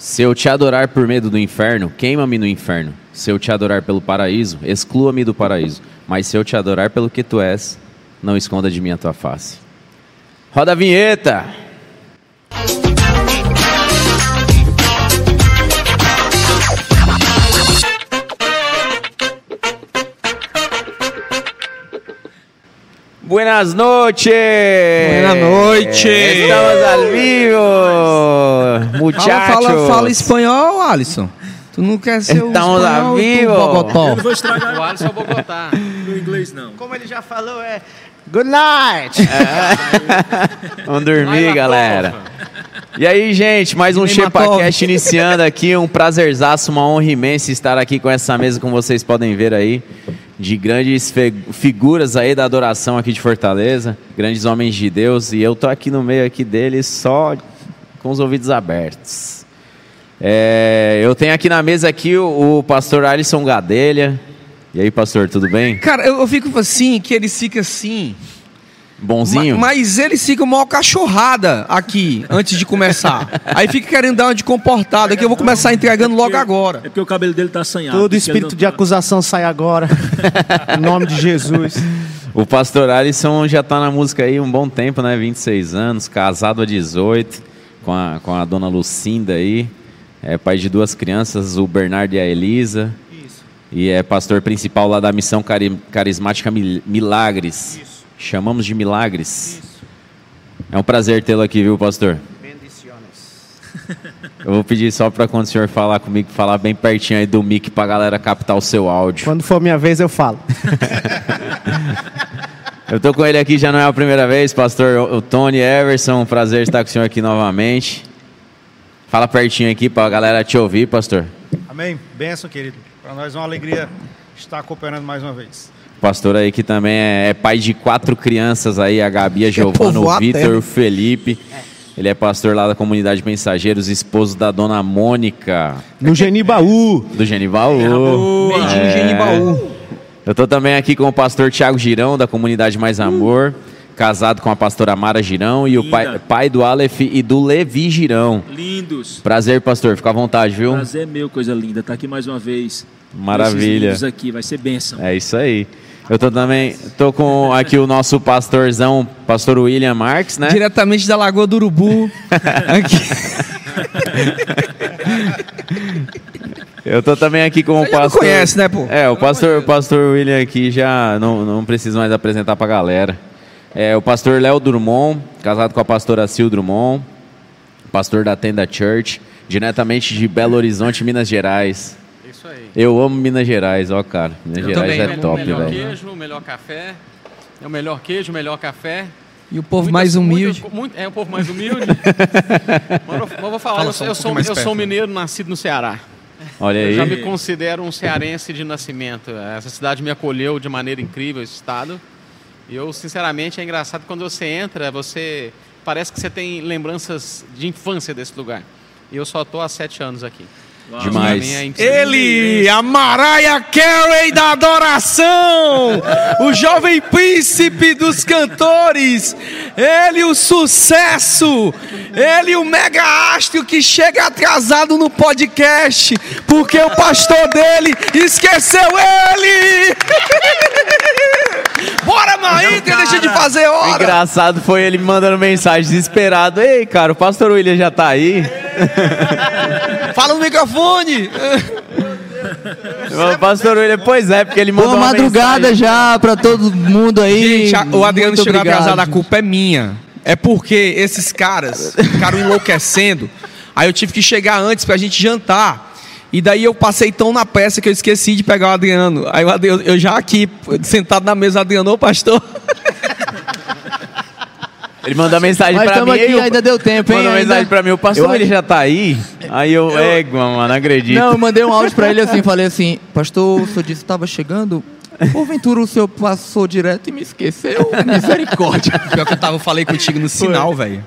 Se eu te adorar por medo do inferno, queima-me no inferno. Se eu te adorar pelo paraíso, exclua-me do paraíso. Mas se eu te adorar pelo que tu és, não esconda de mim a tua face. Roda a vinheta! Buenas noches. Buenas noches. Estamos al vivo. Muchachos. Fala, fala, fala espanhol, Alisson. Tu não quer ser Estamos o ao espanhol vivo. Bogotó. Eu não vou estragar O Alisson é Bogotá. no inglês, não. Como ele já falou, é Good night! Vamos dormir, galera. E aí, gente, mais um ChepaCast iniciando aqui. Um prazerzaço, uma honra imensa estar aqui com essa mesa, como vocês podem ver aí, de grandes figuras aí da adoração aqui de Fortaleza, grandes homens de Deus, e eu tô aqui no meio aqui deles só com os ouvidos abertos. É, eu tenho aqui na mesa aqui o, o pastor Alisson Gadelha. E aí, pastor, tudo bem? Cara, eu, eu fico assim, que eles ficam assim. Bonzinho? ma- Mas eles ficam mó cachorrada aqui, antes de começar. Aí fica querendo dar uma de comportada, que eu vou começar entregando logo agora. É porque o cabelo dele tá assanhado. Todo espírito de tá- acusação sai agora. em nome de Jesus. O pastor Alisson já tá na música aí um bom tempo, né? 26 anos, casado há 18, com a, com a dona Lucinda aí. É pai de duas crianças, o Bernardo e a Elisa. Isso. E é pastor principal lá da missão Cari- carismática Mil- Milagres. Isso. Chamamos de Milagres. Isso. É um prazer tê-lo aqui, viu, pastor? Bendiciones. Eu vou pedir só para quando o senhor falar comigo, falar bem pertinho aí do mic pra galera captar o seu áudio. Quando for minha vez, eu falo. Eu tô com ele aqui, já não é a primeira vez, pastor o Tony Everson, um prazer estar com o senhor aqui novamente. Fala pertinho aqui pra galera te ouvir, pastor. Amém? Benção, querido. Para nós é uma alegria estar acompanhando mais uma vez. Pastor aí que também é, é pai de quatro crianças aí, a Gabi, a Giovana, o Vitor, o Felipe. Ele é pastor lá da comunidade Mensageiros, esposo da dona Mônica, No Genibaú. do Genival. Medinho É. Genibaú. Eu tô também aqui com o pastor Tiago Girão, da comunidade Mais Amor, casado com a pastora Mara Girão e o Linda. pai, pai do Aleph e do Levi Girão. Lindos. Prazer, pastor. Fica à vontade, viu? Prazer é meu, coisa linda. Tá aqui mais uma vez. Maravilha. Aqui, vai ser bênção. É isso aí. Eu tô também, tô com aqui o nosso pastorzão, pastor William Marques, né? Diretamente da Lagoa do Urubu. Aqui. Eu tô também aqui com o Você me pastor. conhece, né, pô? É, o pastor, o pastor William aqui já não, não preciso mais apresentar pra galera. É o pastor Léo Drummond, casado com a pastora Sil Drummond, pastor da Tenda Church, diretamente de Belo Horizonte, Minas Gerais. Isso aí. Eu amo Minas Gerais, ó, cara. Minas Eu Gerais também. é o top, melhor velho. queijo, o melhor café. É o melhor queijo, o melhor café. E o povo Muitas- mais humilde. muitas- muito- é o povo mais humilde. mas, eu, mas eu vou falar, Fala eu, um eu sou, eu sou mineiro, nascido no Ceará. Olha Eu já me aí. considero um cearense de nascimento. Essa cidade me acolheu de maneira incrível, esse estado. E eu, sinceramente, é engraçado quando você entra, você parece que você tem lembranças de infância desse lugar. E eu só estou há sete anos aqui. Uau. Demais. É. Ele, a Mariah Carey da adoração, o jovem príncipe dos cantores, ele o sucesso, ele o mega astro que chega atrasado no podcast, porque o pastor dele esqueceu ele. Bora, Maítra, deixa de fazer O hora. engraçado foi ele me mandando mensagem desesperado. Ei, cara, o pastor William já tá aí. Fala no microfone. O pastor William, pois é, porque ele mandou Boa uma madrugada mensagem. já pra todo mundo aí. Gente, a- o Adriano Muito chegou obrigado. atrasado, a culpa é minha. É porque esses caras ficaram enlouquecendo. Aí eu tive que chegar antes pra gente jantar. E daí eu passei tão na peça que eu esqueci de pegar o Adriano. Aí o Adriano, eu já aqui, sentado na mesa, Adriano, ô pastor. Ele mandou mensagem Mas pra mim. aqui, e o- ainda deu tempo, hein? Mandou ainda. mensagem pra mim. O pastor Eu ele já tá aí. Aí eu, égua, mano, não acredito. Não, eu mandei um áudio pra ele assim, falei assim, pastor, o senhor disse que estava chegando, porventura o senhor passou direto e me esqueceu? Misericórdia. Pior que eu tava, falei contigo no sinal, velho.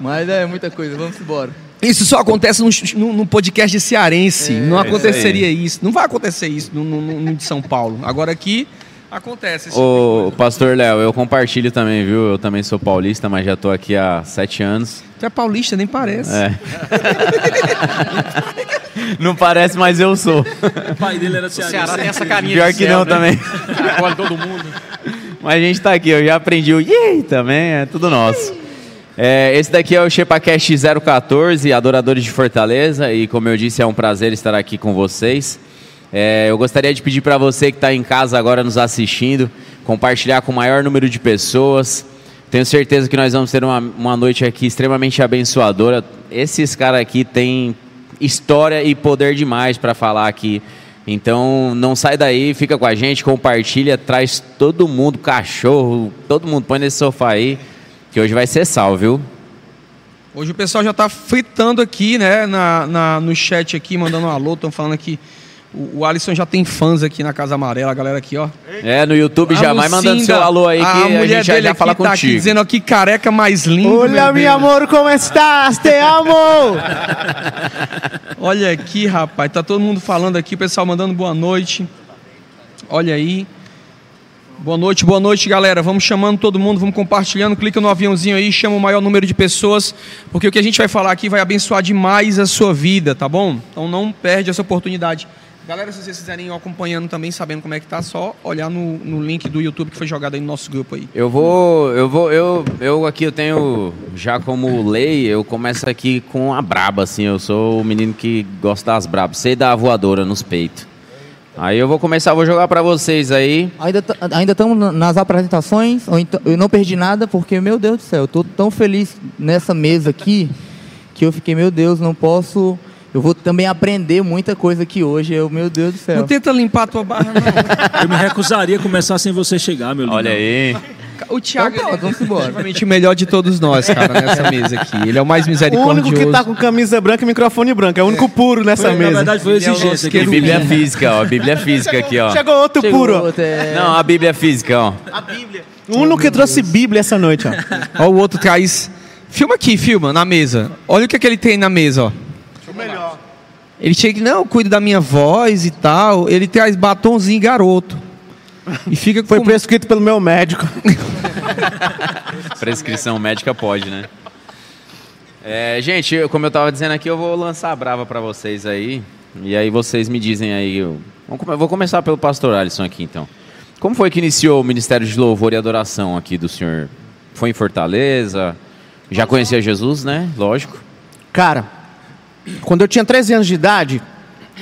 Mas é muita coisa, vamos embora. Isso só acontece num, podcast de cearense. não isso aconteceria isso, Não vai acontecer isso no, no- no- de São Paulo. Agora aqui, Acontece. esse Ô, pastor Léo, eu compartilho também, viu? Eu também sou paulista, mas já tô aqui há sete anos. Tu é paulista, nem parece. É. Não parece, mas eu sou. O pai dele era O cearense. Ceará tem essa carinha Pior que céu, não né? também. Acolhe todo mundo. Mas a gente tá aqui, eu já aprendi o Yay também, é tudo nosso. É, esse daqui é o ShepaCast 014, Adoradores de Fortaleza, e como eu disse, é um prazer estar aqui com vocês. É, eu gostaria de pedir para você que está em casa agora nos assistindo, compartilhar com o maior número de pessoas. Tenho certeza que nós vamos ter uma, uma noite aqui extremamente abençoadora. Esses caras aqui têm história e poder demais para falar aqui. Então não sai daí, fica com a gente, compartilha, traz todo mundo, cachorro, todo mundo põe nesse sofá aí, que hoje vai ser sal, viu? Hoje o pessoal já tá fritando aqui, né, na, na- no chat aqui, mandando um alô, estão falando aqui. O, o Alisson já tem fãs aqui na Casa Amarela, a galera aqui, ó. É, no YouTube já A vai mandando seu alô aí que a a, mulher gente já, dele já aqui fala tá aqui contigo. dizendo aqui careca mais lindo. Olha, meu amor, como estás? Te amo! Olha aqui, rapaz, tá todo mundo falando aqui, o pessoal mandando boa noite. Olha aí. Boa noite, boa noite, galera. Vamos chamando todo mundo, vamos compartilhando, clica no aviãozinho aí, chama o maior número de pessoas, porque o que a gente vai falar aqui vai abençoar demais a sua vida, tá bom? Então não perde essa oportunidade. Galera, se vocês quiserem ir acompanhando também, sabendo como é que tá, só olhar no, no link do YouTube que foi jogado aí no nosso grupo aí. Eu vou, eu vou, eu, eu aqui eu tenho já como lei, eu começo aqui com a braba, assim, eu sou o menino que gosta das brabas, sei dar a voadora nos peitos. Aí eu vou começar, vou jogar pra vocês aí. Ainda ainda estamos nas apresentações, então- eu não perdi nada, porque, meu Deus do céu, eu tô tão feliz nessa mesa aqui, que eu fiquei, meu Deus, não posso... Eu vou também aprender muita coisa aqui hoje, eu, meu Deus do céu. Não tenta limpar a tua barra, não. Eu me recusaria a começar sem você chegar, meu lindo. Olha aí. O Thiago Então, é definitivamente o melhor de todos nós, cara, nessa mesa aqui. Ele é o mais O misericordioso. único que tá com camisa branca e microfone branco. É o único puro nessa Foi, na mesa. verdade, foi é o exigência aqui. Bíblia física, ó, Bíblia física aqui, ó. Chegou outro Chegou puro. outro, é- Não, a Bíblia física, ó. O único que trouxe Bíblia essa noite, ó. Ó, o outro traz. Filma aqui, filma, na mesa. Olha o que, é que ele tem na mesa, ó. Ele chega, não, cuida da minha voz e tal. Ele traz batonzinho garoto. E fica Foi com. prescrito pelo meu médico. Prescrição médica pode, né? É, gente, como eu tava dizendo aqui, eu vou lançar a brava pra vocês aí. E aí vocês me dizem aí. Eu, vou começar pelo pastor Alisson aqui então. Como foi que iniciou o Ministério de Louvor e Adoração aqui do senhor? Foi em Fortaleza? Já conhecia Jesus, né? Lógico. Cara, quando eu tinha 13 anos de idade,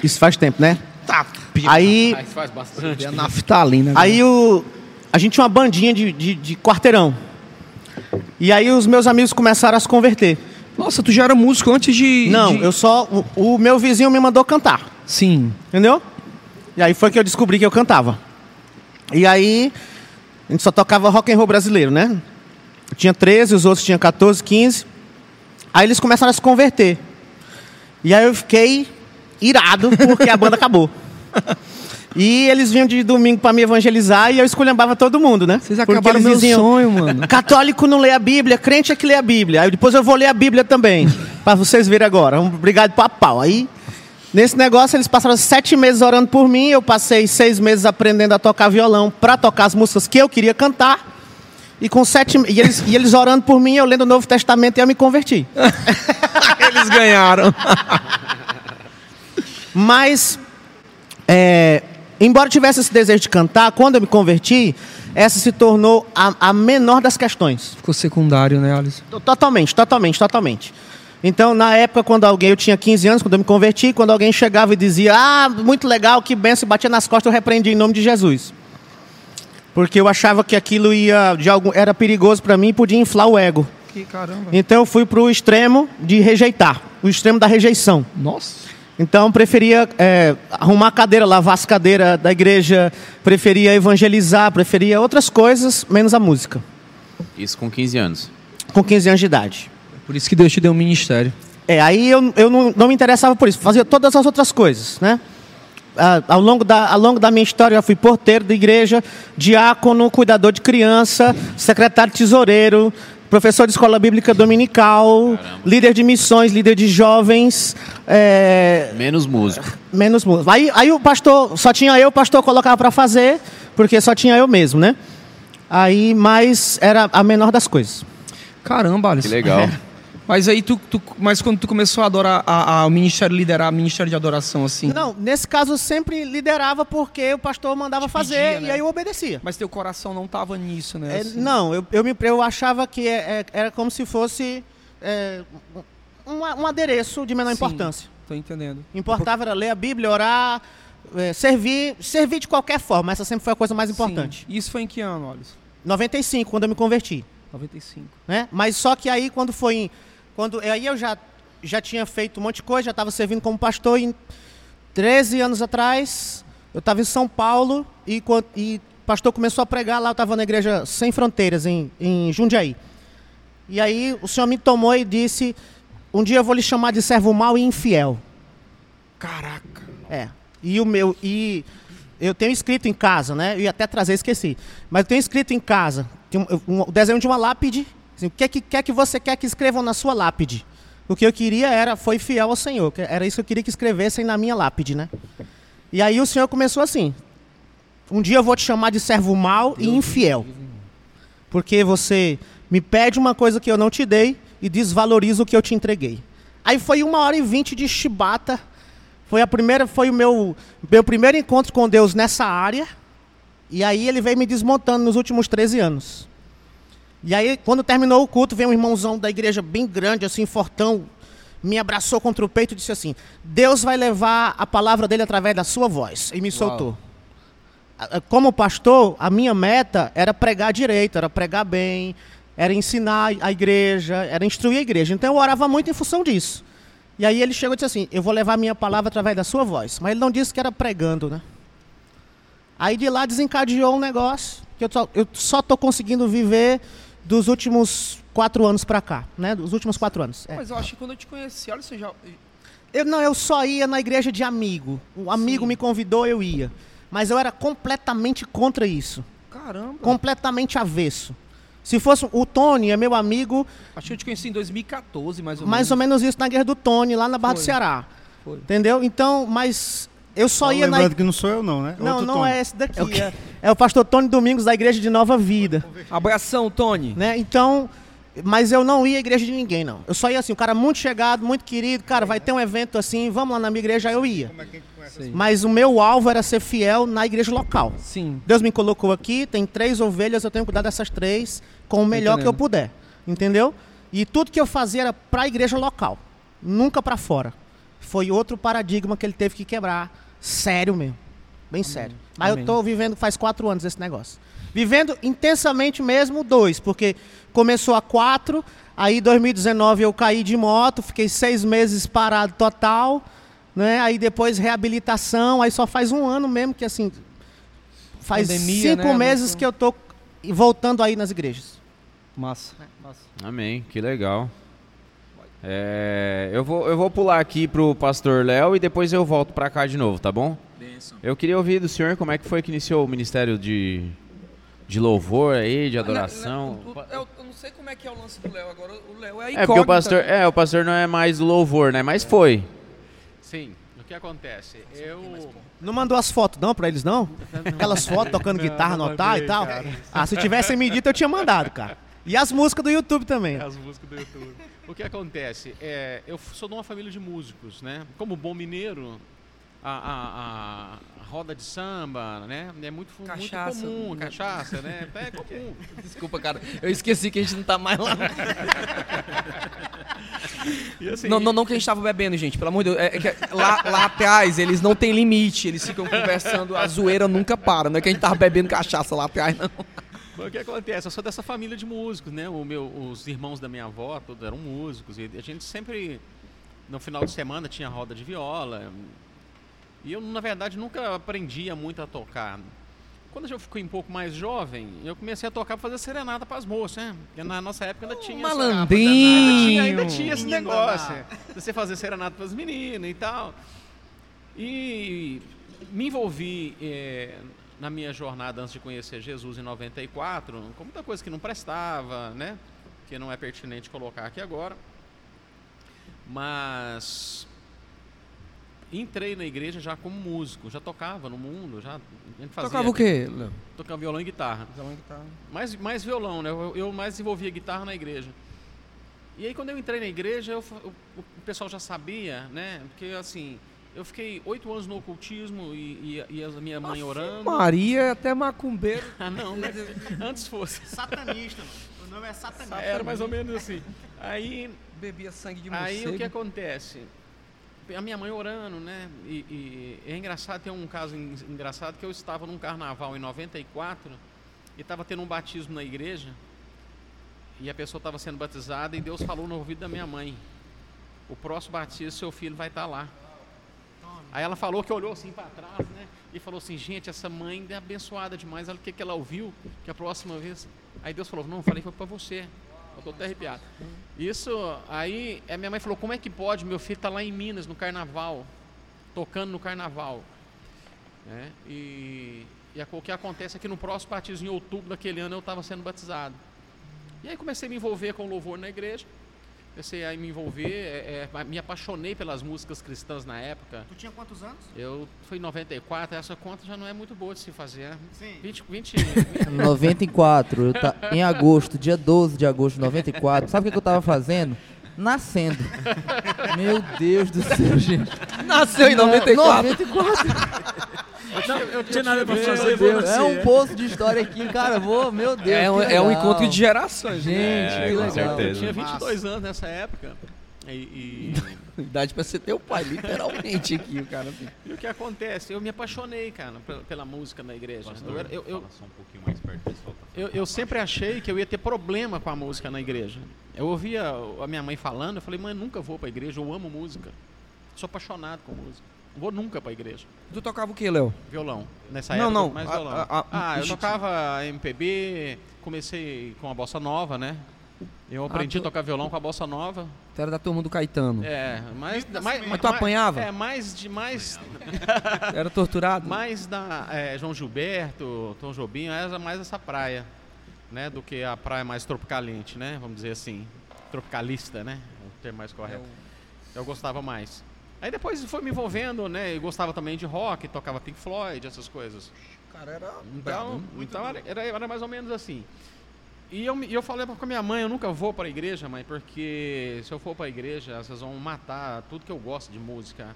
isso faz tempo, né? Tá, Aí, Mas faz bastante. é naftalina. aí o, a gente tinha uma bandinha de, de, de quarteirão. E aí os meus amigos começaram a se converter. Nossa, tu já era músico antes de. Não, de- eu só. O, o meu vizinho me mandou cantar. Sim. Entendeu? E aí foi que eu descobri que eu cantava. E aí, a gente só tocava rock and roll brasileiro, né? Eu tinha 13, os outros tinham 14, 15. Aí eles começaram a se converter. E aí eu fiquei irado porque a banda acabou. E eles vinham de domingo para me evangelizar e eu esculhambava todo mundo, né? Vocês acabaram meu diziam, sonho, mano. Católico não lê a Bíblia, crente é que lê a Bíblia. Aí depois eu vou ler a Bíblia também, para vocês verem agora. Obrigado pra pau. Aí, nesse negócio, eles passaram sete meses orando por mim. Eu passei seis meses aprendendo a tocar violão para tocar as músicas que eu queria cantar. E com sete e eles, e eles orando por mim, eu lendo o Novo Testamento e eu me converti. Eles ganharam. Mas, é, embora tivesse esse desejo de cantar, quando eu me converti, essa se tornou a, a menor das questões. Ficou secundário, né, Alisson? Totalmente, totalmente, totalmente. Então, na época, quando alguém, eu tinha 15 anos, quando eu me converti, quando alguém chegava e dizia, ah, muito legal, que benção, batia nas costas, eu repreendia em nome de Jesus. Porque eu achava que aquilo ia, de algum, era perigoso para mim e podia inflar o ego. Que caramba. Então, eu fui para o extremo de rejeitar, o extremo da rejeição. Nossa. Então, preferia é, arrumar a cadeira, lavar as cadeiras da igreja, preferia evangelizar, preferia outras coisas, menos a música, Isso com 15 anos. com 15 anos de idade. Por isso que Deus te deu um ministério. É, aí eu, eu não, não me interessava por isso, fazia todas as outras coisas, né? Ah, ao, longo da, ao longo da minha história, eu fui porteiro da igreja, diácono, cuidador de criança, secretário tesoureiro, professor de escola bíblica dominical, líder de missões, líder de jovens, é, Menos músico. menos música. Aí, aí o pastor, só tinha eu, o pastor colocava para fazer, porque só tinha eu mesmo, né? Aí, mas era a menor das coisas. Caramba, Alisson. Que legal. Mas aí tu, tu- mas quando tu começou a adorar a, a- o ministério liderar o ministério de adoração assim. Não, nesse caso eu sempre liderava porque o pastor mandava Te fazer pedia, e né? aí eu obedecia. Mas teu coração não tava nisso, né? É, assim? não, eu, eu, me, eu achava que é- é- era como se fosse é, um, um adereço de menor Sim. importância. Tô entendendo. Importava era ler a Bíblia, orar, é, servir, servir de qualquer forma. Essa sempre foi a coisa mais importante. Sim. Isso foi em que ano, Alisson? 95, quando eu me converti. 95. né? Mas só que aí quando foi em, quando aí eu já já tinha feito um monte de coisa, já estava servindo como pastor em 13 anos atrás, eu estava em São Paulo e e o pastor começou a pregar lá, eu estava na igreja Sem Fronteiras em, em Jundiaí. E aí o Senhor me tomou e disse: "Um dia eu vou lhe chamar de servo mau e infiel". Caraca. É. E o meu e eu tenho escrito em casa, né? Eu ia até trazer, esqueci. Mas eu tenho escrito em casa, um, um- o desenho de uma lápide. Assim, o que é que quer que você quer que escrevam na sua lápide? O que eu queria era foi fiel ao Senhor. Era isso que eu queria que escrevessem na minha lápide, né? E aí o Senhor começou assim: Um dia eu vou te chamar de servo mau e infiel. Porque você me pede uma coisa que eu não te dei e desvaloriza o que eu te entreguei. Aí foi uma hora e vinte de chibata. Foi a primeira, foi o meu, meu primeiro encontro com Deus nessa área. E aí ele veio me desmontando nos últimos 13 anos. E aí, quando terminou o culto, veio um irmãozão da igreja bem grande, assim, fortão, me abraçou contra o peito e disse assim: Deus vai levar a palavra dele através da sua voz. E me soltou. A- Como pastor, a minha meta era pregar direito, era pregar bem, era ensinar a igreja, era instruir a igreja. Então eu orava muito em função disso. E aí ele chegou e disse assim: Eu vou levar a minha palavra através da sua voz. Mas ele não disse que era pregando, né? Aí de lá desencadeou um negócio que eu só, tô conseguindo viver dos últimos quatro anos pra cá, né? Dos últimos quatro anos. É. Mas eu acho que quando eu te conheci, Alisson, já. Eu, não, eu só ia na igreja de amigo. Um amigo Sim. me convidou, eu ia. Mas eu era completamente contra isso. Caramba. Completamente avesso. Se fosse o Tony, é meu amigo, Acho que eu te conheci em 2014, mais ou mais ou menos. menos isso na igreja do Tony, lá na Barra do Foi. Ceará. Foi. Entendeu? Então, mas eu só ia na lembrando que não sou eu não, né? Não, Outro não Tony. é esse daqui. É, é o pastor Tony Domingos da igreja de Nova Vida. Abração, Tony. né? Então, mas eu não ia à igreja de ninguém, não. Eu só ia assim, um cara muito chegado, muito querido, cara, vai ter um evento assim, vamos lá na minha igreja, aí eu ia. Sei. Mas o meu alvo era ser fiel na igreja local. Sim. Deus me colocou aqui, tem três ovelhas, eu tenho que cuidar dessas três com o melhor que eu puder. Entendeu? E tudo que eu fazia era para a igreja local, nunca para fora. Foi outro paradigma que ele teve que quebrar, sério mesmo, bem sério. Mas Amém. eu tô vivendo faz quatro anos esse negócio. Vivendo intensamente mesmo dois, porque começou a quatro, aí em 2019 eu caí de moto, fiquei seis meses parado total, né? Aí depois reabilitação, aí só faz um ano mesmo que assim faz Pandemia, cinco né, meses que eu tô voltando aí nas igrejas. Massa. Massa. Amém, que legal. É, eu, vou, eu vou pular aqui pro pastor Léo e depois eu volto pra cá de novo, tá bom? Benção. Eu queria ouvir do senhor como é que foi que iniciou o ministério de, de louvor aí, de adoração. Eu, eu não sei como é que é o lance do Léo agora. O Léo é É porque o pastor, é, o pastor não é mais do louvor, né? Mas foi. Sim, o que acontece? Eu. Não mandou as fotos não pra eles não? Aquelas fotos tocando guitarra no altar e tal? Ah, se tivessem me dito eu tinha mandado, cara. E as músicas do YouTube também. As músicas do YouTube. O que acontece? É, eu sou de uma família de músicos, né? Como bom mineiro, a, a- a roda de samba, né? É muito, fu- muito Cachaça. comum, cachaça, né? É comum. Desculpa, cara. Eu esqueci que a gente não tá mais lá. Assim, Não, não, não que a gente tava bebendo, gente. Pelo amor de Deus. É, é lá, lá atrás, eles não têm limite. Eles ficam conversando. A zoeira nunca para. Não é que a gente tava bebendo cachaça lá atrás, não. Mas o que acontece? Eu sou dessa família de músicos, né? O meu, os irmãos da minha avó todos eram músicos e a gente sempre no final de semana tinha roda de viola. E eu, na verdade, nunca aprendia muito a tocar. Quando eu fiquei um pouco mais jovem, eu comecei a tocar pra fazer serenata pras moças, né? Porque na nossa época ainda tinha malandrinho. Ainda tinha, ainda tinha esse negócio. De você fazer serenata pras meninas e tal. E me envolvi eh, na minha jornada antes de conhecer Jesus em 94, com muita coisa que não prestava, né? Que não é pertinente colocar aqui agora. Mas entrei na igreja já como músico, já tocava no mundo, já Tocava o quê, Léo? Tocava violão e guitarra. Violão e guitarra. Mais, mais violão, né? Eu, eu mais desenvolvia guitarra na igreja. E aí quando eu entrei na igreja, eu o pessoal já sabia, né? Porque assim, eu fiquei oito anos no ocultismo e, e, e a minha mãe orando. Maria é até macumbeiro. Ah, não, né? Antes fosse. Satanista, mano. O nome é satanista. Era mais ou menos assim. Aí Bebia sangue de Aí morcego. o que acontece? A minha mãe orando, né? E, e é engraçado, tem um caso en- engraçado que eu estava num carnaval em 94 e estava tendo um batismo na igreja e a pessoa estava sendo batizada e Deus falou no ouvido da minha mãe: O próximo batismo, seu filho vai estar lá. Aí ela falou que olhou assim para trás, né? E falou assim: Gente, essa mãe é abençoada demais. Ela, o que, que ela ouviu? Que a próxima vez. Aí Deus falou: Não, falei foi para você. Eu tô até arrepiado. Isso, aí a minha mãe falou, como é que pode? Meu filho tá lá em Minas, no carnaval, tocando no carnaval. Né? E, e a- o que acontece é que no próximo batismo, em outubro daquele ano, eu estava sendo batizado. E aí comecei a me envolver com louvor na igreja. Comecei a me envolver, é, é, me apaixonei pelas músicas cristãs na época. Tu tinha quantos anos? Eu fui em 94, essa conta já não é muito boa de se fazer. né? Sim. 20, 20, 94, eu ta- em agosto, dia 12 de agosto de 94, sabe o que que eu tava fazendo? Nascendo. Meu Deus do céu, gente. Nasceu em 94. 94. Não, eu não tinha nada pra fazer, Deus, é um poço de história aqui, cara. Vou, meu Deus. É, um, é um encontro de gerações. Gente, É, que com legal. certeza. eu tinha 22 anos nessa época. E, e- Idade pra ser teu pai, literalmente aqui, o cara. assim. E o que acontece? Eu me apaixonei, cara, pela, pela música na igreja. Eu, era- eu, eu, Fala só um pouquinho mais perto, pessoal. Eu, eu sempre achei que eu ia ter problema com a música na igreja. Eu ouvia a minha mãe falando, eu falei, mãe, nunca vou pra igreja, eu amo música. Sou apaixonado com música. Não vou nunca pra igreja. Tu tocava o quê, Léo? Violão. Nessa Não, época, não, mais a- violão. a- a- ah, eu tocava MPB, comecei com a bossa nova, né? Eu aprendi tu- a tocar violão com a bossa nova. Tu era da turma do Caetano. É, mais, mais, Mas tu apanhava? É, mais de mais Era torturado? mais da é, João Gilberto, Tom Jobim, era mais essa praia, né, do que a praia mais tropicalente, né, vamos dizer assim, tropicalista, né, é o termo mais correto. Eu gostava mais. Aí depois foi me envolvendo, né, eu gostava também de rock, tocava Pink Floyd, essas coisas. cara era Então, então era, era, era mais ou menos assim. E eu, eu falei com a minha mãe, eu nunca vou para a igreja, mãe, porque se eu for para a igreja, vocês vão matar tudo que eu gosto de música.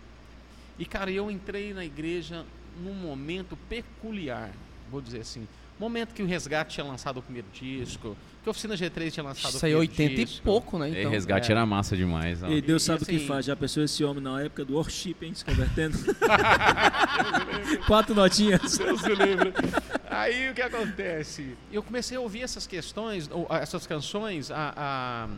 E, cara, eu entrei na igreja num momento peculiar, vou dizer assim. Momento que o Resgate tinha lançado o primeiro disco, que a Oficina G3 tinha lançado Isso o aí primeiro 80 e disco. pouco, né? Então, Então. resgate é. era massa demais. ó. E Deus E- sabe e o que assim- faz. Já pensou esse homem na época do worship, hein? Se convertendo. Quatro notinhas. Deus me livre. Aí o que acontece? Eu comecei a ouvir essas questões, ou, essas canções, a, a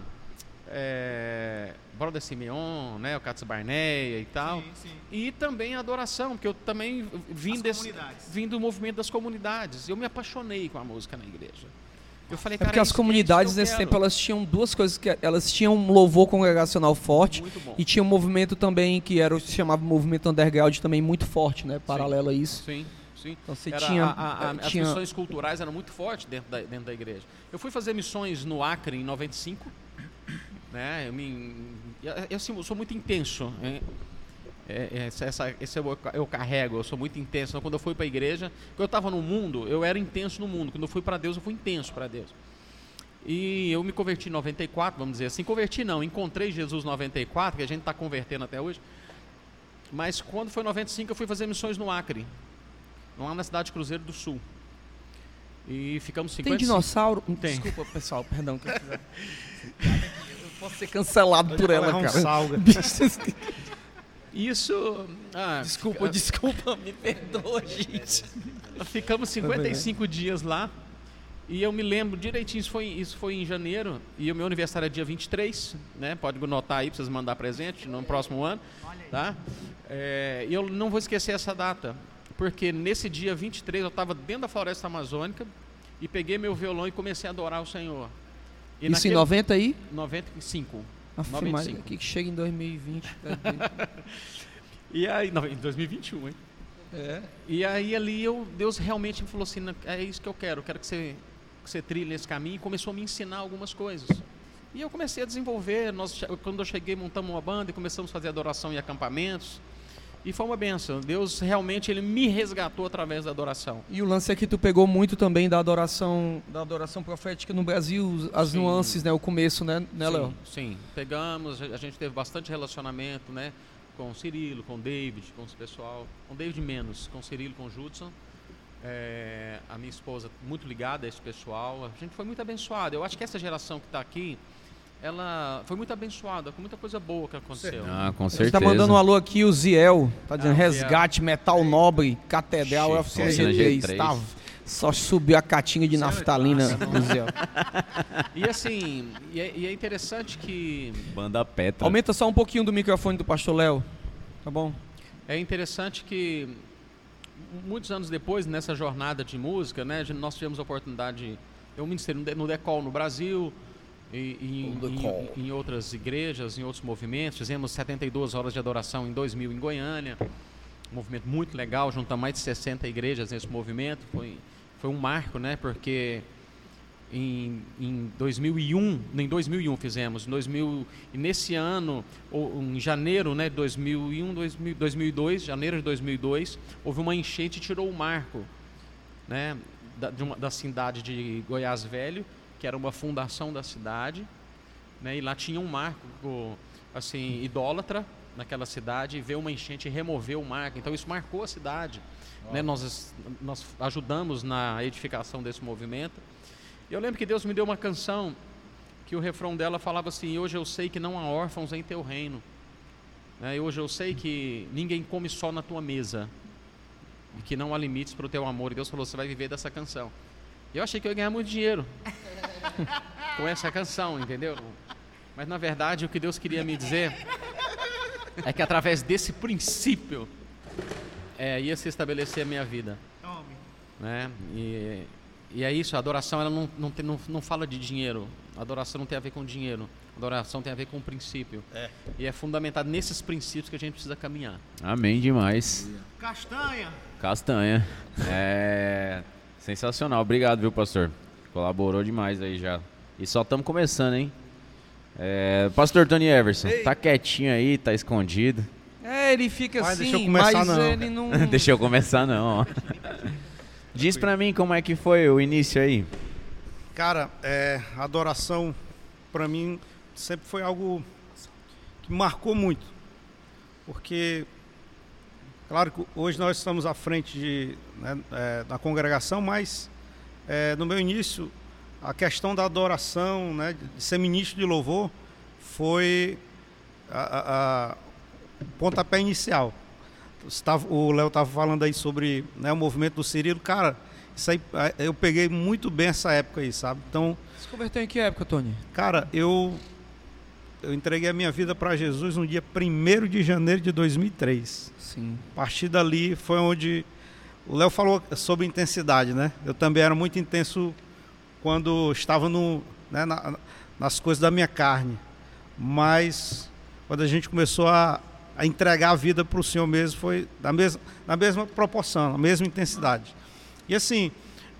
é, Brother Simeon, né, o Katz Barneia e tal. sim. E também a adoração, porque eu também vim, desse, comunidades. vim do movimento das comunidades. Eu me apaixonei com a música na igreja. Eu falei, É cara, porque as comunidades isso que eu nesse quero. tempo elas tinham duas coisas que elas tinham um louvor congregacional forte e tinha um movimento também que era o que se chamava movimento underground também muito forte, né? Paralelo a isso. Sim, sim. Então você Era tinha, a- a- eh, as tinha missões culturais eram muito fortes dentro da, dentro da igreja. Eu fui fazer missões no Acre em 95. Né? Eu, me, eu, eu, eu sou muito intenso. É, é, essa, essa- esse eu, eu carrego, eu sou muito intenso. Então, quando eu fui para a igreja, quando eu estava no mundo, eu era intenso no mundo. Quando eu fui para Deus, eu fui intenso para Deus. E eu me converti em 94, vamos dizer assim. Converti não, encontrei Jesus em 94, que a gente está convertendo até hoje. Mas quando foi em 95, eu fui fazer missões no Acre, lá na cidade de Cruzeiro do Sul. E ficamos 50 Tem dinossauro? Tem. Desculpa, pessoal, perdão. Que eu. posso ser cancelado por ela, um cara. salga. Isso. ah, Desculpa, desculpa, me perdoa, gente. Ficamos 55 dias lá. E eu me lembro direitinho, isso foi, isso foi em janeiro. E o meu aniversário é dia 23, né? Pode anotar aí para vocês mandar presente no próximo ano. Tá? É, E eu não vou esquecer essa data. Porque nesse dia 23 eu estava dentro da floresta amazônica e peguei meu violão e comecei a adorar o Senhor. E Isso em naquele- 90 aí? 95. Aff, 95. Maria, que que chega em 2020. tá. E aí, não, em 2021, hein? é. E aí ali eu, Deus realmente me falou assim, "Não, é isso que eu quero, eu quero que você, que você trilhe esse caminho e começou a me ensinar algumas coisas. E eu comecei a desenvolver, nós, quando eu cheguei montamos uma banda e começamos a fazer adoração em acampamentos. E foi uma benção. Deus realmente ele me resgatou através da adoração. E o lance é que tu pegou muito também da adoração, da adoração profética no Brasil, as Sim. nuances, né? O começo, né, né Léo? Sim, sim. Pegamos, a gente teve bastante relacionamento, né? Com o Cirilo, com o David, com esse pessoal. Com o David menos, com o Cirilo, com o Judson. É, a minha esposa muito ligada a esse pessoal. A gente foi muito abençoado. Eu acho que essa geração que está aqui, ela foi muito abençoada, com muita coisa boa que aconteceu. Ah, com A gente certeza. tá mandando um alô aqui, o Ziel. Tá dizendo Ah, resgate, metal nobre, catedral, Chefão, FC3. G3. Tá, só subiu a catinha de naftalina do Ziel. E assim, e é, e é interessante que Banda Petra. Aumenta só um pouquinho do microfone do pastor Léo. Tá bom? É interessante que muitos anos depois, nessa jornada de música, né, nós tivemos a oportunidade, eu ministrei no Decol no Brasil, e, e em, em- outras igrejas, em outros movimentos, fizemos 72 horas de adoração em 2000 em Goiânia, um movimento muito legal, juntamos mais de 60 igrejas nesse movimento, foi, foi um marco, né, porque em, em 2001, em 2001 fizemos, em 2000, e nesse ano, ou, em janeiro né, de 2001, 2000, 2002, janeiro de 2002, houve uma enchente e tirou o marco né, da, uma- da cidade de Goiás Velho, que era uma fundação da cidade, né, e lá tinha um marco assim, idólatra naquela cidade, e veio uma enchente e removeu o marco, então isso marcou a cidade. Né, nós, nós ajudamos na edificação desse movimento. E eu lembro que Deus me deu uma canção que o refrão dela falava assim: Hoje eu sei que não há órfãos em teu reino. Né? E hoje eu sei que ninguém come só na tua mesa. E que não há limites para o teu amor. E Deus falou: Você vai viver dessa canção. Eu achei que eu ia ganhar muito dinheiro com essa canção, entendeu? Mas na verdade o que Deus queria me dizer é que através desse princípio é, ia se estabelecer a minha vida. Né? E, e é isso, a adoração ela não, não, tem- não, não fala de dinheiro. A adoração não tem a ver com dinheiro. A adoração tem a ver com princípio. E é fundamentado nesses princípios que a gente precisa caminhar. Amém demais. Castanha. Castanha. É. Sensacional. Obrigado, viu, pastor? Colaborou demais aí já. E só estamos começando, hein? É, pastor Tony Everson, tá quietinho aí, tá escondido. É, ele fica Mas assim, deixa eu começar, mas não. ele não... Deixa eu começar não. Diz pra mim como é que foi o início aí. Cara, é, a adoração, para mim, sempre foi algo que marcou muito. Porque, claro que hoje nós estamos à frente de, né, é, da congregação, mas é, no meu início, a questão da adoração, né, de ser ministro de louvor, foi a, a- a- o pontapé inicial. Você o Léo estava falando aí sobre né, o movimento do Cirilo. Cara, isso aí eh, eu peguei muito bem essa época aí, sabe? Então, Se converteu em que época, Tony? cara, eu eu entreguei a minha vida para Jesus no dia 1 de janeiro de 2003. Sim. A partir dali foi onde o Léo falou sobre intensidade, né? Eu também era muito intenso quando estava no, né, na- nas coisas da minha carne. Mas quando a gente começou a, a entregar a vida para o Senhor mesmo, foi da mesma, na mesma proporção, na mesma intensidade. E assim,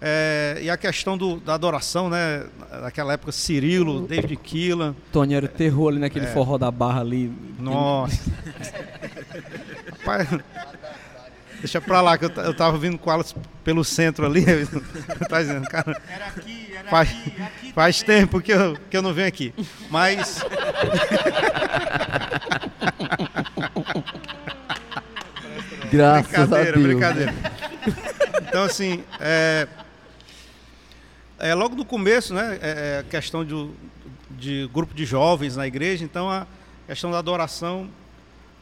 é, e a questão do, da adoração, né? Naquela época, Cirilo, David Keelan, Tony era terror ali naquele forró da barra ali. nossa. Pai, deixa pra lá, que eu, eu tava vindo com elas pelo centro ali. tá dizendo, cara. Era aqui, era Faz, aqui, aqui. faz tempo que eu, que eu não venho aqui. Mas. Graças a Brincadeira, Deus. brincadeira. Então, assim, é, é, logo no começo, né, é, é a questão de, de grupo de jovens na igreja, então a questão da adoração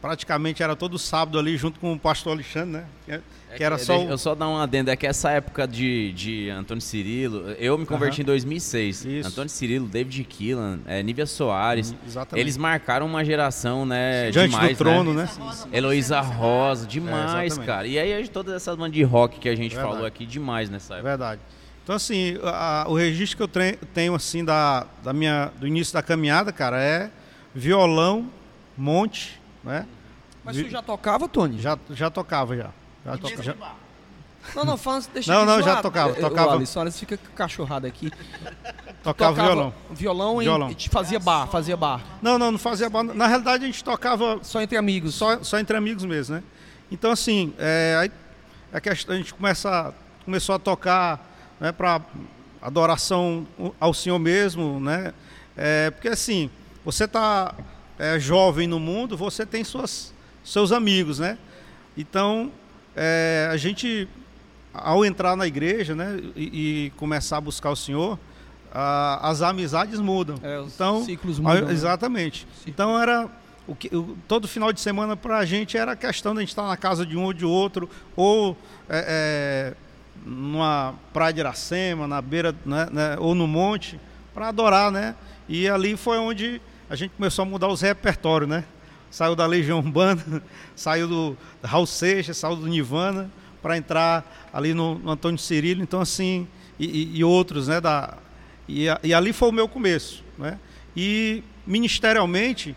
praticamente era todo sábado ali junto com o pastor Alexandre, né, que, que era só... Eu o- só dar um adendo, é que essa época de, de Antônio Cirilo, eu me converti em 2006. Isso. Antônio Cirilo, David Keelan, é, Nívia Soares, Exatamente. eles marcaram uma geração, né, Diante demais, do trono, né? né? Heloísa Rosa, demais, exatamente. cara. E aí todas essas bandas de rock que a gente Verdade. falou aqui, demais nessa É época. verdade. Então, assim, a- a- o registro que eu tre- tenho, assim, da, da minha, do início da caminhada, cara, é violão, monte, né? Mas tu já tocava, Tony? Já, já tocava, já. Já to- já- Não, não, fala, deixa Não, não, já tocava, tocava. O Alisson, Alisson fica cachorrado aqui. tocava, violão. Violão, Violão. E, e fazia bar, fazia bar. Não, não, não fazia banda. Na realidade, a gente tocava Só entre amigos. só, só entre amigos mesmo, né? Então, assim, é, aí a, questão, a gente começa, começou a tocar né, para adoração ao Senhor mesmo, né? É, porque, assim, você está é, jovem no mundo, você tem suas, seus amigos, né? Então, é, a gente, ao entrar na igreja, né, e, e começar a buscar o Senhor, a- as amizades mudam. É, os então, ciclos a- mudam, né? Exatamente. Então era o que, o- todo final de semana para a gente era a questão de a gente estar na casa de um ou de outro, ou é, é, numa praia de Iracema, na beira, né, né, ou no monte, para adorar, né? E ali foi onde a gente começou a mudar os repertórios, né? Saiu da Legião Urbana, saiu do Raul Seixas, saiu do Nirvana, para entrar ali no, no Antônio Cirilo, então assim, e, e- e outros, né? Da, e, e ali foi o meu começo, né? E ministerialmente,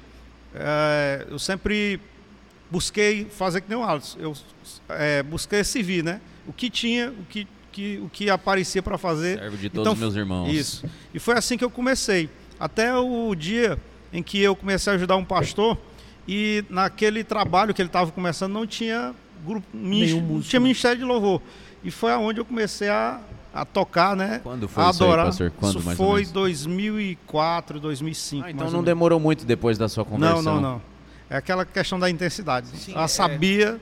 eh, eu sempre busquei fazer que nem o Alisson. Eu eh, busquei servir, né? O que tinha, o que, que, o que aparecia para fazer. Servo de todos os meus irmãos. Isso. E foi assim que eu comecei. Até o dia em que eu comecei a ajudar um pastor e naquele trabalho que ele estava começando não tinha grupo, não tinha ministério de louvor. E foi aonde eu comecei a, a tocar, né? Quando foi a isso aí, adorar. pastor? Quando, isso mais ou foi menos? 2004, 2005. Ah, então mais não ou menos. demorou muito depois da sua conversão. Não, não, não. É aquela questão da intensidade. Sim, Ela é- sabia,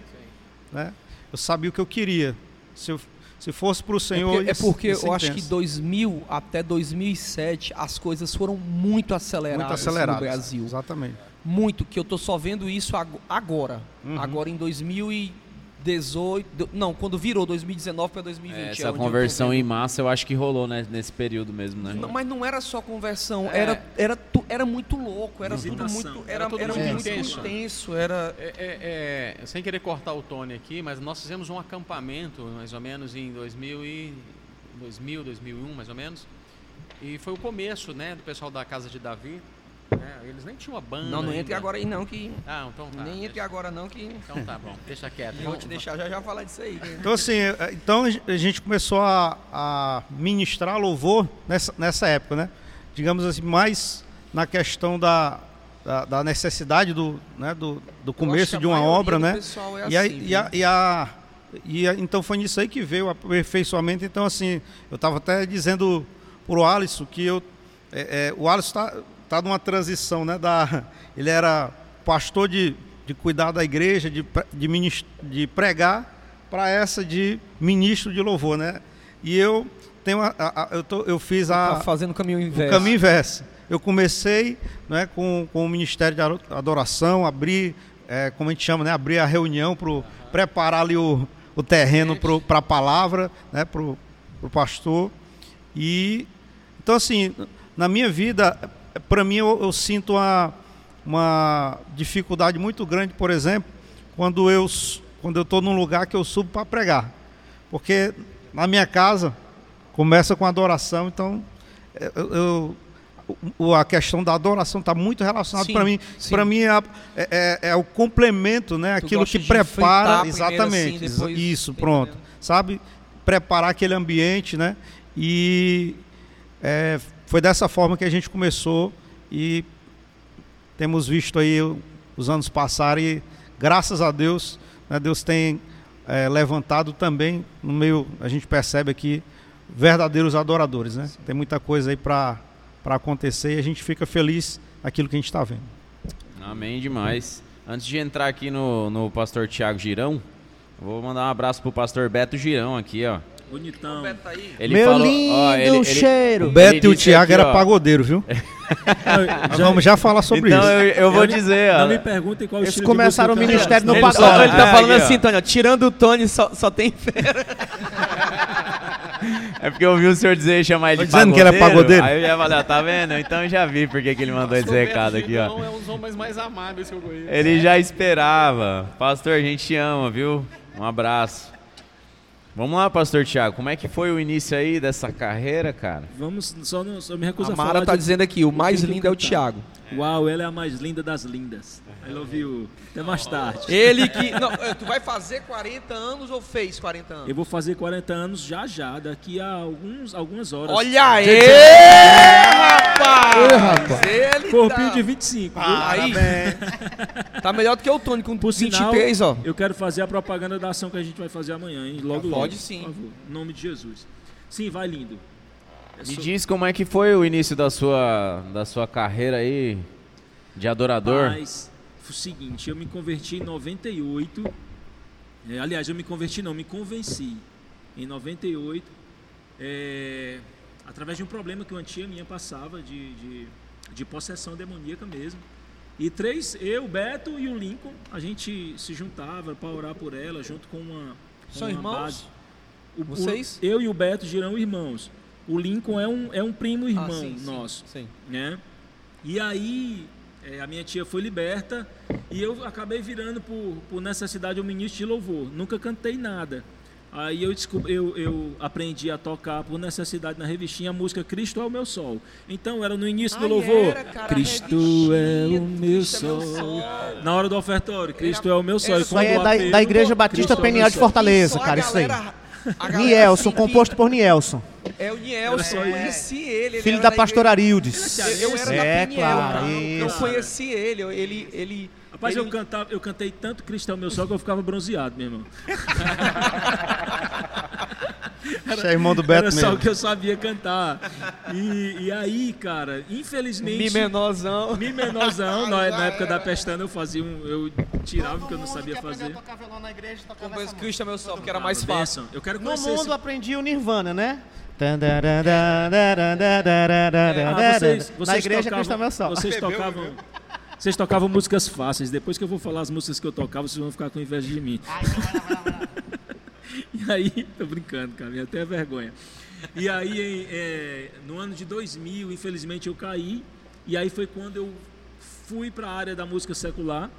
né? Eu sabia o que eu queria. Se, eu, se fosse para o É Senhor. porque, é porque isso é eu acho que intenso. 2000 até 2007 as coisas foram muito aceleradas, muito acelerado. no Brasil. Exatamente. Muito, que eu tô só vendo isso ag- agora. Uhum. Agora em 2018. Não, quando virou 2019 para 2020. É, é essa tô conversão em massa eu acho que rolou né, nesse período mesmo, né? Não, mas não era só conversão, É. era, era, tu- era muito louco, era tudo Visitação. muito. Era, Era tudo era muito muito intenso. intenso. Era. É, é, é, sem querer cortar o Tony aqui, mas nós fizemos um acampamento mais ou menos em 2000, e, 2000 2001 mais ou menos. E foi o começo, né, do pessoal da casa de Davi. Né, eles nem tinham uma banda. Não, não ainda. entre agora aí não, que. Ah, então tá. nem entre deixa- agora não, que. Então tá bom, deixa quieto. Eu vou te deixar já já falar disso aí. Então, assim, é, então a gente começou a, a ministrar louvor nessa, nessa época, né? Digamos assim, mais na questão da, da, da necessidade do, né, do, do começo a de uma obra, né? pessoal é e, a, assim, e, a, e, a, e a- então foi nisso aí que veio o aperfeiçoamento. Então, assim, eu estava até dizendo pro Alisson que eu, é, é, o Alisson está tá numa transição, né? Da, ele era pastor de, de cuidar da igreja, de, de, minis- de pregar, para essa de ministro de louvor, né? E eu tenho a, a- eu, tô- eu fiz a, Tá fazendo o caminho o inverso. caminho inverso. Eu comecei né, com, com o Ministério de Ado- Adoração, abrir, é, como a gente chama, né, abrir a reunião para preparar ali o, o terreno para a palavra, né, para o pastor. E então assim, na minha vida, para mim eu, eu sinto uma, uma dificuldade muito grande, por exemplo, quando eu quando eu estou num lugar que eu subo para pregar, porque na minha casa começa com adoração, então eu, eu- o- a questão da adoração está muito relacionada para mim. Para mim é, é- é- é o complemento, né? Tu Aquilo que prepara primeiro exatamente. assim, depois- isso, pronto. entendendo? Sabe? Preparar aquele ambiente, né? E é, foi dessa forma que a gente começou e temos visto aí os anos passarem e graças a Deus, né, Deus tem é, levantado também no meio, a gente percebe aqui verdadeiros adoradores, né? Tem muita coisa aí para acontecer e a gente fica feliz naquilo que a gente está vendo. Amém demais. Antes de entrar aqui no, no pastor Tiago Girão, vou mandar um abraço pro pastor Beto Girão aqui, ó. Bonitão. Beto tá aí. Ele Meu falou, lindo ó, ele- ele- cheiro. O Beto e o Thiago aqui, era ó. pagodeiro, viu? Nós vamos já falar sobre então isso. eu, eu vou dizer, ó. Não me perguntem qual Eles estilo começaram o ministério no eu Ele. Ele tá Ah, falando aqui, ó. assim, Tony, ó, tirando o Tony, só, só tem fera. É porque eu ouvi o senhor dizer chamar ele Tô de dizendo que ele é pagodeiro? Aí eu já falei, ó, tá vendo? Então eu já vi porque que ele mandou esse recado aqui, ó. Não, é um dos homens mais amáveis que eu conheço. Ele já esperava. Pastor, a gente te ama, viu? Um abraço. Vamos lá, pastor Tiago. Como é que foi o início aí dessa carreira, cara? Vamos, só, não, só me recuso A a Mara falar tá de- dizendo aqui, o mais lindo é o? Thiago. Uau, ela é a mais linda das lindas. I love you. Até mais tarde. Ele que. Não, eh, tu vai fazer 40 anos ou fez 40 anos? Eu vou fazer 40 anos já já, daqui a alguns, algumas horas. Olha aí, rapaz! Rapaz. Ele Corpinho tá... de 25. viu? Aí, tá melhor do que o Tony com Por sinal, 23, ó. eu quero fazer a propaganda da ação que a gente vai fazer amanhã, hein? Logo, logo. Pode sim. Por favor. Em nome de Jesus. Sim, vai lindo. É Me so- diz como é que foi o início da sua, da sua carreira aí de adorador. Mas, o seguinte, eu me converti em 98. É, aliás, eu me converti não, me convenci. Em 98, é, através de um problema que uma tia minha passava de, de, de possessão demoníaca mesmo. E três, eu, Beto e o Lincoln, a gente se juntava para orar por ela, junto com uma. com São uma irmãos? base. O- o- Vocês? eu e o Beto girão irmãos. O Lincoln é um, é um primo irmão Ah, sim, sim, nosso Sim. né? E aí é, a minha tia foi liberta e eu acabei virando por, por necessidade um ministro de louvor. Nunca cantei nada. Aí eu, descobri, eu, eu aprendi a tocar por necessidade na revistinha a música Cristo é o meu sol. Então era no início do Ai, louvor. era, cara, Cristo é o meu Cristo é meu sol. sol. Na hora do ofertório, Cristo é o meu sol. Era Isso aí é da, apelo- da Igreja Batista Cristo é o meu Peniel de. Fortaleza, cara, isso aí. Nielson, composto por Nielson, É o Nielson, eu Era só conheci ele. ele filho era da igreja- pastora Arildes. Eu, eu era É, da claro, cara. Eu conheci ele, eu- ele, ele, Rapaz, ele eu, cantava, eu cantei tanto Cristo é o meu sol que eu ficava bronzeado, meu irmão. Você é irmão do Era Beto só o mesmo. que eu sabia cantar. E, e aí, cara, infelizmente. Mi menorzão. Mi menorzão, na, na época da pestana eu fazia um. Eu tirava porque eu não sabia fazer. Como esse Cristo é meu sol, porque era mais Benção. fácil. Eu quero No mundo esse... aprendi o Nirvana, né? Ah, vocês, Na igreja tocavam, Cristo é meu sol. Vocês tocavam. Vocês tocavam músicas fáceis. Depois que eu vou falar as músicas que eu tocava, vocês vão ficar com inveja de mim. E aí, tô brincando, cara, me até vergonha. E aí, é, no ano de 2000, infelizmente eu caí. E aí foi quando eu fui para a área da música secular,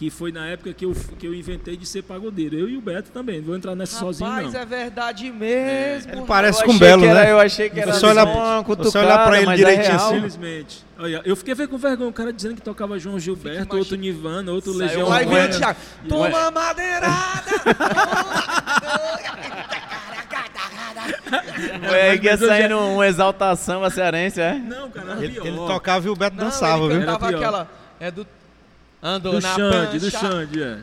que foi na época que eu, que eu inventei de ser pagodeiro. Eu e o Beto também, não vou entrar nessa sozinho Rapaz, não. é verdade mesmo. Ele parece Eu com o Belo, era- né? Eu achei que era Você só uma você olha pra ele é direitinho real. assim, Infelizmente. Olha, eu fiquei com vergonha, o cara dizendo que tocava João Gilberto, outro Nirvana, outro Saiu Legião o Urbana. Thiago. Toma madeirada! Foi que ia eu já- saindo uma exaltação a cearense, é? Não, cara, era Ele, pior. ele tocava e o Beto Não, dançava, ele viu? cantava Era pior. aquela. É do. Andou Do na Xande, do Xande, é.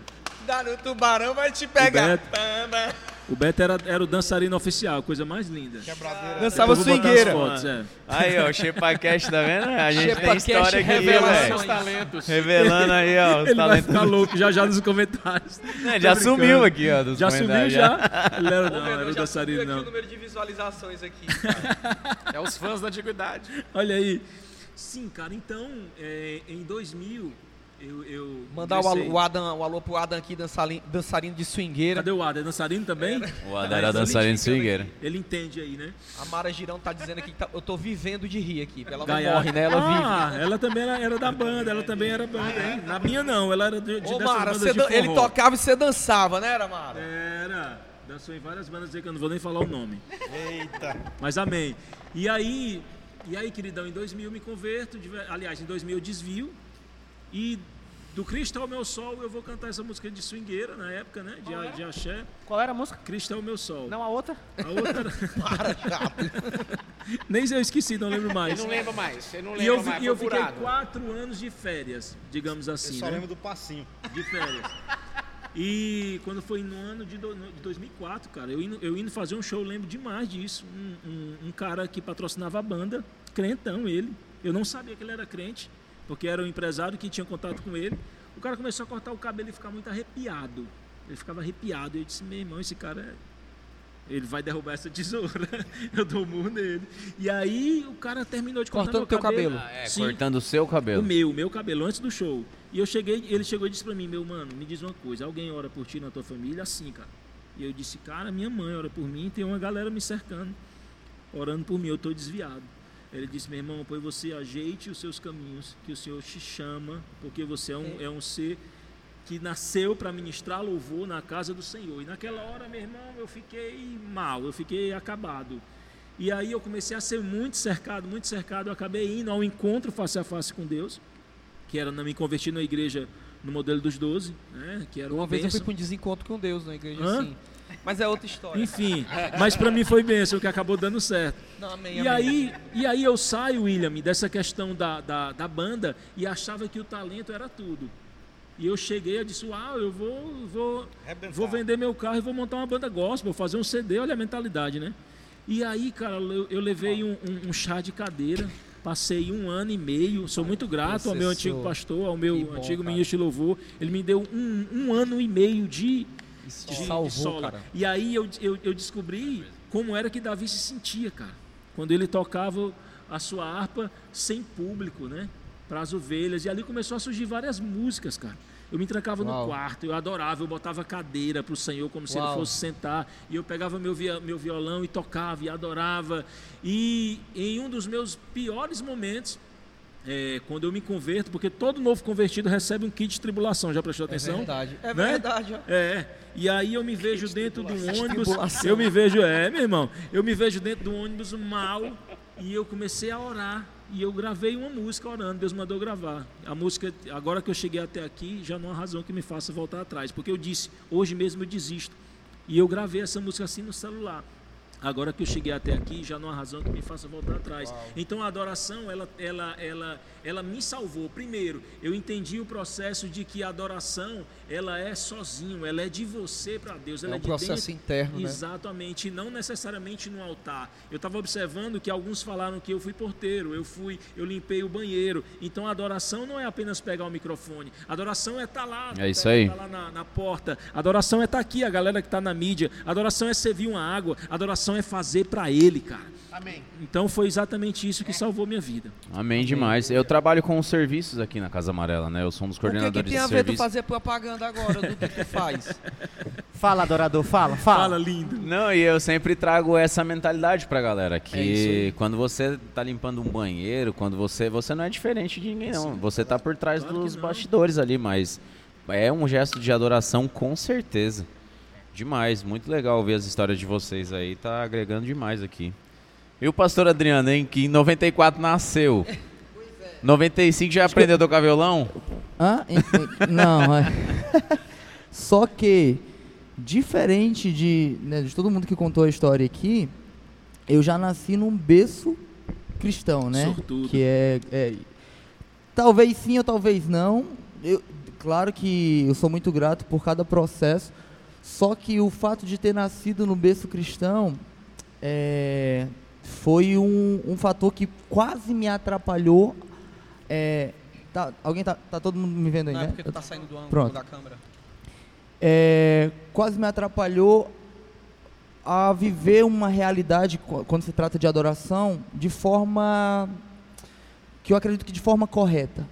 Dá no tubarão, vai te pegar. Beto. Tamba. O Beto era, era o dançarino oficial, coisa mais linda. Dançava botar as swingueira. fotos, é. Aí, ó, o Shepacast, tá vendo? A gente tem Shepacast história aqui, velho. Seus talentos. Revelando aí, ó, os Ele vai talentos. ficar louco já já nos comentários. É, já sumiu aqui, ó. dos Já sumiu já? Ele era, não, era o dançarino não. o número de visualizações aqui. É os fãs da antiguidade. Olha aí. Sim, cara, então, é, em 2000, eu... eu Mandar o o Adam, o alô pro Adam aqui, dançarino, dançarino de swingueira. Cadê o Adam? É dançarino também? O Adam era dançarino de swingueira. Ele entende aí, né? A Mara Girão tá dizendo aqui que tá- eu tô vivendo de rir aqui. Ela não morre, né? Ela vive. ah, ela também era, era da banda, ela também era banda, hein? Na minha não, ela era de, de Ô, Mara, bandas você de dan- ele tocava e você dançava, né, era, Mara? Era. Dançou em várias bandas aí que eu não vou nem falar o nome. Eita. Mas amém. E aí, e aí, queridão, em 2000 eu me converto, aliás, em 2000 eu desvio e do Cristo é o meu sol eu vou cantar essa música de swingueira na época, né? De, a- de axé. Qual era a música? Cristo é o meu sol. Não, a outra? A outra Nem eu esqueci, não lembro mais. Ele não lembra mais. Ele não E lembra eu, mais. e eu fiquei quatro anos de férias, digamos Eu assim. só né? lembro do passinho. de férias. E quando foi no ano de, do- de 2004, cara, eu indo, eu indo fazer um show, eu lembro demais disso. Um, um- um cara que patrocinava a banda, crentão ele. Eu não sabia que ele era crente, porque era um empresário que tinha contato com ele. O cara começou a cortar o cabelo e ficar muito arrepiado. Ele ficava arrepiado. Eu disse, meu irmão, esse cara é. Ele vai derrubar essa tesoura. eu dou um murro nele. E aí o cara terminou de cortar Cortando meu teu cabelo. cabelo. É, Sim. cortando o seu O cabelo. meu, o meu cabelo, antes do show. E eu cheguei, ele chegou e disse pra mim, meu mano, me diz uma coisa, alguém ora por ti na tua família? Assim, cara. E eu disse, cara, minha mãe ora por mim, tem uma galera me cercando, orando por mim, eu tô desviado. Ele disse, meu irmão, pois você ajeite os seus caminhos, que o Senhor te chama, porque você é um, é um ser que nasceu para ministrar louvor na casa do Senhor. E naquela hora, meu irmão, eu fiquei mal, eu fiquei acabado. E aí eu comecei a ser muito cercado, muito cercado. Eu acabei indo ao encontro face a face com Deus, que era me converti na igreja no modelo dos 12, né? Que era uma, Uma vez eu fui para um desencontro com Deus na igreja, Hã? assim. Mas é outra história. Enfim, mas para mim foi bênção, que acabou dando certo. Não, amém, E amém. aí, e aí eu saio, William, dessa questão da, da, da banda e achava que o talento era tudo. E eu cheguei e disse, uau, eu vou, vou, vou vender meu carro e vou montar uma banda gospel, fazer um CD, olha a mentalidade, né? E aí, cara, eu, eu levei um, um- um chá de cadeira, passei um ano e meio, sou muito grato ao meu antigo pastor, ao meu bom, antigo cara. ministro de louvor. Ele me deu um, um ano e meio de, De, salvou, de solo. cara. E aí eu, eu, eu descobri como era que Davi se sentia, cara. Quando ele tocava a sua harpa sem público, né? Para as ovelhas. E ali começou a surgir várias músicas, cara. Eu me trancava no Uau. quarto, eu adorava, eu botava cadeira para o Senhor como se ele Uau. fosse sentar. E eu pegava meu, via- meu violão e tocava e adorava. E em um dos meus piores momentos, é, quando eu me converto, porque todo novo convertido recebe um kit de tribulação, já prestou É atenção? verdade. É Né? verdade, ó. É, e aí eu me vejo dentro do ônibus, tribulação. eu me vejo, é, meu irmão, eu me vejo dentro do ônibus mal e eu comecei a orar e eu gravei uma música orando, Deus mandou gravar. A música, agora que eu cheguei até aqui, já não há razão que me faça voltar atrás, porque eu disse, hoje mesmo eu desisto. E eu gravei essa música assim no celular. Agora que eu cheguei até aqui, já não há razão que me faça voltar atrás. Então a adoração, ela, ela, ela, ela me salvou. Primeiro, eu entendi o processo de que a adoração, ela é sozinho, ela é de você para Deus, ela É é, um de processo dentro. interno, né? Exatamente, e não necessariamente no altar. Eu estava observando que alguns falaram que eu fui porteiro, eu fui, eu limpei o banheiro. Então a adoração não é apenas pegar o microfone. A adoração é estar lá, É isso tá- aí. tá lá na, na porta. A adoração é estar aqui, a galera que está na mídia. A adoração é servir uma água. A adoração é fazer para Ele, cara. Amém. Então foi exatamente isso que salvou minha vida. Amém demais. Eu trabalho com os serviços aqui na Casa Amarela, né? Eu sou um dos O que, que coordenadores tem a de ver tu fazer propaganda agora do que tu faz? Fala, adorador, fala, fala. Fala, lindo. Não, e eu sempre trago essa mentalidade pra galera que É quando você tá limpando um banheiro, quando você você não é diferente de ninguém não. Você tá por trás Claro dos bastidores ali, mas é um gesto de adoração com certeza. Demais, muito legal ver as histórias de vocês aí, tá agregando demais aqui. E o pastor Adriano, hein, que em 94 nasceu. 95 já aprendeu a tocar violão? Hã? Não, é. Só que, diferente de, né, de todo mundo que contou a história aqui, eu já nasci num berço cristão, né? Sortudo. Que é, é- Talvez sim ou talvez não. Eu, claro que eu sou muito grato por cada processo. Só que o fato de ter nascido no berço cristão é, foi um, um fator que quase me atrapalhou. É, tá, alguém tá, tá todo mundo me vendo aí, Não é né? porque tu tá saindo do ângulo Pronto. da câmera. É, quase me atrapalhou a viver uma realidade qu- quando se trata de adoração de forma que eu acredito que de forma correta.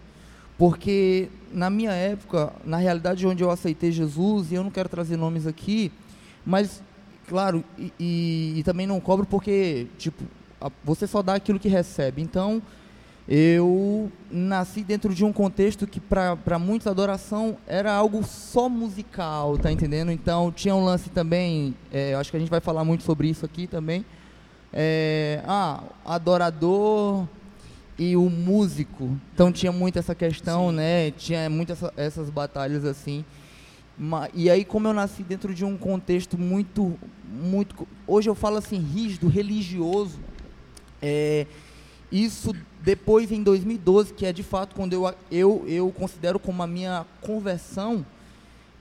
Porque na minha época, na realidade onde eu aceitei Jesus, e eu não quero trazer nomes aqui, mas claro, e, e- e também não cobro porque tipo, a- você só dá aquilo que recebe. Então, eu nasci dentro de um contexto que para muitos adoração era algo só musical, tá entendendo? Então tinha um lance também, é, acho que a gente vai falar muito sobre isso aqui também. É, ah, adorador e o músico. Então tinha muito essa questão, né? Tinha muitas essa, essas batalhas assim. E aí, como eu nasci dentro de um contexto muito, muito, hoje eu falo assim, rígido, religioso, é, isso depois em 2012, que é de fato quando eu, eu, eu considero como a minha conversão,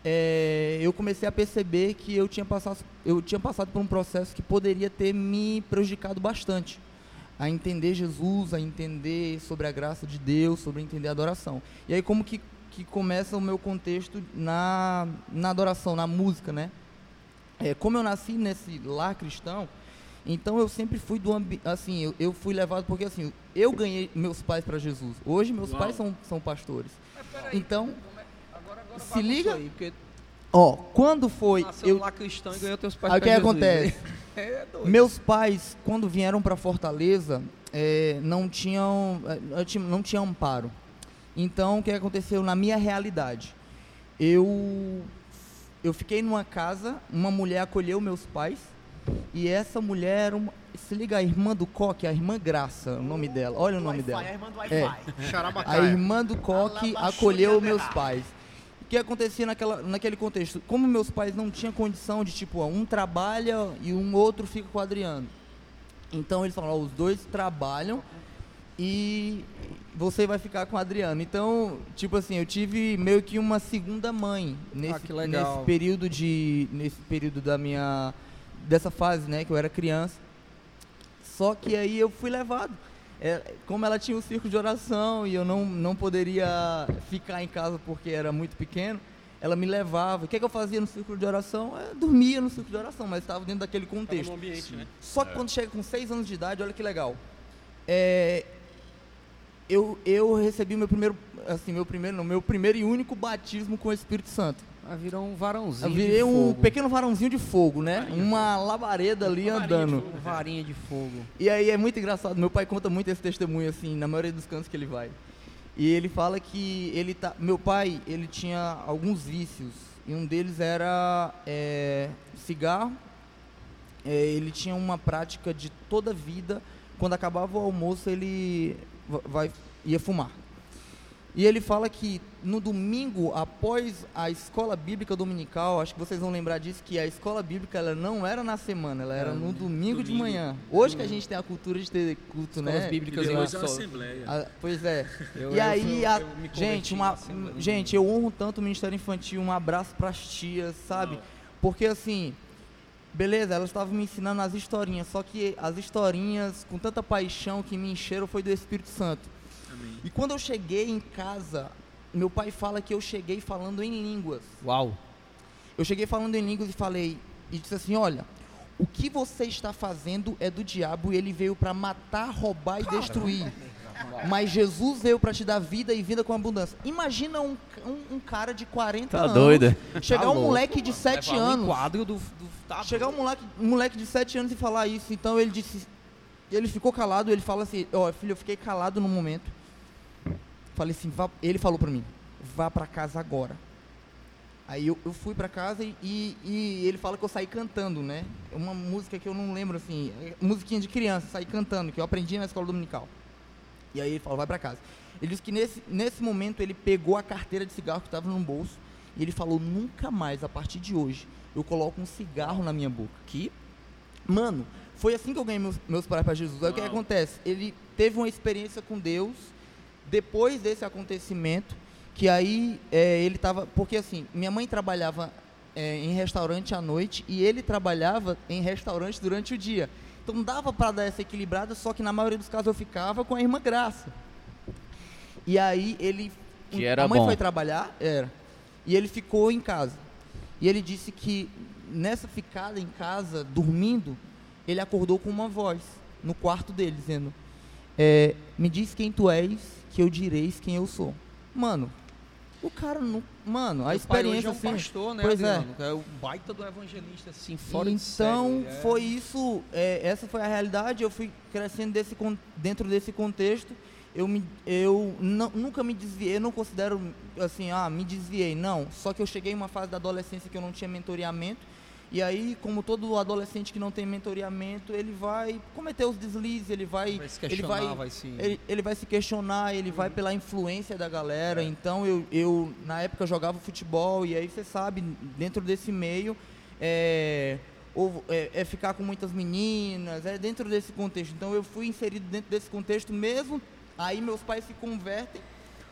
é, eu comecei a perceber que eu tinha, passado, eu tinha passado por um processo que poderia ter me prejudicado bastante. A entender Jesus, a entender sobre a graça de Deus, sobre entender a adoração. E aí como que, que começa o meu contexto na, na adoração, na música, né? É, como eu nasci nesse lar cristão, então eu sempre fui do ambi assim, eu, eu fui levado porque assim, eu ganhei meus pais para Jesus. Hoje meus Uau. pais são, são pastores. Então, Agora, agora Se liga. Aí, porque ó, quando foi nasceu eu lá cristão e ganhou teus pais Aí o que Jesus. acontece? É. Meus pais, quando vieram para Fortaleza, eh, não tinham não tinha- não tinha amparo. Então, o que aconteceu na minha realidade? Eu eu fiquei numa casa, uma mulher acolheu meus pais E essa mulher, era uma- se liga, a irmã do Coque, a irmã Graça, o nome dela. Olha o nome dela. a irmã do É. A Xarabacaia. irmã do Coque acolheu meus pais. O que acontecia naquela, naquele contexto? Como meus pais não tinham condição de, tipo, ó, um trabalha e um outro fica com o Adriano. Então eles falaram, ó, os dois trabalham e você vai ficar com o Adriano. Então, tipo assim, eu tive meio que uma segunda mãe nesse, legal. nesse período de nesse período da minha dessa fase, né, que eu era criança. Só que aí eu fui levado. É, como ela tinha um círculo de oração e eu não, não poderia ficar em casa porque era muito pequeno, ela me levava. O que, é que eu fazia no círculo de oração? Eu dormia no círculo de oração, mas estava dentro daquele contexto. no ambiente, né? Só que quando chega com seis anos de idade, olha que legal. É, eu, eu recebi meu primeiro, assim, meu primeiro, não, meu primeiro e único batismo com o Espírito Santo. Ah, virou um varãozinho. Eu virei de um pequeno varãozinho de fogo, né? Uma labareda ali andando. Uma varinha de fogo. E aí é muito engraçado, meu pai conta muito esse testemunho assim, na maioria dos cantos que ele vai. E ele fala que ele tá, meu pai, ele tinha alguns vícios e um deles era é, cigarro. É, ele tinha uma prática de toda a vida, quando acabava o almoço ele va- vai ia fumar. E ele fala que no domingo, após a escola bíblica dominical, acho que vocês vão lembrar disso, que a escola bíblica ela não era na semana, ela era no domingo, de domingo. manhã. Hoje que a gente tem a cultura de ter culto, Escolas né? E bíblicas eu é assembleia. Ah, pois é. Eu- e eu aí, a- eu converti gente, uma, gente, eu honro tanto o Ministério Infantil. Um abraço pras tias, sabe? Porque assim, beleza, elas estavam me ensinando as historinhas, só que as historinhas com tanta paixão que me encheram foi do Espírito Santo. Amém. E quando eu cheguei em casa, meu pai fala que eu cheguei falando em línguas. Uau. Eu cheguei falando em línguas e falei, e disse assim: Olha, o que você está fazendo é do diabo e ele veio para matar, roubar e destruir. Mas Jesus veio para te dar vida e vida com abundância. Imagina um, um, um cara de 40 Tá anos. doida. Chegar Tá um louco, moleque de 7 Levar um anos. quadro do, do tá Chegar um moleque, um moleque de 7 anos e falar isso. Então ele disse. Ele ficou calado, ele fala assim, ó, filho, eu fiquei calado no momento. Falei assim, vá, ele falou pra mim, vá pra casa agora. Aí eu, eu fui pra casa e, e, e ele fala que eu saí cantando, né? É Uma música que eu não lembro, assim, é musiquinha de criança, saí cantando, que eu aprendi na escola dominical. E aí ele falou, vai pra casa. Ele disse que nesse, nesse momento ele pegou a carteira de cigarro que estava no bolso e ele falou, nunca mais, a partir de hoje, eu coloco um cigarro na minha boca. Que Mano, foi assim que eu ganhei meus, meus pais para Jesus. Aí o que acontece? Ele teve uma experiência com Deus depois desse acontecimento, que aí é, ele tava. Porque assim, minha mãe trabalhava é, em restaurante à noite e ele trabalhava em restaurante durante o dia. Então dava para dar essa equilibrada, só que na maioria dos casos eu ficava com a irmã Graça. E aí ele. Que era a mãe bom. foi trabalhar, era. E ele ficou em casa. E ele disse que nessa ficada em casa, dormindo, ele acordou com uma voz no quarto dele, dizendo: é, Me diz quem tu és, que eu direis quem eu sou. Mano, o cara não. Mano, a Teu pai hoje experiência é um assim. pastor, né, pois é. Adriano? é. o baita do evangelista, assim, fora então série, é. foi isso, é, essa foi a realidade. Eu fui crescendo desse, dentro desse contexto. Eu, me, eu não- nunca me desviei, eu não considero assim, ah, me desviei, não. Só que eu cheguei em uma fase da adolescência que eu não tinha mentoreamento. E aí, como todo adolescente que não tem mentoreamento, ele vai cometer os deslizes, ele vai, Vai se ele questionar, vai, vai se- ele, ele vai se questionar, ele vai pela influência da galera. Então eu, eu na época jogava futebol e aí você sabe dentro desse meio é, ou, é, é ficar com muitas meninas, é dentro desse contexto. Então eu fui inserido dentro desse contexto mesmo. Aí meus pais se convertem.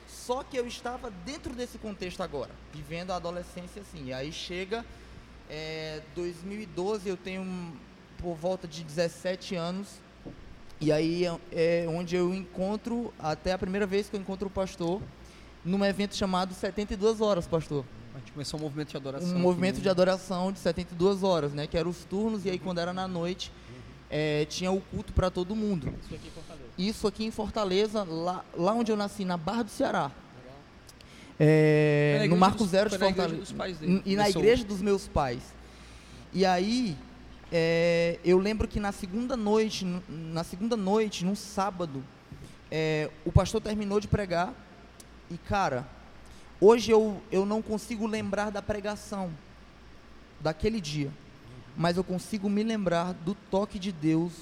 Só que eu estava dentro desse contexto agora, vivendo a adolescência assim. E aí chega é, 2012, eu tenho um- por volta de 17 anos. E aí é, é onde eu encontro, até a primeira vez que eu encontro o pastor, num evento chamado 72 Horas, pastor. A gente começou um movimento de adoração. Um aqui, movimento de adoração de 72 horas, né? Que eram os turnos, e aí quando era na noite, é, tinha o culto para todo mundo. Isso aqui em Fortaleza, lá, lá onde eu nasci, na Barra do Ceará. É, no Marco dos- Zero de Fortaleza. dele. E na igreja dos meus pais. E aí, é, eu lembro que na segunda noite, na segunda noite, num sábado, é, o pastor terminou de pregar e, cara, hoje eu, eu não consigo lembrar da pregação daquele dia. mas eu consigo me lembrar do toque de Deus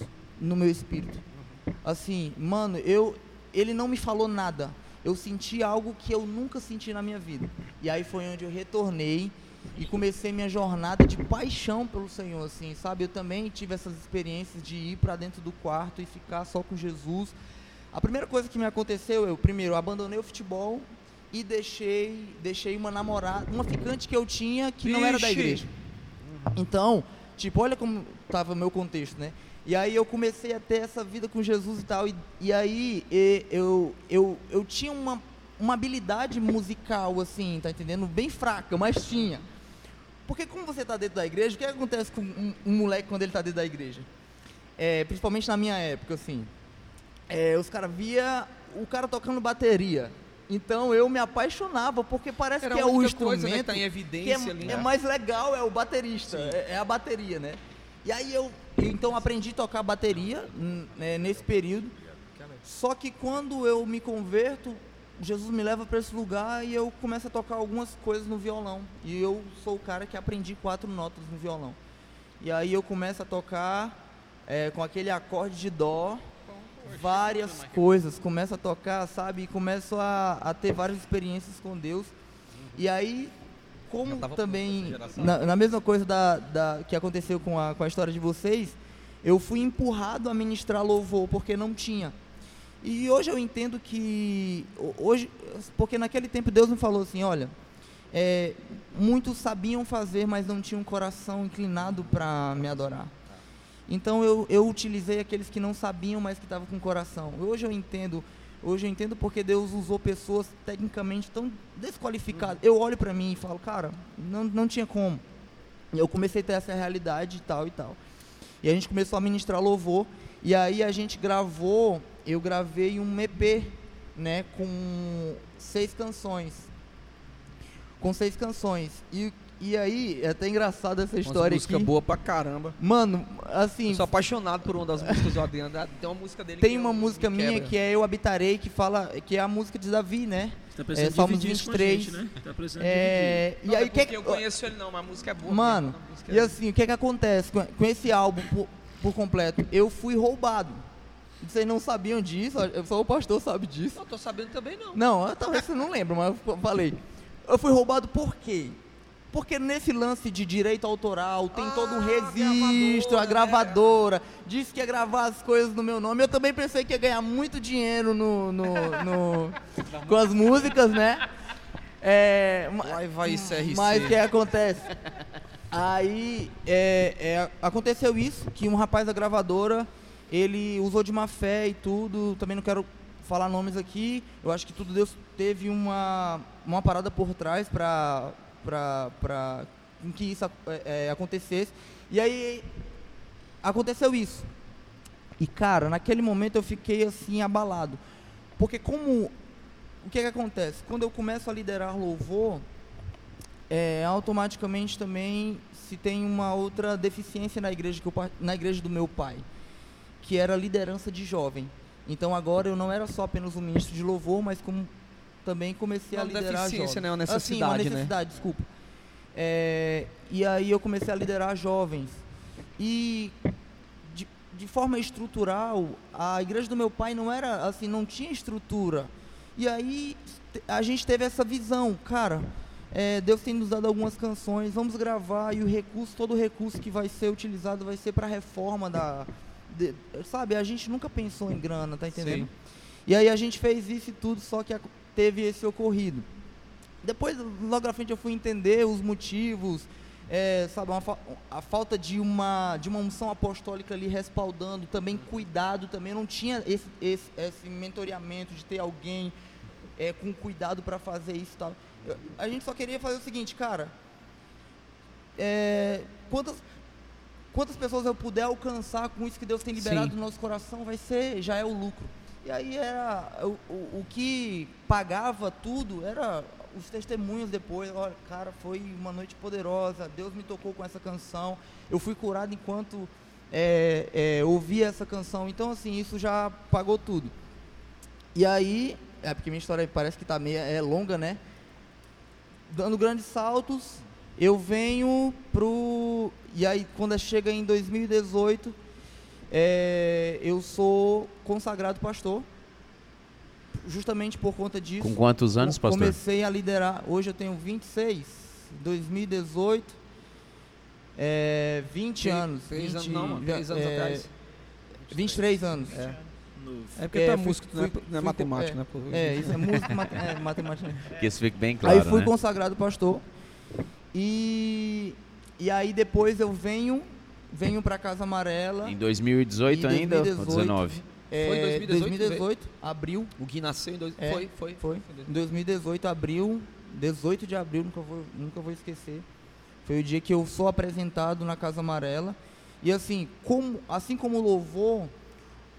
no meu espírito. Assim, mano, eu ele não me falou nada. Eu senti algo que eu nunca senti na minha vida. E aí foi onde eu retornei e comecei minha jornada de paixão pelo Senhor, assim, sabe? Eu também tive essas experiências de ir para dentro do quarto e ficar só com Jesus. A primeira coisa que me aconteceu, eu primeiro abandonei o futebol e deixei, deixei uma namorada, uma ficante que eu tinha que não era da igreja. Então, tipo, olha como estava o meu contexto, né? E aí eu comecei a ter essa vida com Jesus e tal. E, e aí e, eu, eu, eu tinha uma, uma habilidade musical, assim, tá entendendo? Bem fraca, mas tinha. Porque como você tá dentro da igreja, o que acontece com um, um moleque quando ele tá dentro da igreja? É, principalmente na minha época, assim. É, os caras via o cara tocando bateria. Então eu me apaixonava, porque parece Era que é o única coisa, né, instrumento que tá em que evidência é, ali, é né? mais legal, é o baterista, é, é a bateria, né? E aí eu, então aprendi a tocar bateria né, nesse período. Só que quando eu me converto, Jesus me leva para esse lugar e eu começo a tocar algumas coisas no violão. E eu sou o cara que aprendi quatro notas no violão. E aí eu começo a tocar é, com aquele acorde de dó, várias coisas, começo a tocar, sabe? E começo a, a ter várias experiências com Deus. E aí, como também, na, na mesma coisa da, da, que aconteceu com a, com a história de vocês, eu fui empurrado a ministrar louvor, porque não tinha. E hoje eu entendo que, ho- hoje, porque naquele tempo Deus me falou assim, olha, é, muitos sabiam fazer, mas não tinham um coração inclinado para me adorar. Então eu, eu utilizei aqueles que não sabiam, mas que estavam com coração. Hoje eu entendo, hoje eu entendo porque Deus usou pessoas tecnicamente tão desqualificadas. Eu olho para mim e falo, cara, não, não tinha como. E eu comecei a ter essa realidade e tal e tal. E a gente começou a ministrar louvor. E aí a gente gravou, eu gravei um EP, né, com seis canções. Com seis canções. E, e aí, é até engraçado essa história música aqui. boa pra caramba. Mano, assim, Eu sou apaixonado por uma das músicas do Adriano. Tem uma música dele tem que uma eu- música minha quebra. que é Eu Habitarei, que fala, que é a música de Davi, né? Tá precisando É, Salmos dividir isso com a 23. gente, né? Tá precisando É, e Não, aí é que porque eu conheço ele não, mas a música é boa. Mano, música e é- assim, o que que acontece com, com esse álbum por, por completo? Eu fui roubado. Vocês não sabiam disso? Só o pastor sabe disso. Não tô sabendo também não. Não, eu- talvez você não lembre, mas eu falei. Eu fui roubado por quê? Porque nesse lance de direito autoral tem todo um Ah, registro, a gravadora, né? gravadora, disse que ia gravar as coisas no meu nome. Eu também pensei que ia ganhar muito dinheiro no, no, no- com as músicas, né? É, ma- Vai, CRC. mas o que acontece? Aí é, é, aconteceu isso, que um rapaz da gravadora, ele usou de má fé e tudo, também não quero falar nomes aqui, eu acho que tudo Deus teve uma, uma parada por trás pra, com que isso é, é, acontecesse. E aí aconteceu isso. E cara, naquele momento eu fiquei assim abalado. Porque como o que que acontece? Quando eu começo a liderar louvor, é, automaticamente também se tem uma outra deficiência na igreja que eu, na igreja do meu pai, que era a liderança de jovem. Então agora eu não era só apenas um ministro de louvor, mas como também comecei a Uma liderar deficiência, jovens. né? Uma Assim, necessidade, uma né? necessidade, desculpa. É, e aí eu comecei a liderar jovens. E de, de forma estrutural, a igreja do meu pai não era assim, não tinha estrutura. E aí a gente teve essa visão, cara. é, Deus tem nos dado algumas canções, vamos gravar e o recurso, todo o recurso que vai ser utilizado vai ser para reforma da, de- sabe? A gente nunca pensou em grana, tá entendendo? Sim. E aí a gente fez isso e tudo, só que teve esse ocorrido. Depois, logo à frente, eu fui entender os motivos, é, sabe, uma a falta de uma, de uma unção apostólica ali respaldando, também cuidado, também não tinha esse, esse, esse mentoreamento de ter alguém é, com cuidado para fazer isso e tal. Eu- a gente só queria fazer o seguinte, cara, é, quantas, quantas pessoas eu puder alcançar com isso que Deus tem liberado Sim. no nosso coração, vai ser, já é o lucro. E aí era o, o, o que pagava tudo era os testemunhos depois. Olha, cara, foi uma noite poderosa. Deus me tocou com essa canção. Eu fui curado enquanto é, é, ouvia essa canção. Então, assim, isso já pagou tudo. E aí, é porque minha história parece que tá meio é longa, né? Dando grandes saltos, Eu venho pro. E aí, quando chega em 2018, é, eu sou consagrado pastor. Justamente por conta disso. Com quantos anos, pastor? Comecei a liderar. Hoje eu tenho 26. 2018. É, 20 Três- anos. três 20, anos não, mano, anos é, atrás. 23 anos. É. É porque É, tu é fui- músico, tu não é, fui- não é fui- matemático, é, né? É, isso é música, mate, é, matemática. Que isso fique bem claro, aí fui né? consagrado pastor. E, e aí depois eu venho venho para Casa Amarela. Em 2018 Em ainda ou 2018. 19? é, Foi em 2018 que 2018, abril. O Gui nasceu em dois... É, foi, foi. Foi. Em 2018, abril, 18 de abril, nunca vou, nunca vou esquecer. Foi o dia que eu sou apresentado na Casa Amarela. E assim, como, assim como o louvor,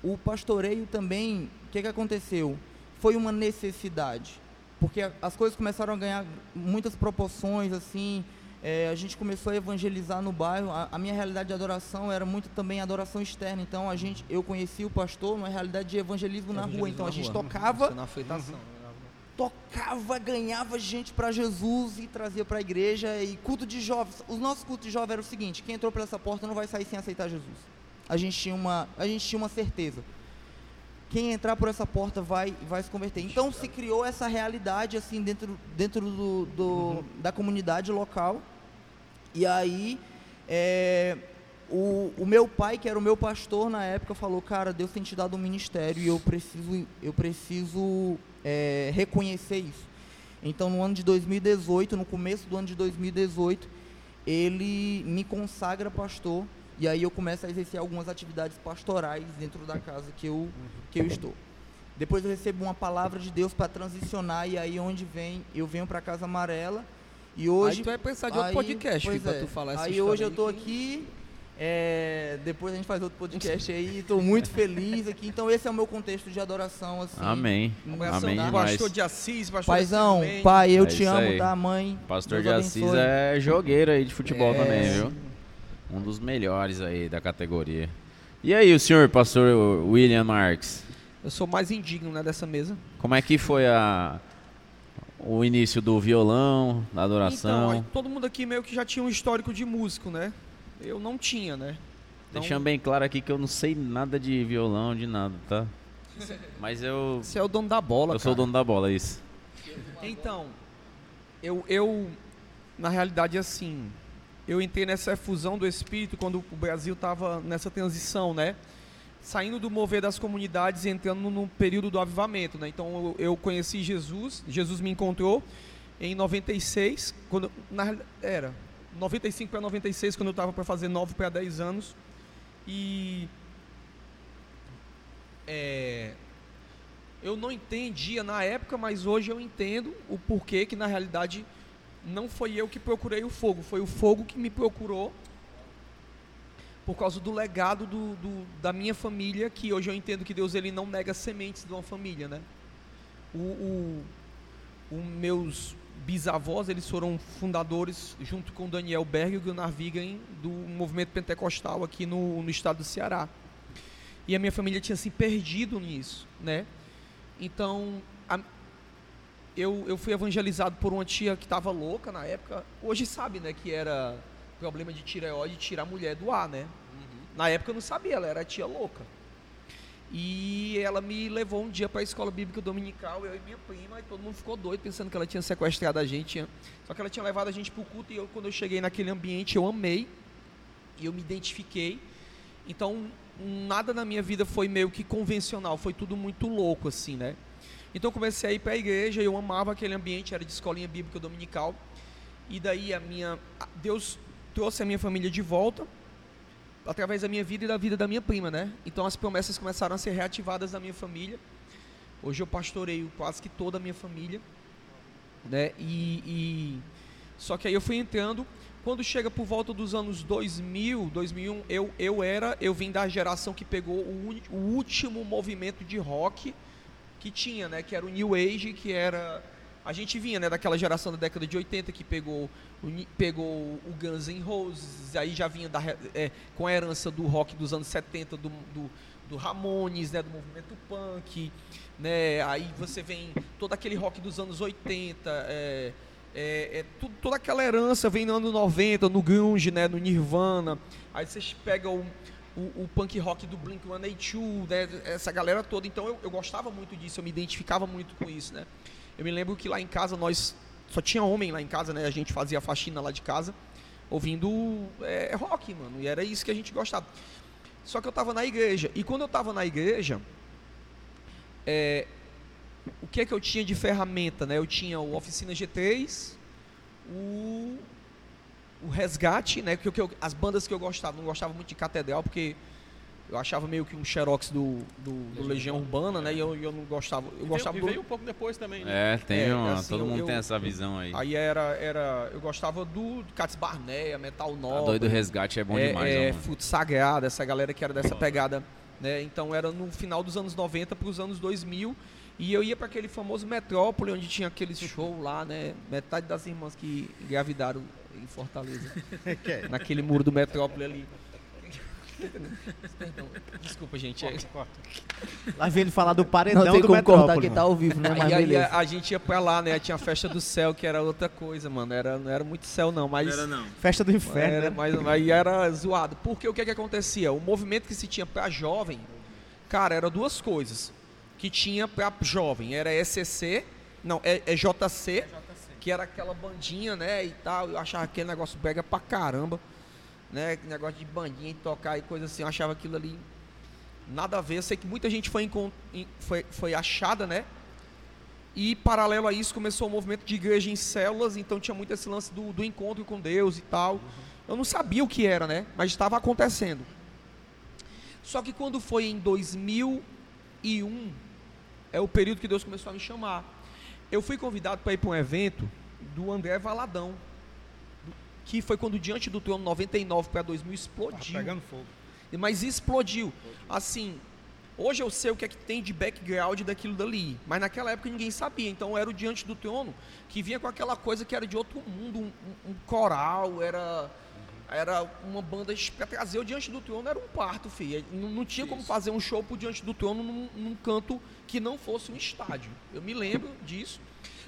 o pastoreio também, o que, que aconteceu? Foi uma necessidade. Porque as coisas começaram a ganhar muitas proporções, assim. É, a gente começou a evangelizar no bairro. A, a minha realidade de adoração era muito também adoração externa. Então a gente, eu conheci o pastor numa realidade de evangelismo na rua. Então a gente tocava Na afetação. tocava, ganhava gente para Jesus e trazia para a igreja e culto de jovens. Os nossos cultos de jovens era o seguinte: quem entrou por essa porta não vai sair sem aceitar Jesus. A gente tinha uma, a gente tinha uma certeza. Quem entrar por essa porta vai, vai se converter. Então se criou essa realidade assim dentro, dentro do, do- da comunidade local. E aí é, o, o meu pai, que era o meu pastor na época, falou, cara, Deus tem te dado um ministério e eu preciso, eu preciso é, reconhecer isso. Então no ano de 2018, no começo do ano de 2018, ele me consagra pastor e aí eu começo a exercer algumas atividades pastorais dentro da casa que eu, que eu estou. Depois eu recebo uma palavra de Deus para transicionar e aí onde vem, eu venho para a Casa Amarela e hoje Aí tu vai precisar de outro Aí, podcast, pra é. tu falar essa Aí hoje eu tô que- aqui, é, depois a gente faz outro podcast aí, estou muito feliz aqui. Então esse é o meu contexto de adoração, assim. Amém. Amém pastor de Assis, pastor Paizão, de Assis pai, eu É te amo, aí. tá, mãe? Pastor Deus de Assis abençoe. é jogueiro aí de futebol É. também, viu? Um dos melhores aí da categoria. E aí, o senhor, pastor William Marques? Eu sou mais indigno né, dessa mesa. Como é que foi a, o início do violão, da adoração? Então, todo mundo aqui meio que já tinha um histórico de músico, né? Eu não tinha, né? Então, Deixando bem claro aqui que eu não sei nada de violão, de nada, tá? Mas eu, Você é o dono da bola, eu sou o cara. dono da bola, é isso. Então, eu, eu, na realidade, assim, eu entrei nessa fusão do espírito quando o Brasil estava nessa transição, né? Saindo do mover das comunidades e entrando no período do avivamento, né? Então, eu, eu conheci Jesus, Jesus me encontrou em 96, quando, na, era 95 para 96, quando eu estava para fazer 9 para 10 anos. E é, eu não entendia na época, mas hoje eu entendo o porquê que na realidade não foi eu que procurei o fogo, foi o fogo que me procurou por causa do legado do, do- da minha família, que hoje eu entendo que Deus ele não nega sementes de uma família, né? O, o, o meus bisavós, eles foram fundadores, junto com Daniel Berg e Gunnar Vigan, do movimento pentecostal aqui no, no estado do Ceará. E a minha família tinha se perdido nisso, né? Então, a- eu, eu fui evangelizado por uma tia que estava louca na época. Hoje sabe, né, que era problema de tireoide tirar a mulher do ar, né? Na época eu não sabia, ela era tia louca. E ela me levou um dia para a escola bíblica dominical, eu e minha prima, e todo mundo ficou doido pensando que ela tinha sequestrado a gente. Só que ela tinha levado a gente para o culto e eu, quando eu cheguei naquele ambiente, eu amei e eu me identifiquei. Então, nada na minha vida foi meio que convencional, foi tudo muito louco assim, né? Então comecei a ir para a igreja, eu amava aquele ambiente, era de escolinha bíblica dominical. E daí a minha Deus trouxe a minha família de volta através da minha vida e da vida da minha prima, né? Então as promessas começaram a ser reativadas na minha família. Hoje eu pastoreio quase que toda a minha família, né? E, e só que aí eu fui entrando quando chega por volta dos anos 2000, 2001, eu, eu era, eu vim da geração que pegou o, o último movimento de rock que tinha, né? Que era o New Age, que era a gente vinha, né, daquela geração da década de 80 que pegou o, pegou o Guns N' Roses, aí já vinha da, é, com a herança do rock dos anos 70, do, do, do Ramones, né, do movimento punk, né, aí você vem todo aquele rock dos anos 80, é, É, é tudo- toda aquela herança vem no ano 90, no grunge, né, no Nirvana. Aí vocês pegam o, o, o punk rock do Blink-182, né, essa galera toda. Então eu, eu gostava muito disso, eu me identificava muito com isso, né. Eu me lembro que lá em casa nós só tinha homem lá em casa, né? A gente fazia faxina lá de casa ouvindo é, rock, mano. E era isso que a gente gostava. Só que eu tava na igreja. E quando eu tava na igreja, é, o que é que eu tinha de ferramenta, né? Eu tinha o Oficina G3, o, o Resgate, né? Que, eu- que eu- as bandas que eu gostava, não gostava muito de Catedral, porque eu achava meio que um xerox do, do, do Legião Urbana, né? E eu, eu não gostava. Eu E gostava veio, e do, veio um pouco depois também, né? É, tem É, uma, assim, todo mundo eu- tem essa visão aí. Aí era, era. Eu gostava do, Cats Barneia, Metal A Nobre. doido resgate é bom é, demais, é, ó, mano. Fruto Sagrado, essa galera que era dessa pegada. Né? Então era no final dos anos 90 para os anos 2000. E eu ia para aquele famoso Metrópole, onde tinha aquele show lá, né? Metade das irmãs que engravidaram em Fortaleza. Naquele muro do Metrópole ali. Perdão, desculpa, gente. é- Lá vem ele falar do paredão Não tem do como cortar Metrópole. que tá ao vivo, né? Mas Aí, a, a gente ia pra lá, né? Tinha a festa do céu, que era outra coisa, mano. Era, não era muito céu, não, mas. Não era não. Festa do inferno, Era, né? mas aí era zoado. Porque o que, que acontecia? O movimento que se tinha pra jovem, cara, era duas coisas. Que tinha pra jovem. Era SCC, não, é, é JC, que era aquela bandinha, né, e tal. Eu achava aquele negócio brega pra caramba. Né, negócio de bandinha e tocar e coisa assim. Eu achava aquilo ali nada a ver. Eu sei que muita gente foi, foi, foi achada, né? E paralelo a isso começou o movimento de igreja em células, então tinha muito esse lance do, do encontro com Deus e tal. Eu não sabia o que era, né? Mas estava acontecendo. Só que quando foi em 2001, é o período que Deus começou a me chamar. Eu fui convidado para ir para um evento do André Valadão, que foi quando Diante do Trono 99 para 2000 Tá explodiu. pegando fogo. Mas explodiu. Assim, hoje eu sei o que é que tem de background daquilo dali. Mas naquela época ninguém sabia. Então era o Diante do Trono que vinha com aquela coisa que era de outro mundo, um- um coral, era. Era uma banda para trazer o Diante do Trono era um parto, filho. Não, não tinha como fazer um show pro Diante do Trono num, num canto que não fosse um estádio. Eu me lembro disso.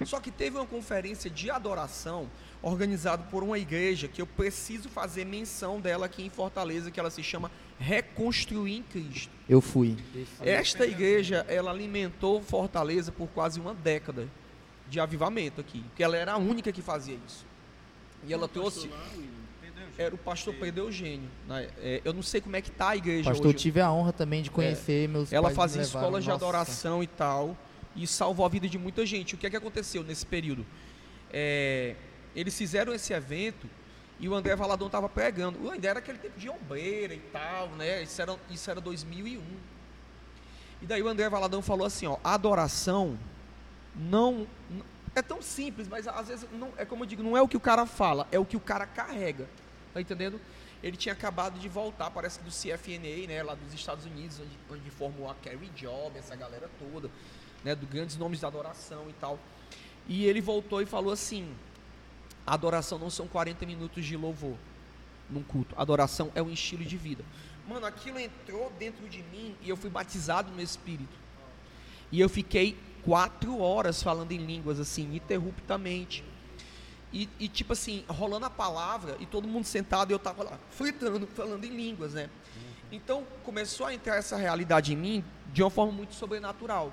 Só que teve uma conferência de adoração organizada por uma igreja que eu preciso fazer menção dela aqui em Fortaleza, que ela se chama Reconstruir em Cristo. Eu fui. Esta igreja, ela alimentou Fortaleza por quase uma década de avivamento aqui, porque ela era a única que fazia isso. E ela trouxe era o pastor Pedro Eugênio. né? É, eu não sei como é que tá a igreja Pastor, hoje. tive a honra também de conhecer meus Ela fazia me levaram. escolas de adoração e tal, e salvou a vida de muita gente. O que é que aconteceu nesse período? É, eles fizeram esse evento e o André Valadão estava pregando. O André era aquele tempo de ombreira e tal, né? Isso era, isso era 2001. E daí o André Valadão falou assim, ó, adoração não é tão simples, mas às vezes não é como eu digo, não é o que o cara fala, é o que o cara carrega. Tá entendendo? Ele tinha acabado de voltar, parece que do CFNA, né, lá dos Estados Unidos, onde, onde formou a Carrie Job, essa galera toda, né, do grandes nomes da adoração e tal. E ele voltou e falou assim: adoração não são 40 minutos de louvor num culto. Adoração é um estilo de vida. Mano, aquilo entrou dentro de mim e eu fui batizado no Espírito. E eu fiquei quatro horas falando em línguas, assim, ininterruptamente. E, e, tipo assim, rolando a palavra e todo mundo sentado e eu tava lá, fritando, falando em línguas, né? Então começou a entrar essa realidade em mim de uma forma muito sobrenatural.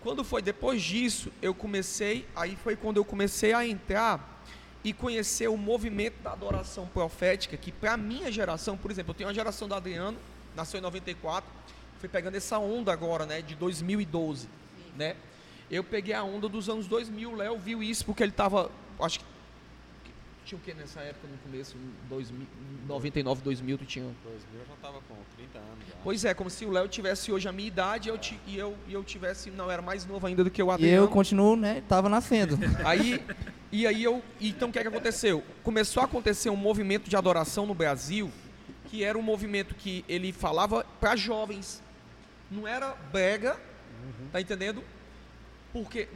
Quando foi depois disso, eu comecei, aí foi quando eu comecei a entrar e conhecer o movimento da adoração profética, que para minha geração, por exemplo, eu tenho uma geração do Adriano, nasceu em 94, fui pegando essa onda agora, né, de 2012, né? Eu peguei a onda dos anos 2000, o Léo viu isso porque ele tava, acho que tinha o que nessa época no começo, em 2000, 99, 2000, tu tinha 2000 eu já tava com 30 anos já. Pois é, como se o Léo tivesse hoje a minha idade e eu, ti- e eu, e eu tivesse, não, era mais novo ainda do que o E Adriano. eu continuo, né? Tava nascendo. Aí, e aí eu, então o que é que aconteceu? Começou a acontecer um movimento de adoração no Brasil, que era um movimento que ele falava para jovens. Não era brega, tá entendendo? Porque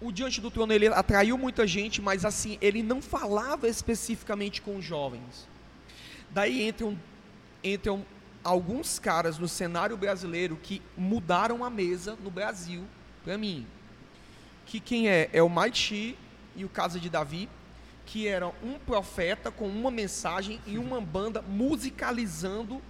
o Diante do Trono ele atraiu muita gente, mas assim, ele não falava especificamente com jovens. Daí entram, entram alguns caras no cenário brasileiro que mudaram a mesa no Brasil, para mim. Que quem é? É o Maichi, e o Casa de Davi, que era um profeta com uma mensagem e uma banda musicalizando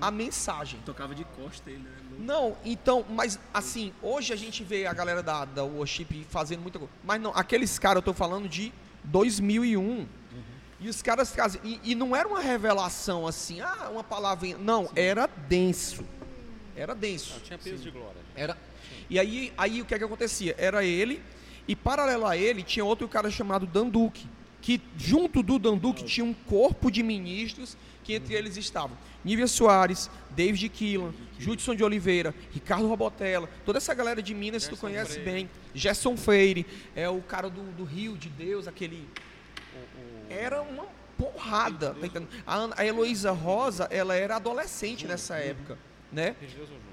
a mensagem. Tocava de costa ele, né? Não, então, mas assim, hoje a gente vê a galera da, da worship fazendo muita coisa. Mas não, aqueles caras, eu tô falando de 2001. E os caras trazem. E, e não era uma revelação assim, ah, uma palavrinha. Não, era denso. Era denso. Tinha peso de glória. Era. E aí, aí o que é que acontecia? Era ele, e paralelo a ele tinha outro cara chamado Danduque. Que junto do Danduque tinha um corpo de ministros, que entre eles estavam Nívia Soares, David Keelan, Judson de Oliveira, Ricardo Robotella, toda essa galera de Minas que tu conhece bem, Gerson Freire, é o cara do, do Rio de Deus, aquele. Era uma porrada. tá entendendo? A, Ana- a Heloísa Rosa, ela era adolescente nessa época, né? Filho de Deus ou Júnior?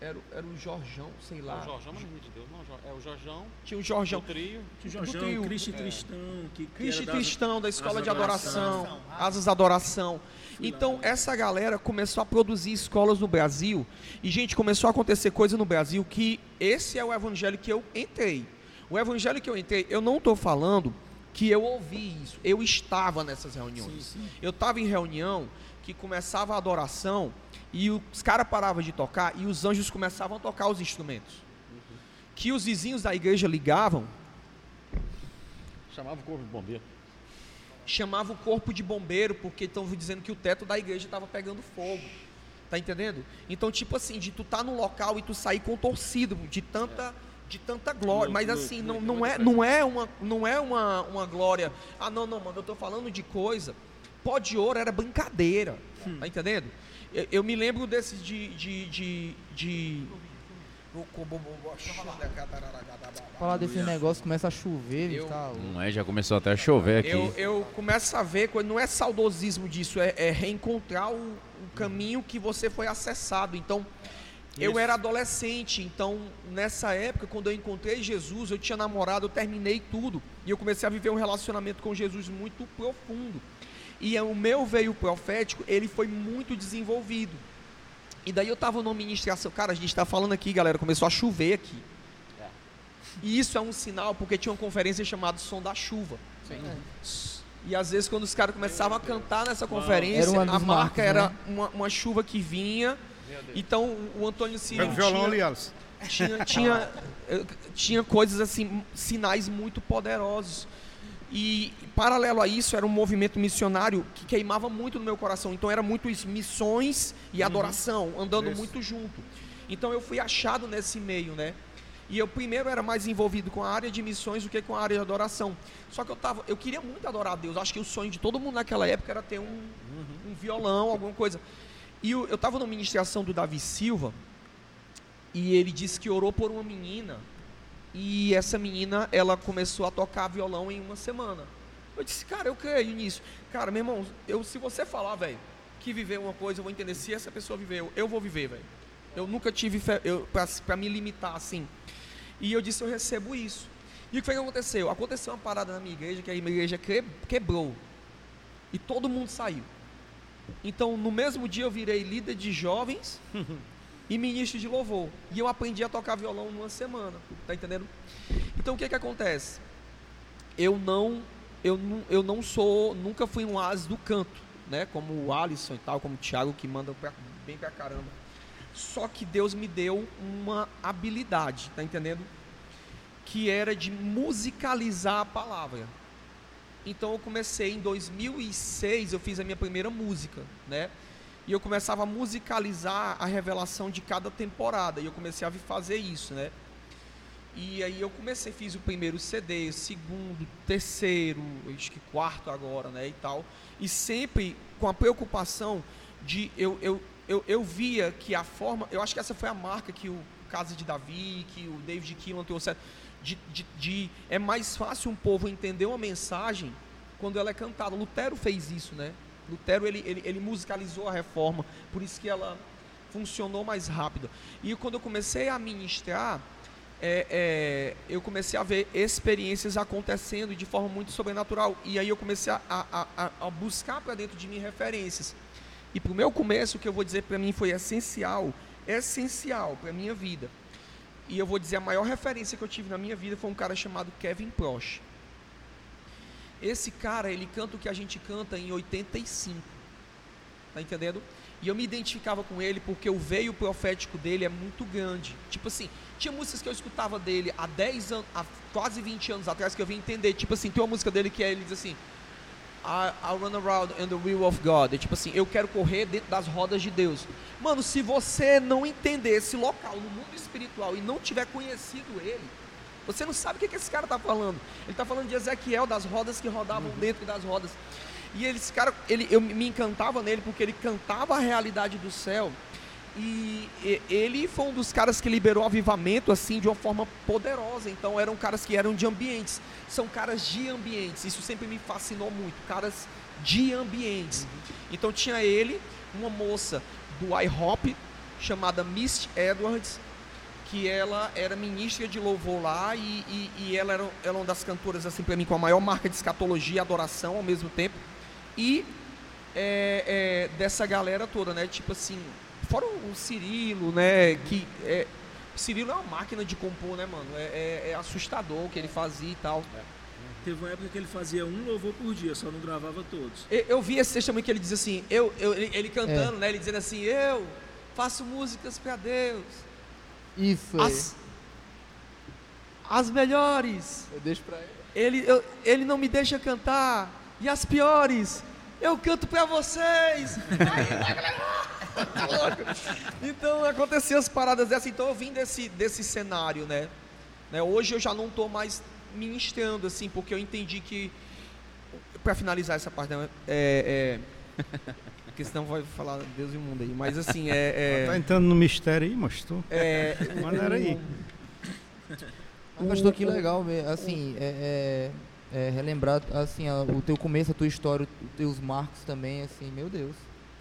Era, o- era o Jorjão, sei É lá. o Jorjão, mas não é de Deus, não. É o Jorjão, Tinha o o Jorjão. trio. Tinha Do o trio. Jorjão, Cristo e Tristão. Que, que Cristo era e Tristão, da Escola Asas de da Adoração, Asas da Adoração. Então, essa galera começou a produzir escolas no Brasil. E, gente, começou a acontecer coisa no Brasil que esse é o evangelho que eu entrei. O evangelho que eu entrei, eu não estou falando que eu ouvi isso. Eu estava nessas reuniões. Eu estava em reunião que começava a adoração e os caras paravam de tocar e os anjos começavam a tocar os instrumentos. Que os vizinhos da igreja ligavam Chamava o corpo de bombeiro. Chamava o corpo de bombeiro porque estão dizendo que o teto da igreja estava pegando fogo. Tá entendendo? Então, tipo assim, de tu tá no local e tu sair contorcido de tanta de tanta glória, mas Louco, assim, louco, não, louco, não é não é uma não é uma, uma glória. Ah, não, não, mano, eu tô falando de coisa. Pó de ouro era brincadeira. Tá entendendo? Eu, eu me lembro desses de de de, de... Falar desse negócio, começa a chover, Eu- tá louco. Não é, já começou até a chover aqui. Eu, eu começo a ver, não é saudosismo disso, é, é reencontrar o, o caminho que você foi acessado. Então, eu era adolescente, então nessa época, quando eu encontrei Jesus, eu tinha namorado, eu terminei tudo. E eu comecei a viver um relacionamento com Jesus muito profundo. E é, o meu veio profético, ele foi muito desenvolvido. E daí eu tava numa ministração, cara, a gente tá falando aqui, galera, começou a chover aqui. E isso é um sinal porque tinha uma conferência chamada Som da Chuva. E às vezes quando os caras começavam a cantar nessa conferência, a marca marcos, era né? uma, uma chuva que vinha. Então o- Antônio Cirilo o violão tinha, ali, tinha, tinha, eh, tinha coisas assim, sinais muito poderosos. E paralelo a isso era um movimento missionário que queimava muito no meu coração. Então era muito isso, missões e adoração, andando Isso. muito junto. Então eu fui achado nesse meio, né? E eu primeiro era mais envolvido com a área de missões do que com a área de adoração. Só que eu tava, eu queria muito adorar a Deus. Acho que o sonho de todo mundo naquela época era ter um, um violão, alguma coisa. E eu, eu tava numa ministração do Davi Silva e ele disse que orou por uma menina e essa menina ela começou a tocar violão em uma semana. Eu disse, cara, eu creio nisso. Cara, meu irmão, eu, se você falar, velho, que viver uma coisa, eu vou entender. Se essa pessoa viveu, eu vou viver, velho. Eu nunca tive pra me limitar assim. E eu disse, eu recebo isso. E o que foi que aconteceu? Aconteceu uma parada na minha igreja, que a igreja que- quebrou. E todo mundo saiu. Então, no mesmo dia, eu virei líder de jovens e ministro de louvor. E eu aprendi a tocar violão numa semana. Tá entendendo? Então, o que que acontece? Eu não, eu não, eu não sou, nunca fui um as do canto, né? Como o Alisson e tal, como o Thiago, que manda pra- bem pra caramba. Só que Deus me deu uma habilidade, tá entendendo? Que era de musicalizar a palavra. Então eu comecei em 2006, eu fiz a minha primeira música, né? E eu começava a musicalizar a revelação de cada temporada. E eu comecei a fazer isso, né? E aí eu comecei, fiz o primeiro CD, segundo, terceiro, acho que quarto agora, né, e tal. E sempre com a preocupação de eu, eu, eu, eu via que a forma, eu acho que essa foi a marca que o Casa de Davi, que o David Keelan trouxe, de, de, de é mais fácil um povo entender uma mensagem quando ela é cantada. Lutero fez isso, né? Lutero ele, ele, ele musicalizou a reforma, por isso que ela funcionou mais rápido. E quando eu comecei a ministrar, é, é, eu comecei a ver experiências acontecendo de forma muito sobrenatural. E aí eu comecei a, a, a, buscar para dentro de mim referências. E para o meu começo, o que eu vou dizer para mim foi essencial, essencial para a minha vida. E eu vou dizer, a maior referência que eu tive na minha vida foi um cara chamado Kevin Prosch. Esse cara, ele canta o que a gente canta em 85. Tá entendendo? E eu me identificava com ele porque o veio profético dele é muito grande. Tipo assim, tinha músicas que eu escutava dele há 10 anos, há quase 20 anos atrás que eu vim entender. Tipo assim, tem uma música dele que é, ele diz assim: I, I run around in the wheel of God. É tipo assim, eu quero correr dentro das rodas de Deus. Mano, se você não entender esse local no mundo espiritual e não tiver conhecido ele, você não sabe o que, que esse cara está falando. Ele está falando de Ezequiel, das rodas que rodavam dentro das rodas. E esse cara, ele, eu me encantava nele porque ele cantava a realidade do céu. E e- ele foi um dos caras que liberou avivamento assim de uma forma poderosa. Então eram caras que eram de ambientes. São caras de ambientes. Isso sempre me fascinou muito. Caras de ambientes. Então tinha ele, uma moça do IHOP chamada Miss Edwards, que ela era ministra de louvor lá e, e, e ela era, ela é uma das cantoras assim para mim com a maior marca de escatologia e adoração ao mesmo tempo. E é, é, dessa galera toda né? Tipo assim fora o Cirilo né? Que é, Cirilo é uma máquina de compor né mano? É, é- é assustador o que ele fazia e tal. Teve uma época que ele fazia um louvor por dia, só não gravava todos. Eu, eu vi esse testemunho que ele diz assim, eu, eu- ele, ele cantando, né? Ele dizendo assim, eu faço músicas para Deus, Isso as, as melhores. Eu deixo pra ele. Ele, eu- ele não me deixa cantar. E as piores, eu canto para vocês. Tá louco? então aconteciam as paradas dessas. Então eu vim desse, desse cenário, né? né? Hoje eu já não estou mais ministrando, assim, porque eu entendi que. Para finalizar essa parte, né? é, é, porque senão vai falar Deus e o mundo aí. Mas assim, é. Tá é, entrando no mistério aí, mostrou. é Maneira aí. Mas pastor, que legal ver, assim, é, é- é relembrar, assim, a- o teu começo, a tua história, os teus marcos também, assim, meu Deus.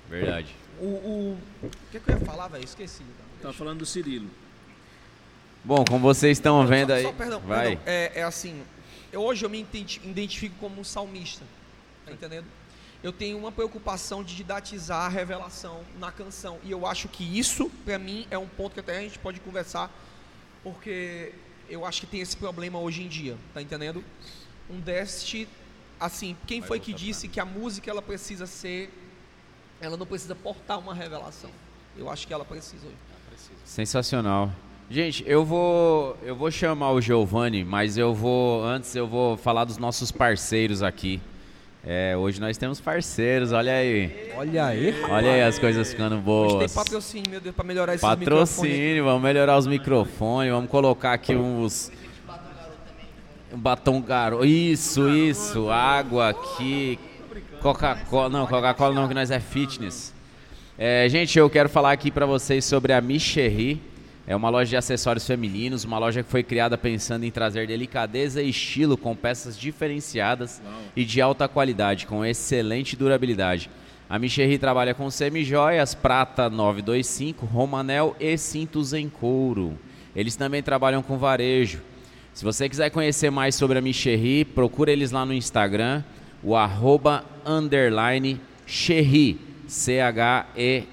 Verdade. O, o, o que, que eu ia falar, velho? Esqueci. Tava falando do Cirilo. Bom, como vocês estão vendo só- aí. só, perdão, vai. perdão. É, é assim, eu, hoje eu me identi- identifico como um salmista, tá entendendo? Eu tenho uma preocupação de didatizar a revelação na canção. E eu acho que isso, pra mim, é um ponto que até a gente pode conversar, porque eu acho que tem esse problema hoje em dia, tá entendendo? Um déficit, assim, quem foi que disse que a música ela precisa ser, ela não precisa portar uma revelação? Eu acho que ela precisa hoje. Sensacional. Gente, eu vou eu vou chamar o Giovanni, mas eu vou antes eu vou falar dos nossos parceiros aqui. É, hoje nós temos parceiros, olha aí. Olha aí. Olha aí as coisas ficando Hoje boas. tem patrocínio, meu Deus, pra melhorar esses microfones. Patrocínio, vamos melhorar os microfones, vamos colocar aqui uns. Um batom garoto. Isso, isso. Água aqui. Coca-Cola. Não, Coca-Cola não, que nós é fitness. É, gente, eu quero falar aqui pra vocês sobre a Micherry. É uma loja de acessórios femininos, uma loja que foi criada pensando em trazer delicadeza e estilo com peças diferenciadas e de alta qualidade, com excelente durabilidade. A Micherry trabalha com semijoias, prata 925, romanel e cintos em couro. Eles também trabalham com varejo. Se você quiser conhecer mais sobre a Micherry, procura eles lá no Instagram, o arroba underline Cherry, C-H-E-R-R-Y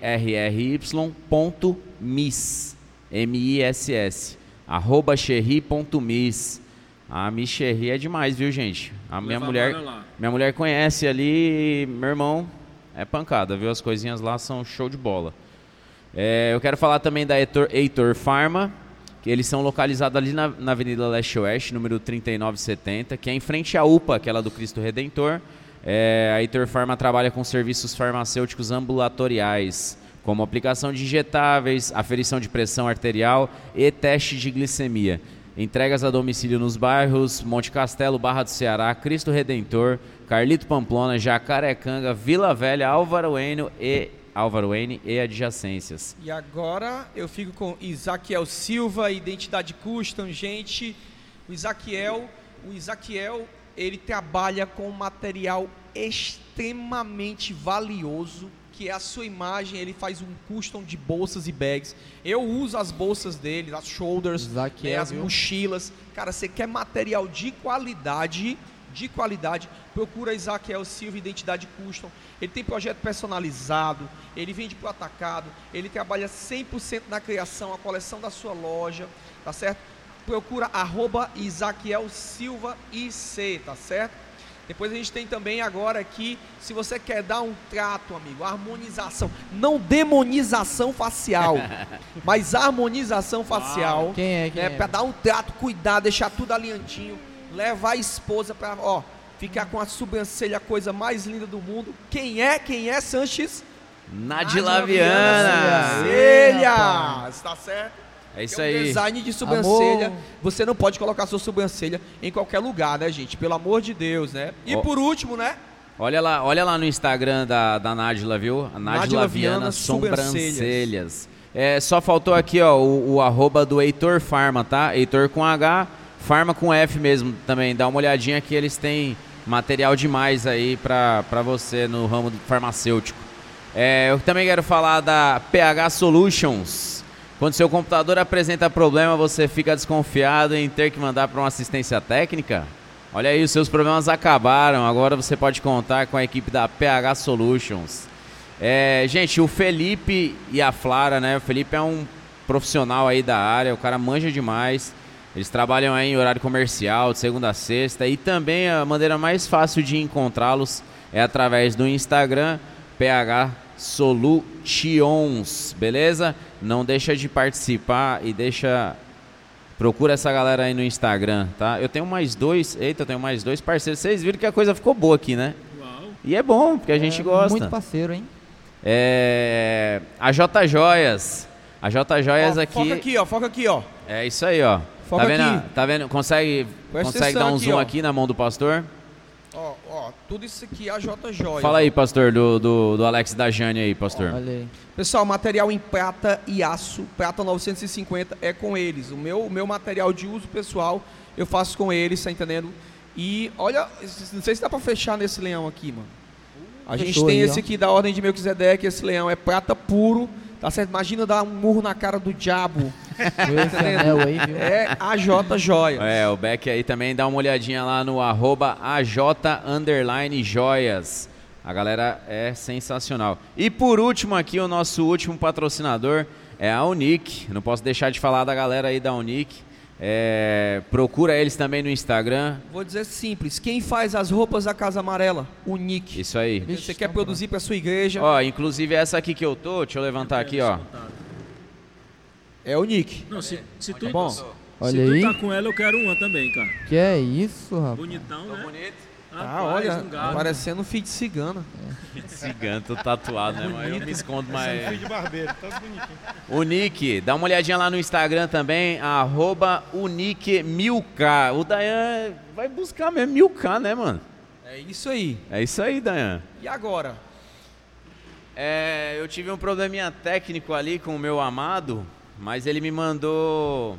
ponto miss, M-I-S-S, arroba cherry.miss. A Micherry é demais, viu, gente? A minha Leva a mulher, lá. minha mulher conhece ali, meu irmão, é pancada, viu? As coisinhas lá são show de bola. É, eu quero falar também da Heitor, Heitor Pharma, que eles são localizados ali na, na Avenida Leste Oeste, número 3970, que é em frente à UPA, aquela do Cristo Redentor. É, a Heitor Pharma trabalha com serviços farmacêuticos ambulatoriais, como aplicação de injetáveis, aferição de pressão arterial e teste de glicemia. Entregas a domicílio nos bairros Monte Castelo, Barra do Ceará, Cristo Redentor, Carlito Pamplona, Jacarecanga, Vila Velha, Álvaro e Álvaro N e adjacências. E agora eu fico com Isaquiel Silva, Identidade Custom, gente. O Isaquiel, o Isaquiel, ele trabalha com material extremamente valioso, que é a sua imagem, ele faz um custom de bolsas e bags. Eu uso as bolsas dele, as shoulders, né, as viu? mochilas. Cara, você quer material de qualidade, de qualidade, procura Isaquiel Silva Identidade Custom. Ele tem projeto personalizado, ele vende para o atacado, ele trabalha 100% na criação, a coleção da sua loja, tá certo? Procura arroba Isaquiel Silva IC, tá certo? Depois a gente tem também agora aqui, se você quer dar um trato, amigo, harmonização, não demonização facial, mas harmonização facial. Quem é? Quem né, é? Pra dar um trato, cuidar, deixar tudo alinhadinho, levar a esposa pra, ó, ficar com a sobrancelha, a coisa mais linda do mundo. Quem é? Quem é, Sanches? Nadila Viana. Sobrancelhas, tá certo? É isso é um aí. design de sobrancelha. Amor. Você não pode colocar sua sobrancelha em qualquer lugar, né, gente? Pelo amor de Deus, né? E Ó. por último, né? Olha lá, olha lá no Instagram da, da Nádila, viu? A Viana Viana Sobrancelhas. É, só faltou aqui, ó, o, o arroba do Heitor Farma, tá? Heitor com H, Farma com F mesmo também. Dá uma olhadinha que eles têm material demais aí pra, pra você no ramo farmacêutico. É, eu também quero falar da PH Solutions. Quando seu computador apresenta problema, você fica desconfiado em ter que mandar para uma assistência técnica? Olha aí, os seus problemas acabaram. Agora você pode contar com a equipe da PH Solutions. É, gente, o Felipe e a Flara, né? O Felipe é um profissional aí da área, o cara manja demais. Eles trabalham aí em horário comercial, de segunda a sexta. E também a maneira mais fácil de encontrá-los é através do Instagram, PH Solutions, beleza? Não deixa de participar e deixa. Procura essa galera aí no Instagram, tá? Eu tenho mais dois. Eita, eu tenho mais dois parceiros. Vocês viram que a coisa ficou boa aqui, né? Uau. E é bom, porque a gente gosta. Muito parceiro, hein? É. A J Joias. A J Joias Ó, aqui. Foca aqui, ó. Foca aqui, ó. É isso aí, ó. Foca tá vendo? aqui. Tá vendo? Consegue, Presta consegue dar um aqui, zoom ó. aqui na mão do pastor? Ó, ó. Tudo isso aqui é a J Joia. Fala aí, pastor, do, do, do Alex da Jane aí, pastor. Olha aí. Pessoal, material em prata e aço, prata 950 é com eles. O meu, o meu material de uso pessoal eu faço com eles, tá entendendo? E olha, não sei se dá pra fechar nesse leão aqui, mano. A gente Fechou tem aí, esse ó. aqui da ordem de Melquisedeque, esse leão é prata puro, tá certo? Imagina dar um murro na cara do diabo. Aí? É a J Joia. É, o Beck aí também dá uma olhadinha lá no arroba AJ underline joias. A galera é sensacional. E por último aqui, o nosso último patrocinador é a Unique. Não posso deixar de falar da galera aí da Unique. É, procura eles também no Instagram. Vou dizer simples, quem faz as roupas da Casa Amarela? O Nick. Isso aí. Você quer produzir para sua igreja? Ó, inclusive essa aqui que eu tô, deixa eu levantar aqui, ó. É o Nick. Não, se, se tu, bom? se Olha tu aí. tá com ela, eu quero uma também, cara. Que é isso, rapaz? Bonitão, né? Ah, Rapaz, olha, um parecendo um filho de cigana. Cigano, tô tatuado, né? Mas eu me escondo mais. Filho de barbeiro, todo bonitinho. O Nick, dá uma olhadinha lá no Instagram também, arroba Unique1000K. O Dayan vai buscar mesmo 1000K, né, mano? É isso aí. É isso aí, Dayan. E agora? É, eu tive um probleminha técnico ali com o meu amado, mas ele me mandou.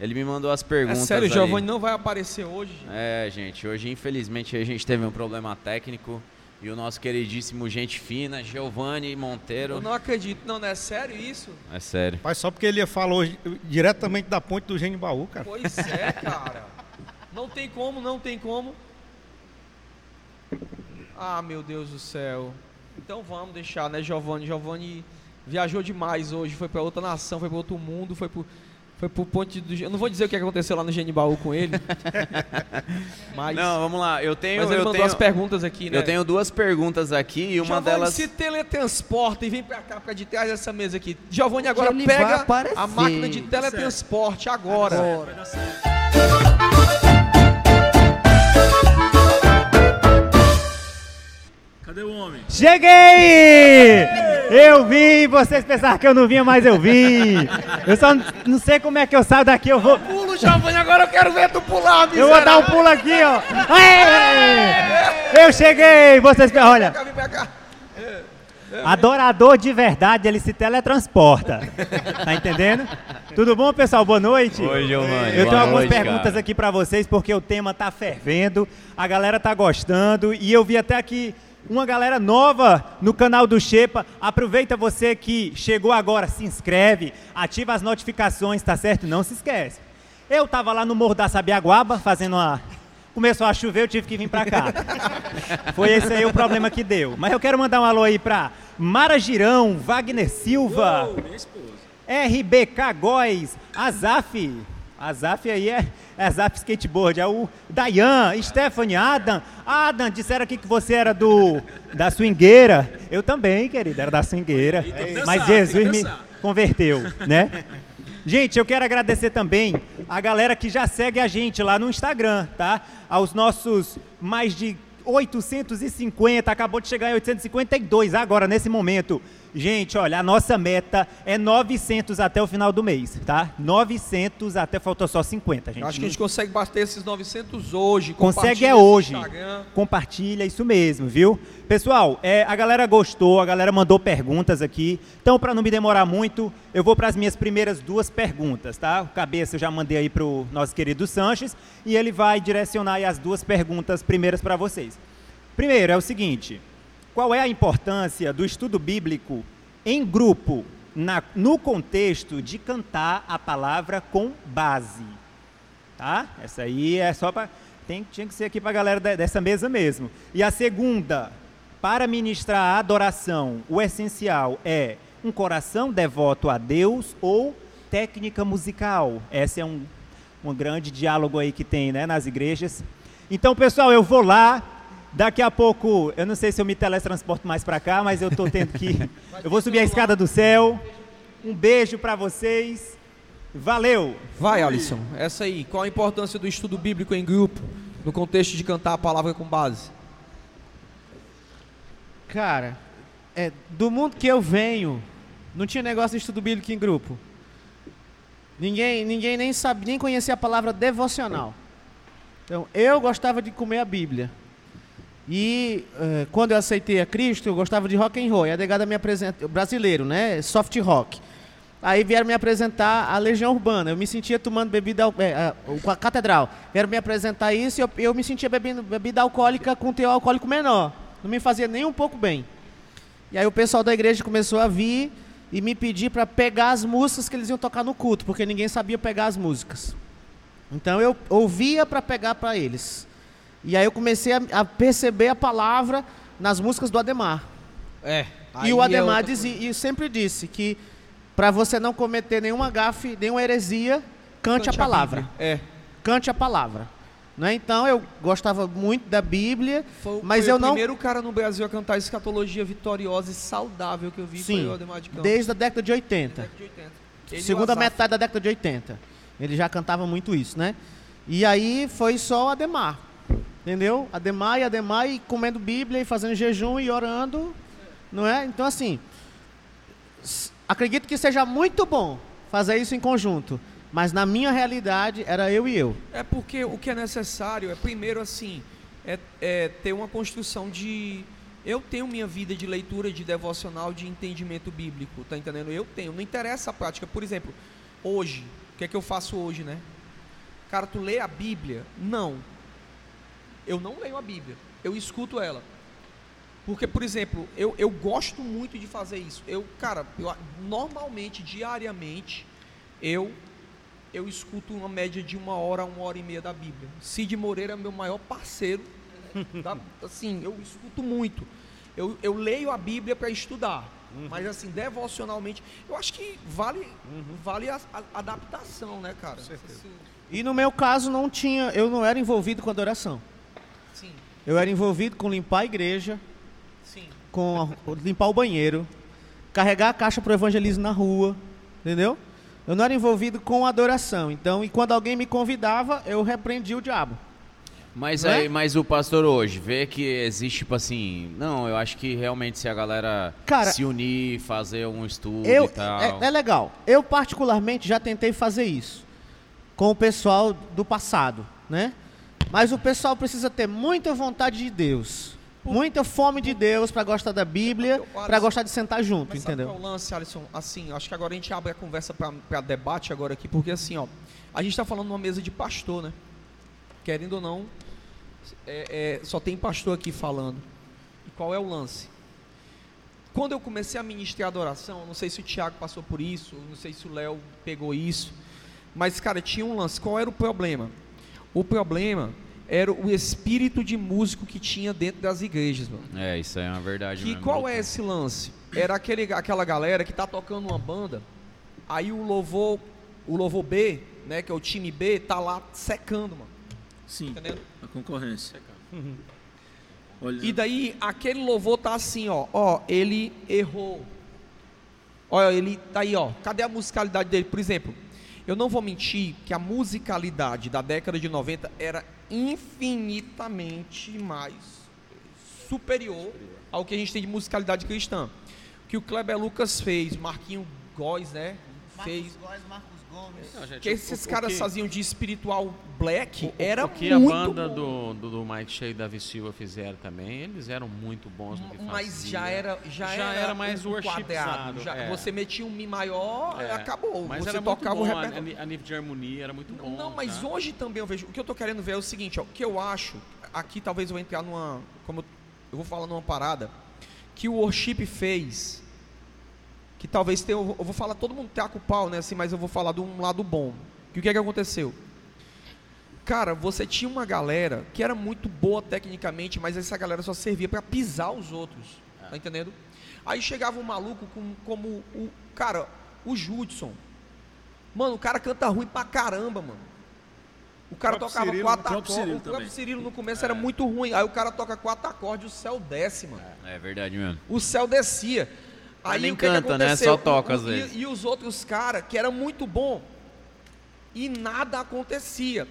Ele me mandou as É perguntas. sério, o. Giovanni não vai aparecer hoje. É, gente, hoje infelizmente a gente teve um problema técnico e o nosso queridíssimo gente fina, Giovanni Eu Monteiro. não acredito, não, não é sério isso? É sério. Mas só porque ele falou diretamente da ponte do Gênio Baú, cara. Pois é, cara. Não tem como, não tem como. Ah, meu Deus do céu. Então vamos deixar, né, Giovanni? Giovanni viajou demais hoje, foi pra outra nação, foi pra outro mundo, foi pro, foi pro ponte do. Eu não vou dizer o que aconteceu lá no Genibaú com ele. mas Não, vamos lá. Eu tenho. mas ele eu mandou tenho, as perguntas aqui, né? eu tenho duas perguntas aqui e uma Giovanni delas. se teletransporta e vem pra cá, pra de trás dessa mesa aqui. Giovanni agora pega a máquina de teletransporte agora. Agora. Certo. Cadê o homem? Cheguei! Eu vim, vocês pensaram que eu não vinha, mas eu vim. Eu só não- não sei como é que eu saio daqui, eu vou. Pulo, Giovanni, agora eu quero ver tu pular, Eu vou dar um pulo aqui, ó. Aê! Eu cheguei! Vocês, olha, adorador de verdade, ele se teletransporta. Tá entendendo? Tudo bom, pessoal? Boa noite. Oi, Giovanni. Eu Boa tenho algumas noite, perguntas cara. aqui pra vocês porque o tema tá fervendo, a galera tá gostando e eu vi até aqui uma galera nova no canal do Xepa. Aproveita você que chegou agora, se inscreve, ativa as notificações, tá certo? Não se esquece. Eu tava lá no Morro da Sabiaguaba fazendo uma Começou a chover, eu tive que vir pra cá. Foi esse aí o problema que deu. Mas eu quero mandar um alô aí pra Mara Girão, Wagner Silva, esposa. RBK Góis, Azaf, A Zaf aí é, é a Zaf Skateboard, é o Dayan, Stephanie, Adam. Adam, disseram aqui que você era do da swingueira. Eu também, querida, era da swingueira. dançar, Mas Jesus me converteu, né? Gente, eu quero agradecer também a galera que já segue a gente lá no Instagram, tá? Aos nossos mais de 850, acabou de chegar em 852 agora, nesse momento. Gente, olha, a nossa meta é 900 até o final do mês, tá? 900 até, faltou só 50, gente. Eu acho que a gente consegue bater esses 900 hoje. Consegue é hoje. Compartilha, isso mesmo, viu? Pessoal, é, a galera gostou, a galera mandou perguntas aqui. Então, para não me demorar muito, eu vou para as minhas primeiras duas perguntas, tá? O cabeça eu já mandei aí para o nosso querido Sanches e ele vai direcionar aí as duas perguntas primeiras para vocês. Primeiro é o seguinte: qual é a importância do estudo bíblico em grupo na- no contexto de cantar a palavra com base? Tá? Essa aí é só para. Tinha que ser aqui para a galera de- dessa mesa mesmo. E a segunda, para ministrar a adoração, o essencial é um coração devoto a Deus ou técnica musical. Esse é um, um grande diálogo aí que tem né, nas igrejas. Então, pessoal, eu vou lá. Daqui a pouco, eu não sei se eu me teletransporto mais para cá, mas eu estou tendo que. Eu vou subir a escada do céu. Um beijo para vocês. Valeu! Vai, Alisson. Essa aí. Qual a importância do estudo bíblico em grupo no contexto de cantar a palavra com base? Cara, é, do mundo que eu venho, não tinha negócio de estudo bíblico em grupo. Ninguém, ninguém nem sabe, nem conhecia a palavra devocional. Então, eu gostava de comer a Bíblia. E eh, quando eu aceitei a Cristo, eu gostava de rock and roll. E a negada me apresenta, brasileiro, né? Soft rock. Aí vieram me apresentar a Legião Urbana. Eu me sentia tomando bebida, é, a, o- a catedral. Vieram me apresentar isso e eu, eu me sentia bebendo bebida alcoólica com teor alcoólico menor. Não me fazia nem um pouco bem. E aí o pessoal da igreja começou a vir e me pedir para pegar as músicas que eles iam tocar no culto, porque ninguém sabia pegar as músicas. Então eu ouvia para pegar para eles. E aí eu comecei a, a perceber a palavra nas músicas do Ademar. É. e o Ademar dizia, e sempre disse que para você não cometer nenhuma gafe, nenhuma heresia, cante, a palavra. É. Cante a palavra. Né? Então eu gostava muito da Bíblia, Foi, mas foi eu o não primeiro cara no Brasil a cantar escatologia vitoriosa e saudável que eu vi foi Sim, o Ademar de Campos. desde a década de 80. Década de 80. Ele o segunda metade da década de 80. Ele já cantava muito isso, né? E aí foi só o Ademar. Entendeu? Ademar Ademar e comendo Bíblia e fazendo jejum e orando, não é? Então assim, acredito que seja muito bom fazer isso em conjunto, mas na minha realidade era eu e eu. É porque o que é necessário é, primeiro, assim, é, é ter uma construção de. Eu tenho minha vida de leitura, de devocional, de entendimento bíblico, tá entendendo? Eu tenho. Não interessa a prática. Por exemplo, hoje, o que é que eu faço hoje, né? Cara, tu lê a Bíblia? Não. Eu não leio a Bíblia. Eu escuto ela. Porque, por exemplo, eu, eu gosto muito de fazer isso. Eu, cara, eu, normalmente, diariamente, eu eu escuto uma média de uma hora uma hora e meia da Bíblia. Cid Moreira é meu maior parceiro. tá? Assim, eu escuto muito. Eu, eu leio a Bíblia para estudar. Mas assim, devocionalmente, eu acho que vale, vale a, a adaptação, né, cara? Assim, E no meu caso não tinha, eu não era envolvido com adoração. Sim, Eu era envolvido com limpar a igreja, sim. com a- limpar o banheiro, carregar a caixa para o evangelismo na rua, entendeu? Eu não era envolvido com adoração. Então, e quando alguém me convidava, eu repreendia o diabo. Mas Não é? aí, mas o pastor hoje vê que existe tipo assim, não, eu acho que realmente se a galera Cara, se unir, fazer um estudo Eu, e tal. é, é legal. Eu particularmente já tentei fazer isso com o pessoal do passado, né? Mas o pessoal precisa ter muita vontade de Deus, muita fome de Deus para gostar da Bíblia, para gostar de sentar junto, Mas sabe entendeu? qual é o lance, Alisson? Assim, acho que agora a gente abre a conversa para debate agora aqui, porque assim, ó, a gente está falando numa mesa de pastor, né? Querendo ou não, é- é, só tem pastor aqui falando. E qual é o lance? Quando eu comecei a ministrar adoração, não sei se o Thiago passou por isso, não sei se o Léo pegou isso, mas, cara, tinha um lance. Qual era o problema? O problema era o espírito de músico que tinha dentro das igrejas, mano. É, isso aí é uma verdade Que mesmo. qual é esse lance? Era aquele, aquela galera que tá tocando uma banda, aí o louvor, o louvor B né, que é o time B, tá lá secando, mano. Sim, Entendendo? a concorrência. Olha, E daí aquele louvor tá assim, ó, ó, ele errou. Olha, ele tá aí, ó. Cadê a musicalidade dele? Por exemplo, eu não vou mentir que a musicalidade da década de 90 era infinitamente mais superior ao que a gente tem de musicalidade cristã. O que o Kleber Lucas fez, Marquinho Góes, né? Fez. Marcos Gomes. Não, gente, que esses o- o caras que- faziam de espiritual black o- era o que a muito banda bom. do, do, do Mike Shea e Davi Silva fizeram também, eles eram muito bons no que faziam. Mas já era, já, Já era, era mais um. Já, é. Você metia um mi maior, É, acabou. Mas você era tocava muito o bom, a, repertório. a nível de harmonia era muito bom. Não, mas tá? hoje também eu vejo. O que eu tô querendo ver é o seguinte, ó, o que eu acho, aqui talvez eu vou entrar numa. Como eu, eu vou falar numa parada, que o worship fez. Que talvez tenha. Eu vou- falar, todo mundo taca o pau, né? Assim, mas eu vou falar de um lado bom. Que o que é que aconteceu? Cara, você tinha uma galera que era muito boa tecnicamente, mas essa galera só servia pra pisar os outros. Tá entendendo? Aí chegava um maluco com, como o. Cara, o Judson. Mano, o cara canta ruim pra caramba, mano. O cara próprio tocava Cirilo, quatro o acordes. O próprio também. Cirilo no começo era muito ruim. Aí o cara toca quatro acordes e o céu desce, mano. É verdade mesmo. O céu descia. Mas Aí nem que que canta, né? Só toca, às e- vezes. E, os outros caras, que era muito bom, e nada acontecia.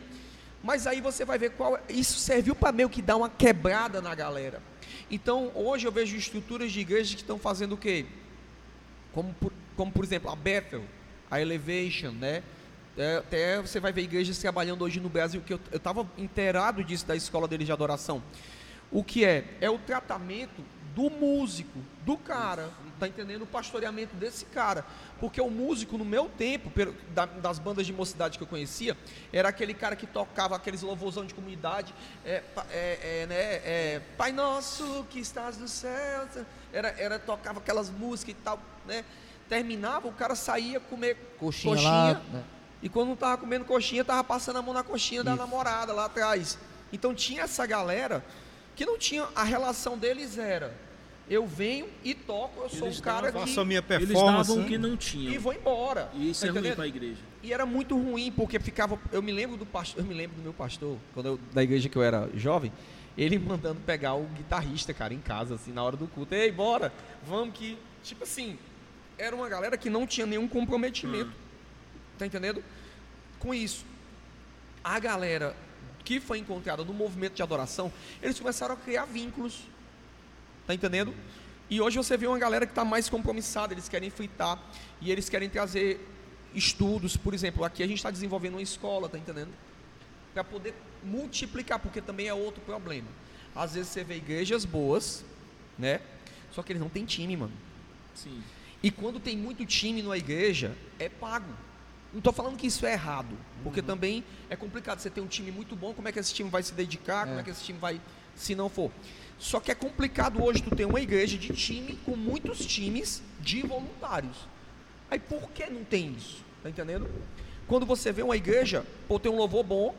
Mas aí você vai ver qual. Isso serviu para meio que dar uma quebrada na galera. Então, hoje eu vejo estruturas de igrejas que estão fazendo o quê? Como por, como, por exemplo, a Bethel, a Elevation, né? É, até você vai ver igrejas trabalhando hoje no Brasil, que eu estava inteirado disso da escola deles de adoração. O que é? É o tratamento do músico, do cara, tá entendendo? O pastoreamento desse cara. Porque o músico, no meu tempo, das bandas de mocidade que eu conhecia, era aquele cara que tocava aqueles louvorzão de comunidade, é, é, é, né, é, Pai Nosso que estás no céu, era, era, tocava aquelas músicas e tal, né? Terminava, o cara saía comer Coxinha, coxinha lá. né? e quando não tava comendo coxinha, tava passando a mão na coxinha da namorada lá atrás. Então tinha essa galera que não tinha. A relação deles era: eu venho e toco, eu sou Eles um cara davam- que. Faço a minha Eles performance. davam o né? que não tinham. E vou embora. E isso Tá é ruim entendendo? para a igreja. E era muito ruim, porque ficava. Eu me lembro do pastor, eu me lembro do meu pastor, quando eu, da igreja que eu era jovem, ele mandando pegar o guitarrista, cara, em casa, assim, na hora do culto. Ei, bora, vamos que. Tipo assim, era uma galera que não tinha nenhum comprometimento. Tá entendendo? Com isso. A galera que foi encontrada no movimento de adoração, eles começaram a criar vínculos. Tá entendendo? E hoje você vê uma galera que está mais compromissada, eles querem fritar e eles querem trazer estudos, por exemplo, aqui a gente está desenvolvendo uma escola, tá entendendo? Para poder multiplicar, porque também é outro problema. Às vezes você vê igrejas boas, né? Só que eles não têm time, mano. Sim. E quando tem muito time numa igreja, é pago. Não estou falando que isso é errado, porque também é complicado. Você tem um time muito bom, como é que esse time vai se dedicar? Como é que esse time vai, se não for? Só que é complicado hoje tu ter uma igreja de time com muitos times de voluntários. Aí por que não tem isso? Tá entendendo? Quando você vê uma igreja, pô, tem um louvor bom,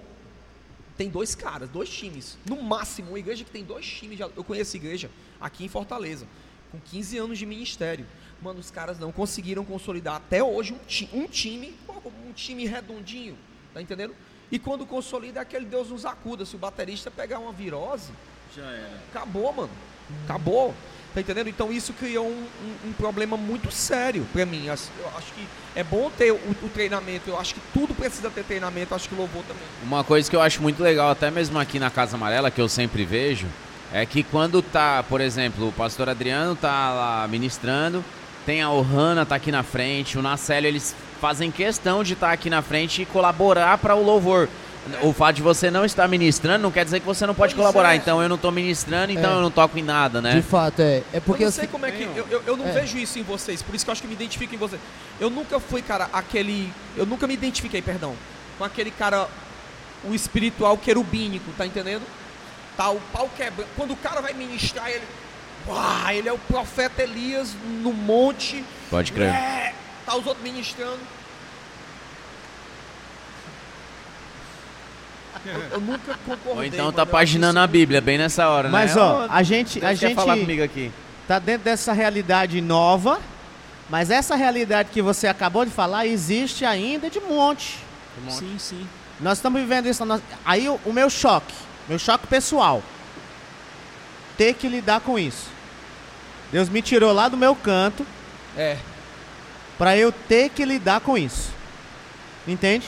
tem dois caras, dois times. No máximo, uma igreja que tem dois times. Eu conheço igreja aqui em Fortaleza, com 15 anos de ministério. Mano, os caras não conseguiram consolidar até hoje um, ti- um time, um time redondinho, tá entendendo? E quando consolida é aquele Deus nos acuda. Se o baterista pegar uma virose, Já era. acabou, mano. Acabou. Tá entendendo? Então isso criou um, um- um problema muito sério pra mim. Eu acho que é bom ter o, o treinamento. Eu acho que tudo precisa ter treinamento. Eu acho que louvor também. Uma coisa que eu acho muito legal, até mesmo aqui na Casa Amarela, que eu sempre vejo, é que quando tá, por exemplo, o pastor Adriano tá lá ministrando, tem a Ohana tá aqui na frente, o Nacélio, eles fazem questão de estar aqui na frente e colaborar para o louvor. O fato de você não estar ministrando não quer dizer que você não pode Pois colaborar. é. Então eu não tô ministrando, então É. eu não toco em nada, né? De fato, é. É porque eu não eu sei sei como é que. Eu, eu, eu não É. vejo isso em vocês, por isso que eu acho que me identifico em vocês. Eu nunca fui, cara, aquele. Eu nunca me identifiquei, perdão, com aquele cara, o espiritual querubínico, tá entendendo? Tá o pau quebrando. Quando o cara vai ministrar, ele. Uau, ele é o profeta Elias no monte. Pode crer. É, tá os outros ministrando. Eu, nunca concordei. Ou então tá paginando a Bíblia, bem nessa hora, Mas, né? ó, a gente, a Deus quer gente falar comigo aqui. tá dentro dessa realidade nova, mas essa realidade que você acabou de falar existe ainda de monte. Sim, sim. Nós estamos vivendo isso. nossa- Aí o, o meu choque, meu choque pessoal, ter que lidar com isso. Deus me tirou lá do meu canto É. para eu ter que lidar com isso. Entende?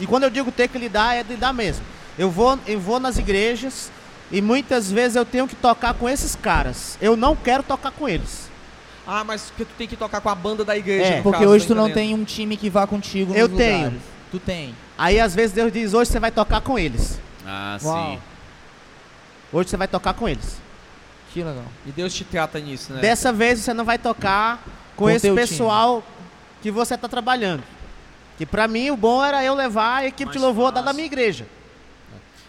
E quando eu digo ter que lidar, é lidar mesmo. Eu vou, eu vou nas igrejas e muitas vezes eu tenho que tocar com esses caras. Eu não quero tocar com eles. Ah, mas que tu tem que tocar com a banda da igreja. É, Porque caso, hoje tu não entendendo. tem um time que vá contigo Eu nos tenho. lugares. Tu tem. Aí às vezes Deus diz: hoje você vai tocar com eles. Ah, Uau. sim. Hoje você vai tocar com eles. Que legal. E Deus te trata nisso, né? Dessa vez você não vai tocar com, Com esse pessoal que você está trabalhando. Que pra mim o bom era eu levar a equipe de Mais louvor da, da minha igreja.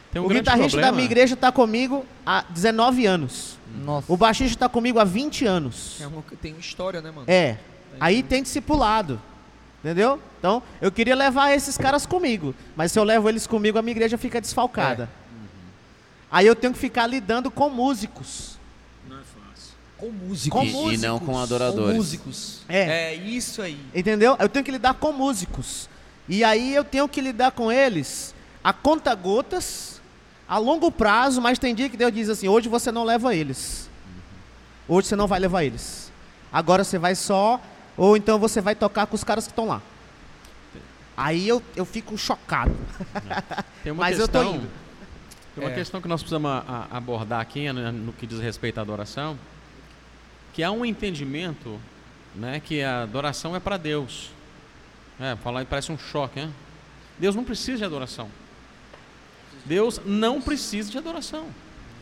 Tem um o guitarrista da problema. minha igreja está comigo há 19 anos. Nossa. O baixista está comigo há 20 anos. É uma- tem uma história, né, mano? É. Aí tem discipulado. Entendeu? Então, eu queria levar esses caras comigo. Mas se eu levo eles comigo, a minha igreja fica desfalcada. Aí eu tenho que ficar lidando com músicos. Com músicos. Com E- e músicos. não com Com adoradores. músicos. É. É isso aí. Entendeu? Eu tenho que lidar com músicos. E aí eu tenho que lidar com eles a conta gotas, a longo prazo, mas tem dia que Deus diz assim: hoje você não leva eles. Hoje você não vai levar eles. Agora você vai só, ou então você vai tocar com os caras que estão lá. Aí eu, eu fico chocado. Tem uma Mas eu tô questão, indo. Tem uma É. questão que nós precisamos a- a- abordar aqui né, no que diz respeito à adoração, que há um entendimento né, que a adoração é para Deus. É, falar parece um choque, né? Deus não precisa de adoração. Deus não precisa de adoração.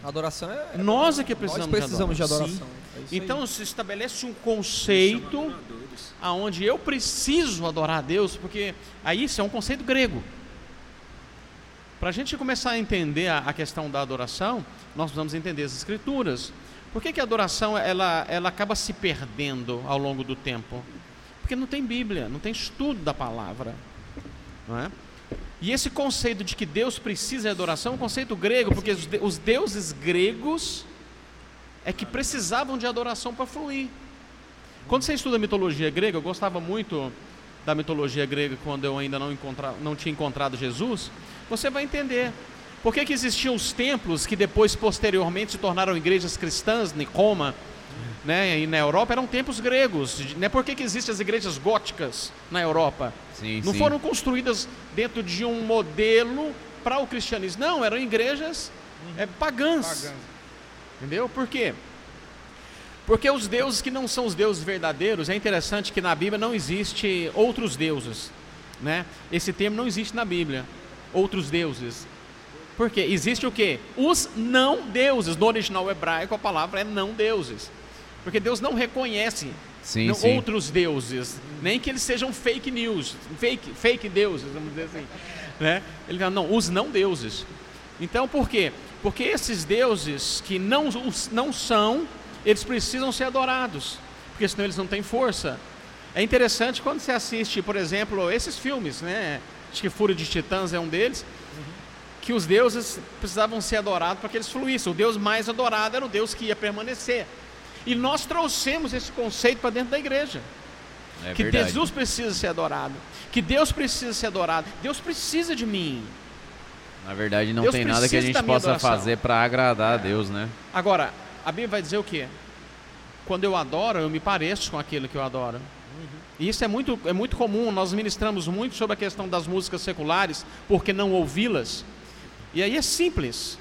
Adoração é. Nós é que Nós precisamos, precisamos de de adoração. adoração. É isso aí. Então se estabelece um conceito aonde eu preciso adorar a Deus, porque aí isso é um conceito grego. Para a gente começar a entender a, a questão da adoração, nós precisamos entender as escrituras. Por que, que a adoração ela, ela acaba se perdendo ao longo do tempo? Porque não tem Bíblia, não tem estudo da palavra. Não é? E esse conceito de que Deus precisa de adoração é um conceito grego, porque os, de- os deuses gregos é que precisavam de adoração para fluir. Quando você estuda mitologia grega, eu gostava muito da mitologia grega quando eu ainda não, encontra, não tinha encontrado Jesus, você vai entender. Por que, que existiam os templos que depois, posteriormente, se tornaram igrejas cristãs, em Roma, né, e na Europa, eram templos gregos. Né? Por que, que existem as igrejas góticas na Europa? Sim, não sim. foram construídas dentro de um modelo para o cristianismo. Não, eram igrejas é, pagãs. Entendeu? Por quê? Porque os deuses que não são os deuses verdadeiros, é interessante que na Bíblia não existe outros deuses. Né? Esse termo não existe na Bíblia. Outros deuses. Por quê? Existe o quê? Os não deuses. No original hebraico a palavra é não deuses. Porque Deus não reconhece Sim, não- sim. outros deuses, nem que eles sejam fake news, fake, fake deuses, vamos dizer assim. Né? Ele fala, não, os não deuses. Então por quê? Porque esses deuses que não, os- não são, eles precisam ser adorados, porque senão eles não têm força. É interessante quando você assiste, por exemplo, esses filmes, né? Acho que Fúria de Titãs é um deles, que os deuses precisavam ser adorados para que eles fluíssem. O Deus mais adorado era o Deus que ia permanecer. E nós trouxemos esse conceito para dentro da igreja. É que verdade. Jesus precisa ser adorado. Que Deus precisa ser adorado. Deus precisa de mim. Na verdade, não Deus tem nada que a gente possa adoração. fazer para agradar a Deus, né? Agora, a Bíblia vai dizer o quê? Quando eu adoro, eu me pareço com aquilo que eu adoro. E isso é muito, é muito comum, nós ministramos muito sobre a questão das músicas seculares, porque não ouvi-las. E aí é simples.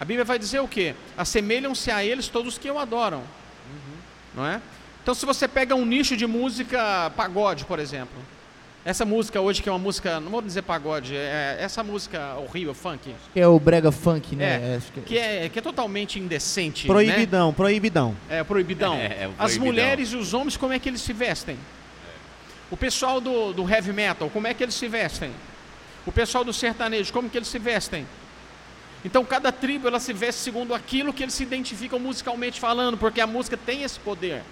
A Bíblia vai dizer o quê? Assemelham-se a eles todos que o adoram. Não é? Então, se você pega um nicho de música pagode, por exemplo, essa música hoje que é uma música, não vou dizer pagode, é essa música horrível, funk, Que é o brega funk, né? É, Acho que- que é, que é totalmente indecente. né? Proibidão, proibidão. É, proibidão. É, é o As proibidão. mulheres e os homens, como é que eles se vestem? O pessoal do, do heavy metal, como é que eles se vestem? O pessoal do sertanejo, como que eles se vestem? Então, cada tribo ela se veste segundo aquilo que eles se identificam musicalmente falando, porque a música tem esse poder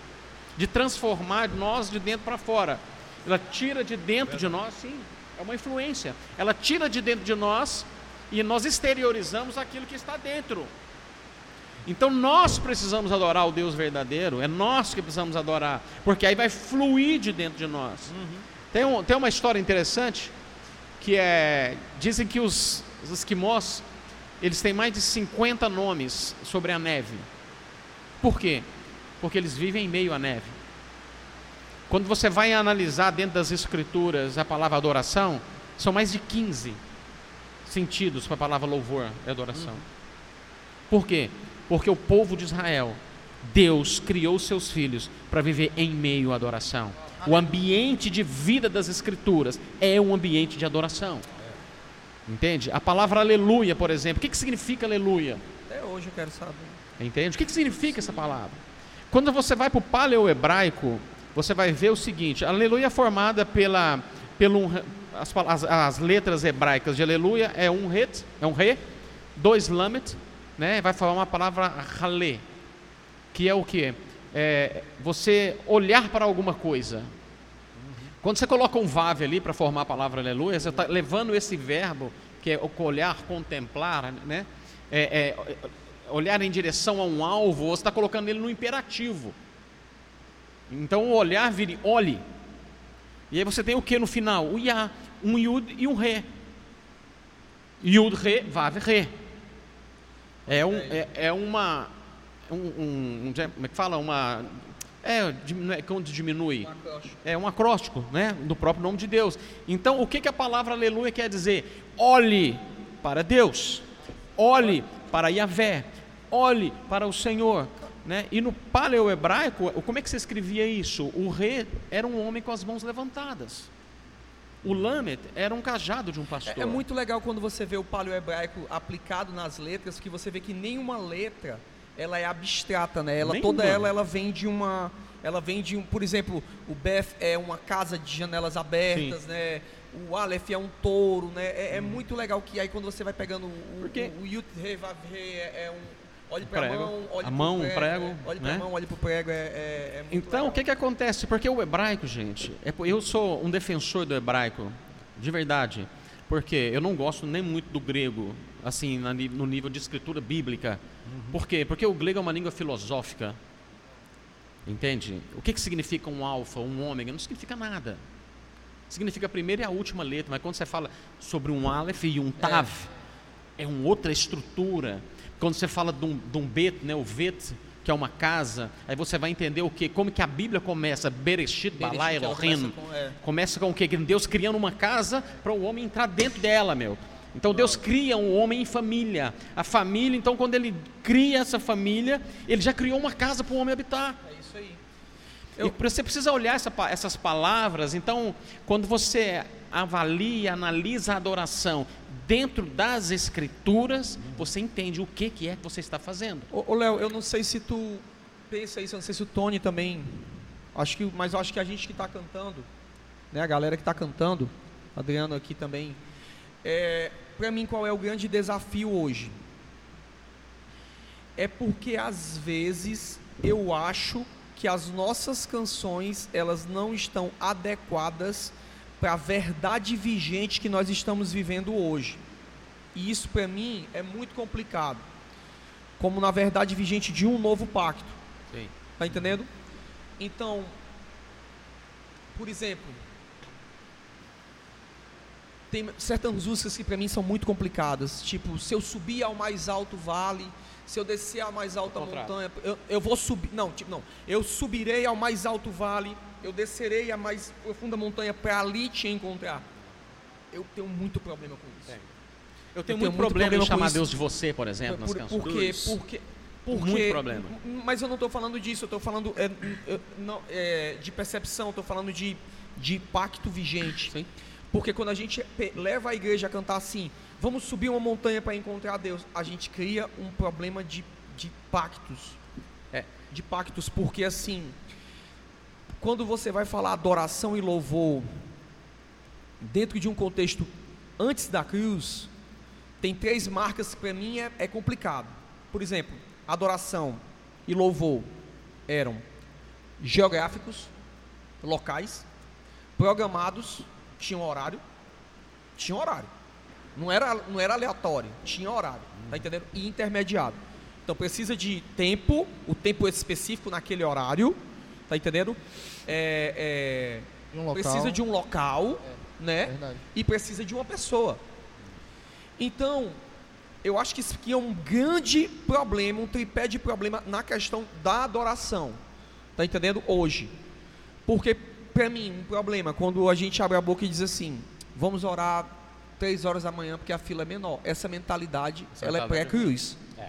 de transformar nós de dentro para fora. Ela tira de dentro de nós, sim, é uma influência. Ela tira de dentro de nós e nós exteriorizamos aquilo que está dentro. Então nós precisamos adorar o Deus verdadeiro, é nós que precisamos adorar, porque aí vai fluir de dentro de nós. Tem, um- tem uma história interessante que é. Dizem que os, os esquimós eles têm mais de 50 nomes sobre a neve. Por quê? Porque eles vivem em meio à neve. Quando você vai analisar dentro das escrituras a palavra adoração, são mais de 15 sentidos para a palavra louvor e adoração. Por quê? Porque o povo de Israel, Deus criou seus filhos para viver em meio à adoração. O ambiente de vida das escrituras é um ambiente de adoração. Entende? A palavra aleluia, por exemplo, o que, que significa aleluia? Até hoje eu quero saber. Entende? O que, que significa essa palavra? Quando você vai para o paleo-hebraico, você vai ver o seguinte: aleluia é formada pela, pelo, as, as, as letras hebraicas de aleluia é um ret, é um re, dois lamet, né? Vai falar uma palavra halé, que é o que? É você olhar para alguma coisa. Quando você coloca um vav ali para formar a palavra aleluia, você está levando esse verbo, que é olhar, contemplar, né? É, é, olhar em direção a um alvo, você está colocando ele no imperativo. Então o olhar vira olhe. E aí você tem o que no final? O Yá, um Yud e um Re. Yud, Re, Vav, Re. É, um, é, é uma. Um, um, um- como é que fala? Uma. É, é quando diminui. É um acróstico, né? Do próprio nome de Deus. Então, o que, que a palavra aleluia quer dizer? Olhe para Deus. Olhe para Yahvé. Olhe para o Senhor. Né? E no paleo-hebraico, como é que você escrevia isso? O rei era um homem com as mãos levantadas. O lamet era um cajado de um pastor. É, é muito legal quando você vê o paleo-hebraico aplicado nas letras, que você vê que nenhuma letra ela é abstrata, né? Ela toda ela ela vem de uma ela vem de um, por exemplo, o Beth é uma casa de janelas abertas, né? O Aleph é um touro, né? É, é muito legal que aí quando você vai pegando o Porque- o, o Re é, é um olhe para prego. mão, olhe A mão, um prego, prego, é, olhe né? para mão, olhe para o prego, é, é, é Então, legal. o que, que acontece? Porque o hebraico, gente, é, eu sou um defensor do hebraico, de verdade, porque eu não gosto nem muito do grego, assim, na no nível de escritura bíblica. Por quê? Porque o grego é uma língua filosófica. Entende? O que, que significa um alfa, um ômega? Não significa nada. Significa a primeira e a última letra, mas quando você fala sobre um aleph e um tav, é, uma outra estrutura. Quando você fala de um, de um bet, né, o vet, que é uma casa, aí você vai entender o que, como que a Bíblia começa, Bereshit, Balá, ela Elohim. começa com- é. Começa com o quê? Deus criando uma casa para o homem entrar dentro dela, meu. Então Deus cria um homem em família. A família, então quando ele cria essa família, ele já criou uma casa para o homem habitar. É isso aí. E você precisa olhar essa essas palavras. Então, quando você avalia, analisa a adoração dentro das escrituras, você entende o que, que é que você está fazendo. Ô, ô, Léo, eu não sei se tu pensa isso, eu não sei se o Tony também. Acho que, mas eu acho que a gente que está cantando, né, a galera que está cantando, Adriano aqui também. É, para mim, qual é o grande desafio hoje? É porque às vezes eu acho que as nossas canções elas não estão adequadas para a verdade vigente que nós estamos vivendo hoje. E isso para mim é muito complicado como na verdade vigente de um novo pacto. Sim. Tá entendendo? Então, por exemplo, tem certas músicas que para mim são muito complicadas, tipo, se eu subir ao mais alto vale, se eu descer à mais alta montanha, eu, eu vou subir, não, tipo, não, eu subirei ao mais alto vale, eu descerei a mais profunda montanha para ali te encontrar. Eu tenho muito problema com isso. Eu tenho Eu tenho muito muito problema, problema em chamar. Deus de você, por exemplo, nas Por, canções. por quê? Porque, porque, Muito problema. Mas eu não estou falando disso, eu estou falando é, é, não, é, de percepção, estou falando de, de pacto vigente. Sim. Porque quando a gente leva a igreja a cantar assim, vamos subir uma montanha para encontrar Deus, a gente cria um problema de, de pactos. É. De pactos, porque assim, quando você vai falar adoração e louvor dentro de um contexto antes da cruz, tem três marcas que para mim é, é complicado. Por exemplo, adoração e louvor eram geográficos, locais, programados, tinham horário, tinha horário. Não era, não era aleatório, tinha horário, tá entendendo? E intermediado. Então precisa de tempo, o tempo específico naquele horário, tá entendendo? É, é, um local. Precisa de um local né? Verdade. E precisa de uma pessoa. Então, eu acho que isso aqui é um grande problema, um tripé de problema na questão da adoração. Tá entendendo? Hoje. Porque, para mim, um problema, quando a gente abre a boca e diz assim, vamos orar três horas da manhã porque a fila é menor. Essa mentalidade, Essa ela é pré-cruz. É.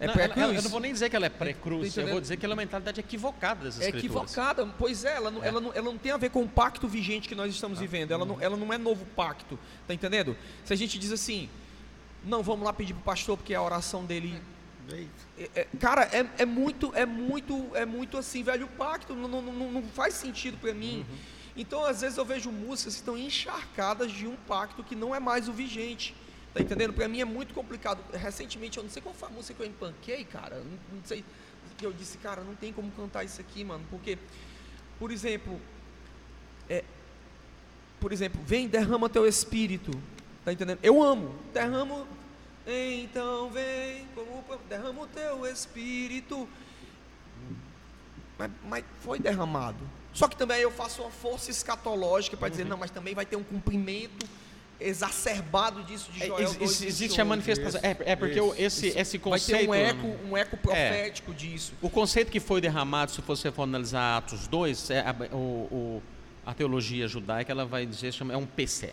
É Não, ela- eu não vou nem dizer que ela é pré-cruz, eu vou dizer que ela é uma mentalidade equivocada das É escrituras. equivocada, pois é ela, não, ela, não, ela não tem a ver com o pacto vigente que nós Ah, estamos vivendo, uhum. ela não, ela não é novo pacto, tá entendendo? Se a gente diz assim, não, vamos lá pedir pro pastor porque a oração dele. É- é- cara, é, é muito, é muito, é muito assim, velho pacto, não, não, não, faz sentido para mim. Uhum. Então, às vezes, eu vejo músicas que estão encharcadas de um pacto que não é mais o vigente. Tá entendendo? Para mim é muito complicado. Recentemente, eu não sei qual foi a música que eu empanquei, cara. Não, não sei. Que eu disse, cara, não tem como cantar isso aqui, mano. Porque, por exemplo, é, por exemplo, vem, derrama teu espírito. Tá entendendo? Eu amo. Derramo. Então vem, como derrama o teu espírito. Mas, mas foi derramado. Só que também eu faço uma força escatológica para Uhum. dizer, não, mas também vai ter um cumprimento exacerbado disso de É, Joel ex- 2, existe a manifestação. É, é porque o- esse, esse Vai conceito. ter um eco, um eco profético disso. O conceito que foi derramado, se você for analisar Atos 2, é a, o, o- a teologia judaica ela vai dizer chama, é um PC.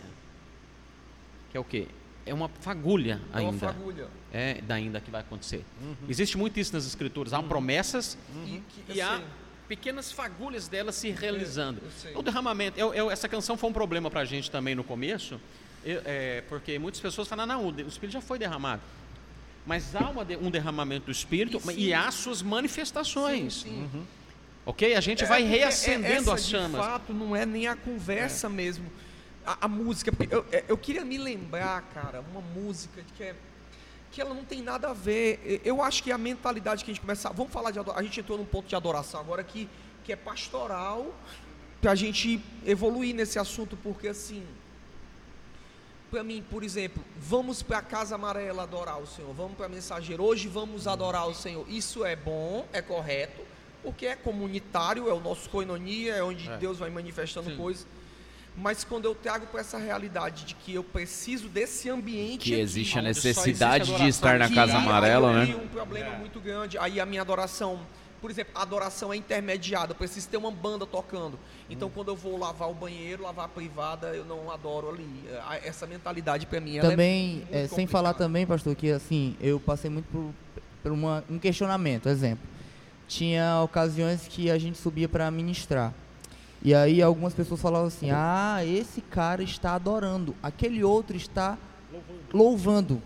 Que é o quê? É uma fagulha É uma ainda. fagulha. É da ainda que vai acontecer. Existe muito isso nas escrituras. Há promessas E, que, e há pequenas fagulhas delas se realizando. O derramamento, eu- eu- essa canção foi um problema para a gente também no começo, eu- é, porque muitas pessoas falam, não, o Espírito já foi derramado. Mas há uma um derramamento do Espírito E e, há suas manifestações. sim, sim. Ok? A gente É, vai porque reacendendo essa, as chamas. De fato, não é nem a conversa mesmo. A, a música, porque eu, é, eu queria me lembrar, cara, uma música que é que ela não tem nada a ver. Eu acho que a mentalidade que a gente começa, vamos falar de adoração, a gente entrou num ponto de adoração agora que que é pastoral para a gente evoluir nesse assunto, porque assim, para mim, por exemplo, vamos para a Casa Amarela adorar o Senhor, vamos para a Mensageiro, hoje vamos adorar o Senhor. Isso é bom, é correto, porque é comunitário, é o nosso coinonia, é onde Deus vai manifestando coisas. Mas quando eu trago para essa realidade de que eu preciso desse ambiente Que aqui, existe a onde só necessidade existe de estar na Casa aí Amarela, eu né? um problema muito grande. Aí a minha adoração, por exemplo, a adoração é intermediada, eu preciso ter uma banda tocando. Então Hum. quando eu vou lavar o banheiro, lavar a privada, eu não adoro ali. A- Essa mentalidade para mim ela Também, muito é, sem falar também, pastor, que assim, eu passei muito por, por uma- um questionamento, exemplo. Tinha ocasiões que a gente subia para ministrar. E aí algumas pessoas falavam assim: "Ah, esse cara está adorando, aquele outro está louvando".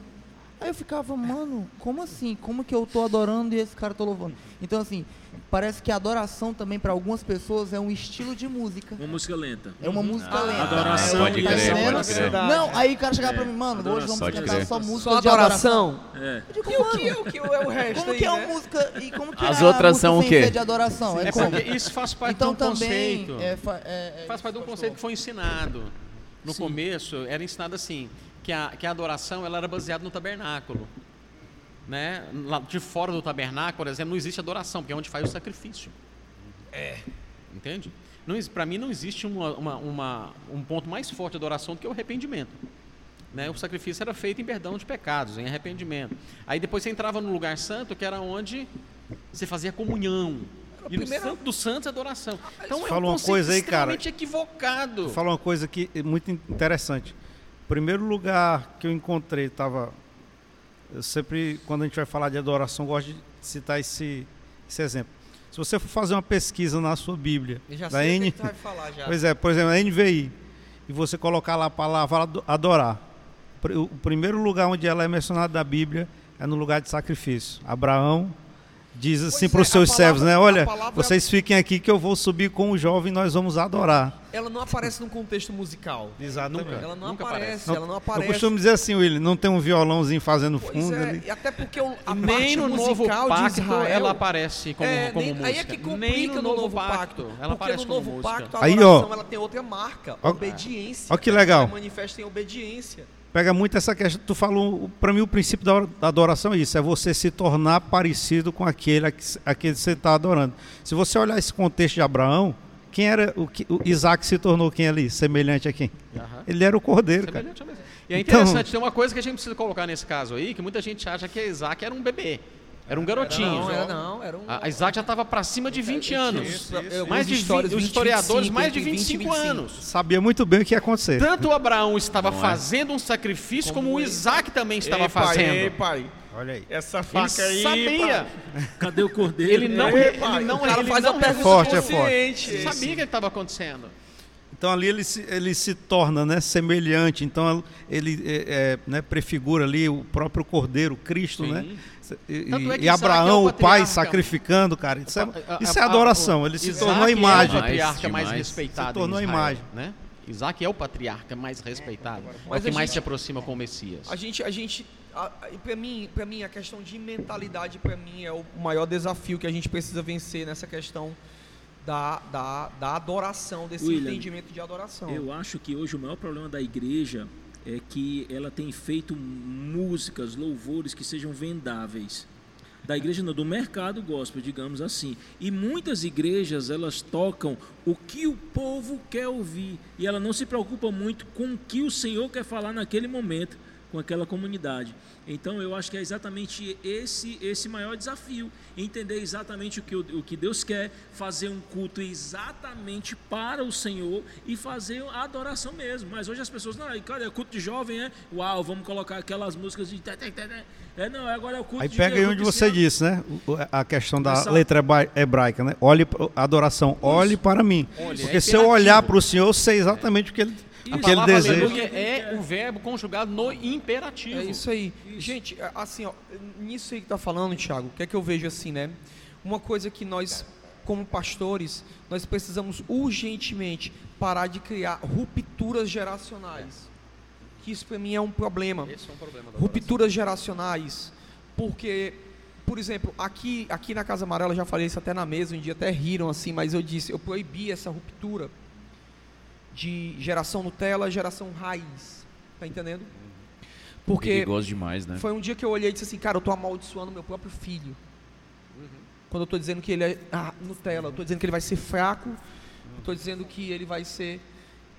Aí eu ficava, mano, como assim? Como que eu tô adorando e esse cara tá louvando? Então assim, parece que a adoração também para algumas pessoas é um estilo de música. Uma música lenta. É uma música lenta. adoração Tá Pode crer, entendendo? pode crer. Não, aí o cara chegava pra mim, mano, hoje adoração. vamos Pode cantar crer. só música Só de adoração. adoração. É. Eu digo, E o que, é- o que é o resto como aí, que é né? música e como que As é a outras música são o quê? de adoração? É, É como? isso faz parte Então de um também conceito. é, fa- é, é faz parte de um conceito que foi ensinado. No começo, era ensinado assim, que a, que a adoração ela era baseada no tabernáculo. Né? Lá de fora do tabernáculo, por exemplo, não existe adoração, porque é onde faz o sacrifício. É. Entende? Para mim não existe uma, uma- uma- um ponto mais forte de adoração do que o arrependimento. Né? O sacrifício era feito em perdão de pecados, em arrependimento. Aí depois você entrava no lugar santo, que era onde você fazia comunhão. E no primeira- santo dos santos, adoração. Então é Fala um uma coisa aí, cara. equivocado. Vou falar uma coisa aqui muito interessante. Primeiro lugar que eu encontrei estava. Eu sempre, quando a gente vai falar de adoração, gosto de citar esse, esse exemplo. Se você for fazer uma pesquisa na sua Bíblia, da o N. Pois é, por exemplo, a NVI, e você colocar lá a palavra ado- adorar. O primeiro lugar onde ela é mencionada da Bíblia é no lugar de sacrifício. Abraão diz assim para os é, seus palavra- servos, né? Olha, palavra- vocês fiquem aqui que eu vou subir com o jovem e nós vamos adorar. Ela não aparece num contexto musical. Exatamente. Ela não Nunca aparece, Não- ela não Eu aparece. costumo dizer assim, William, não tem um violãozinho fazendo Pois fundo é, ali. e até porque o, a Nem parte no novo musical pacto de Israel, ela aparece como, é, como nem- música. Aí é que complica Nem no novo pacto, ela porque aparece no como novo música. pacto a Aí, ó. ela tem outra marca, Ó- obediência. ó que legal. Ela manifesta em obediência. Pega muito essa questão. Tu falou, para mim, o princípio da or- da adoração é isso: é você se tornar parecido com aquele a que, você está adorando. Se você olhar esse contexto de Abraão, quem era o, que, o Isaac se tornou quem ali? Semelhante a quem? Ele era o cordeiro, cara. Semelhante ao mesmo. E é Então- interessante, tem uma coisa que a gente precisa colocar nesse caso aí, que muita gente acha que Isaac era um bebê. Era um garotinho. Não, era não, era um... A a Isaac já estava para cima de 20 anos. Isso, isso. Mais Os de histórias, 20, os 20, historiadores, 25, mais de entre 25, 20 e 25. anos. Sabia muito bem o que ia acontecer. Tanto Abraão estava é? fazendo um sacrifício, como, o ele- Isaac também estava Ei, pai, fazendo. ei, pai. Olha aí. Essa Ele faca aí. sabia. Cadê o cordeiro? Ele não, Ei, ele pai, não, O cara ele faz não a pergunta forte, é consciente. Ele sabia o que estava acontecendo. Então ali ele se, ele se torna né, semelhante. Então ele é, é, né, prefigura ali o próprio cordeiro, Cristo, Sim. né? E, é e Abraão, é o o pai, sacrificando, cara. Isso é, isso é adoração. Ele se Isaac tornou a É imagem. o patriarca mais Demais. respeitado. Se tornou a imagem. Né? Isaac é o patriarca mais respeitado. é o Mas que a mais gente- se aproxima com o Messias. A gente, a gente, a, a, e pra mim, para mim a questão de mentalidade para mim é o maior desafio que a gente precisa vencer nessa questão da, da, da adoração, desse William, entendimento de adoração. Eu acho que hoje o maior problema da igreja é que ela tem feito músicas, louvores que sejam vendáveis. Da igreja não, do mercado gospel, digamos assim. E muitas igrejas, elas tocam o que o povo quer ouvir. E ela não se preocupa muito com o que o Senhor quer falar naquele momento com aquela comunidade. Então eu acho que é exatamente esse esse maior desafio, entender exatamente o que, o, o que Deus quer, fazer um culto exatamente para o Senhor e fazer a adoração mesmo. Mas hoje as pessoas, não, cara, é culto de jovem, é? Uau, vamos colocar aquelas músicas de... É, não, agora é o culto Aí de... pega aí onde de você disse, né? A questão da Essa- letra hebra- hebraica, né? Olhe, adoração, olhe para mim. Olhe, Porque é se eu olhar para o Senhor, eu sei exatamente o que ele, A o que ele palavra deseja. aleluia é o verbo conjugado no imperativo. É isso aí. Gente, é, assim, ó, nisso aí que tá falando, Thiago, o que é que eu vejo assim, né? Uma coisa que nós, como pastores, nós precisamos urgentemente parar de criar rupturas geracionais. Que isso para mim é um problema. Esse é um problema da Rupturas geracionais. Porque, por exemplo, aqui, aqui na Casa Amarela, eu já falei isso até na mesa, um dia até riram assim, mas eu disse, eu proibi essa ruptura de geração Nutella, geração raiz. Tá entendendo? Porque Perigoso demais, né? foi um dia que eu olhei e disse assim, cara, eu tô amaldiçoando meu próprio filho. Quando eu tô dizendo que ele é ah, Nutella, eu tô dizendo que ele vai ser fraco, eu tô dizendo que ele vai ser.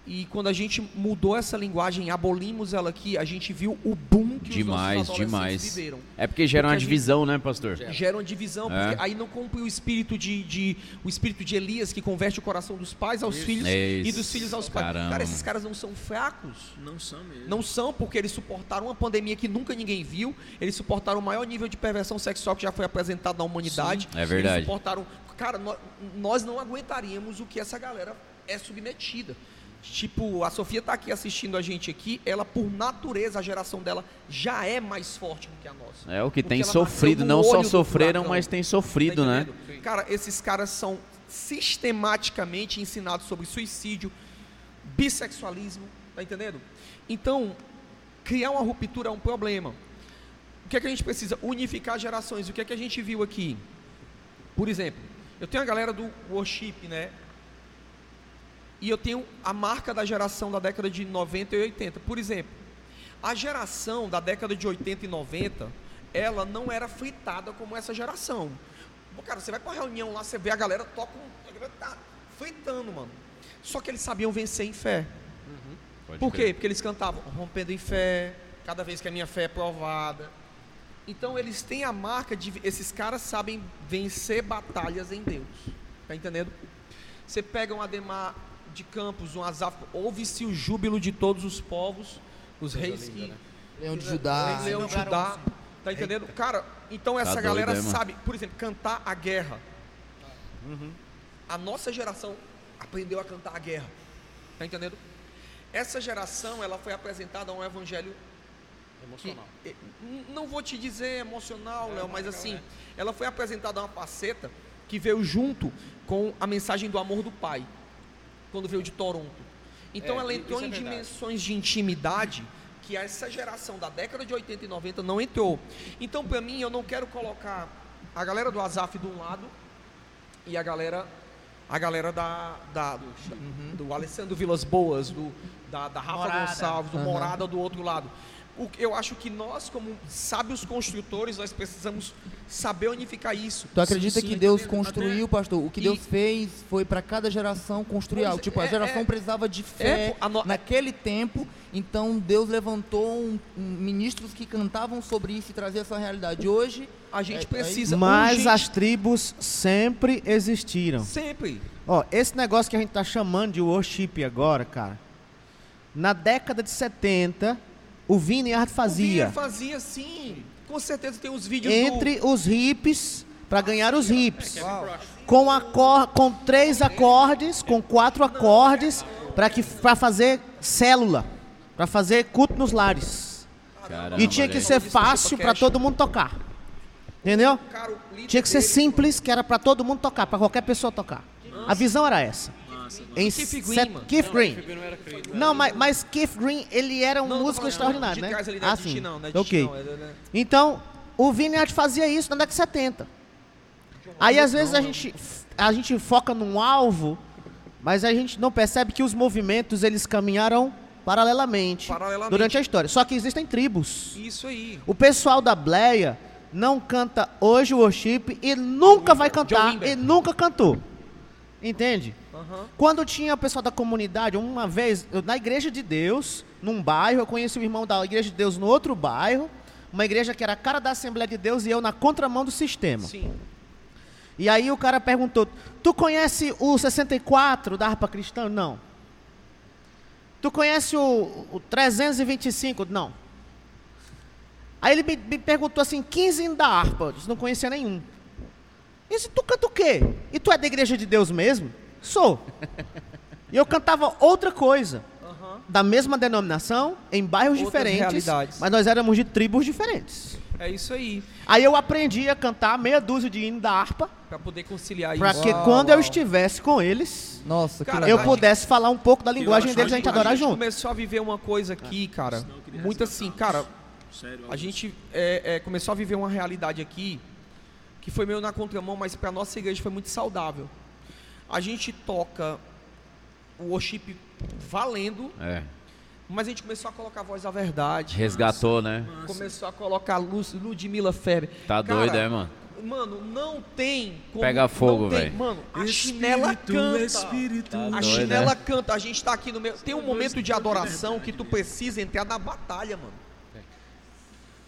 E quando a gente mudou essa linguagem, abolimos ela aqui, a gente viu o boom que Demais, os nossos demais. viveram. É porque gera Porque uma a gente- divisão, né, pastor? Gera uma divisão, É. porque aí não cumpre o espírito de, de- o espírito de Elias que converte o coração dos pais aos filhos e Isso. dos filhos aos pais. Caramba. Cara, esses caras não são fracos. Não são mesmo. Não são porque eles suportaram uma pandemia que nunca ninguém viu, eles suportaram o maior nível de perversão sexual que já foi apresentado na humanidade. Sim, é verdade. Eles suportaram. Cara, nó- nós não aguentaríamos o que essa galera é submetida. Tipo, a Sofia tá aqui assistindo a gente aqui, ela por natureza, a geração dela já é mais forte do que a nossa. É o que Porque tem sofrido, não só sofreram, furacão. mas tem Tá sofrido, né? entendendo? Cara, esses caras são sistematicamente ensinados sobre suicídio, bissexualismo, tá entendendo? Então, criar uma ruptura é um problema. O que é que a gente precisa? Unificar gerações. O que é que a gente viu aqui? Por exemplo, eu tenho a galera do worship, né? E eu tenho a marca da geração da década de 90 e 80. Por exemplo, a geração da década de 80 e 90, ela não era fritada como essa geração. Pô, Cara, você vai pra uma reunião lá, você vê a galera toca, a galera tá fritando, mano. Só que eles sabiam vencer em fé. Por quê? Porque eles cantavam rompendo em fé, cada vez que a minha fé é provada. Então eles têm a marca de. Esses caras sabem vencer batalhas em Deus. Tá entendendo? Você pega um Ademar de Campos, um Asaf, ouve-se o júbilo de todos os povos, os reis que. Leão de Judá. Leão de Judá. Tá entendendo? Cara, então essa Tá galera doido, é, mano? sabe, por exemplo, cantar a guerra. A nossa geração aprendeu a cantar a guerra. Tá entendendo? Essa geração, ela foi apresentada a um evangelho Emocional. que, eh, não vou te dizer emocional, Léo, mas assim, ela foi apresentada uma faceta que veio junto com a mensagem do amor do pai, quando veio de Toronto. Então É, ela entrou é em verdade. dimensões de intimidade que essa geração da década de 80 e 90 não entrou. Então, para mim, eu não quero colocar a galera do Azaf de um lado e a galera a galera da, da- do, do Alessandro Vilas Boas, do, da, da Rafa Morada. Gonçalves, do Aham. Morada do outro lado. O- eu acho que nós, como sábios construtores, nós precisamos saber unificar isso. Tu acredita sim, que Deus construiu, pastor? O que E- Deus fez foi para cada geração construir Pois algo. Tipo, a é, geração é. precisava de fé a no- naquele tempo, então Deus levantou um- um- ministros que cantavam sobre isso e traziam essa realidade. Hoje, A gente É- é precisa. Mas urgente- as tribos sempre existiram. Sempre. Ó, esse negócio que a gente tá chamando de worship agora, cara. Na década de 70, o Vini Art O fazia. Vini fazia sim. Com certeza tem os vídeos Entre os hips, para ganhar os hips. Uau. Com, acor com três acordes, com quatro acordes, para que para fazer célula, para fazer culto nos lares. Caramba, E tinha que ser fácil para todo mundo tocar. Entendeu? do. Tinha que ser simples, que era para todo mundo tocar, para qualquer pessoa tocar. A visão era essa. Em Keith Green, set- mano. Keith Green. Não era credo. Não, mas, mas Keith Green, ele era um Não, músico extraordinário, né? trás ali, não é ah, sim. não, não é ok. ti, não, é- é- Então, o Vini Art fazia isso na década de 70. Aí, às vezes, a gente, a gente foca num alvo, mas a gente não percebe que os movimentos, eles caminharam paralelamente, Paralelamente. durante a história. Só que existem tribos. Isso aí. O pessoal da Bleia não canta hoje o worship e nunca vai cantar e nunca cantou. Entende? Quando tinha o pessoal da comunidade, uma vez, eu- na igreja de Deus, num bairro, eu conheci o irmão da igreja de Deus no outro bairro, uma igreja que era a cara da Assembleia de Deus e eu na contramão do sistema. Sim. E aí o cara perguntou: Tu conhece o 64 da harpa cristã? Não. Tu conhece o, o 325? Não. Aí ele me, me perguntou assim: 15 hinos da harpa? Eu disse: Não conhecia nenhum. E disse: Tu canta o quê? E tu é da igreja de Deus mesmo? Sou. E eu cantava outra coisa. Da mesma denominação, em bairros Outras diferentes, realidades. mas nós éramos de tribos diferentes. É isso aí. Aí eu aprendi a cantar meia dúzia de hino da harpa, Pra poder conciliar Para isso. que quando eu estivesse com eles, nossa, Cara, eu pudesse falar um pouco da linguagem deles e a gente adorar a gente junto. começou a viver uma coisa aqui, cara, muito assim, cara, Sério. a gente é, é, começou a viver uma realidade aqui que foi meio na contramão, mas para nossa igreja foi muito saudável. A gente toca o worship valendo, É, mas a gente começou a colocar a voz da verdade. resgatou, né? Começou a colocar Luz, Ludmilla Febre. Tá Cara, doido, é, mano? Mano, não tem como. Pega fogo, velho. Mano, a chinela canta. Espírito. A doido, chinela né? canta, a gente tá aqui no meio. Tem um momento de adoração que tu precisa entrar na batalha, mano.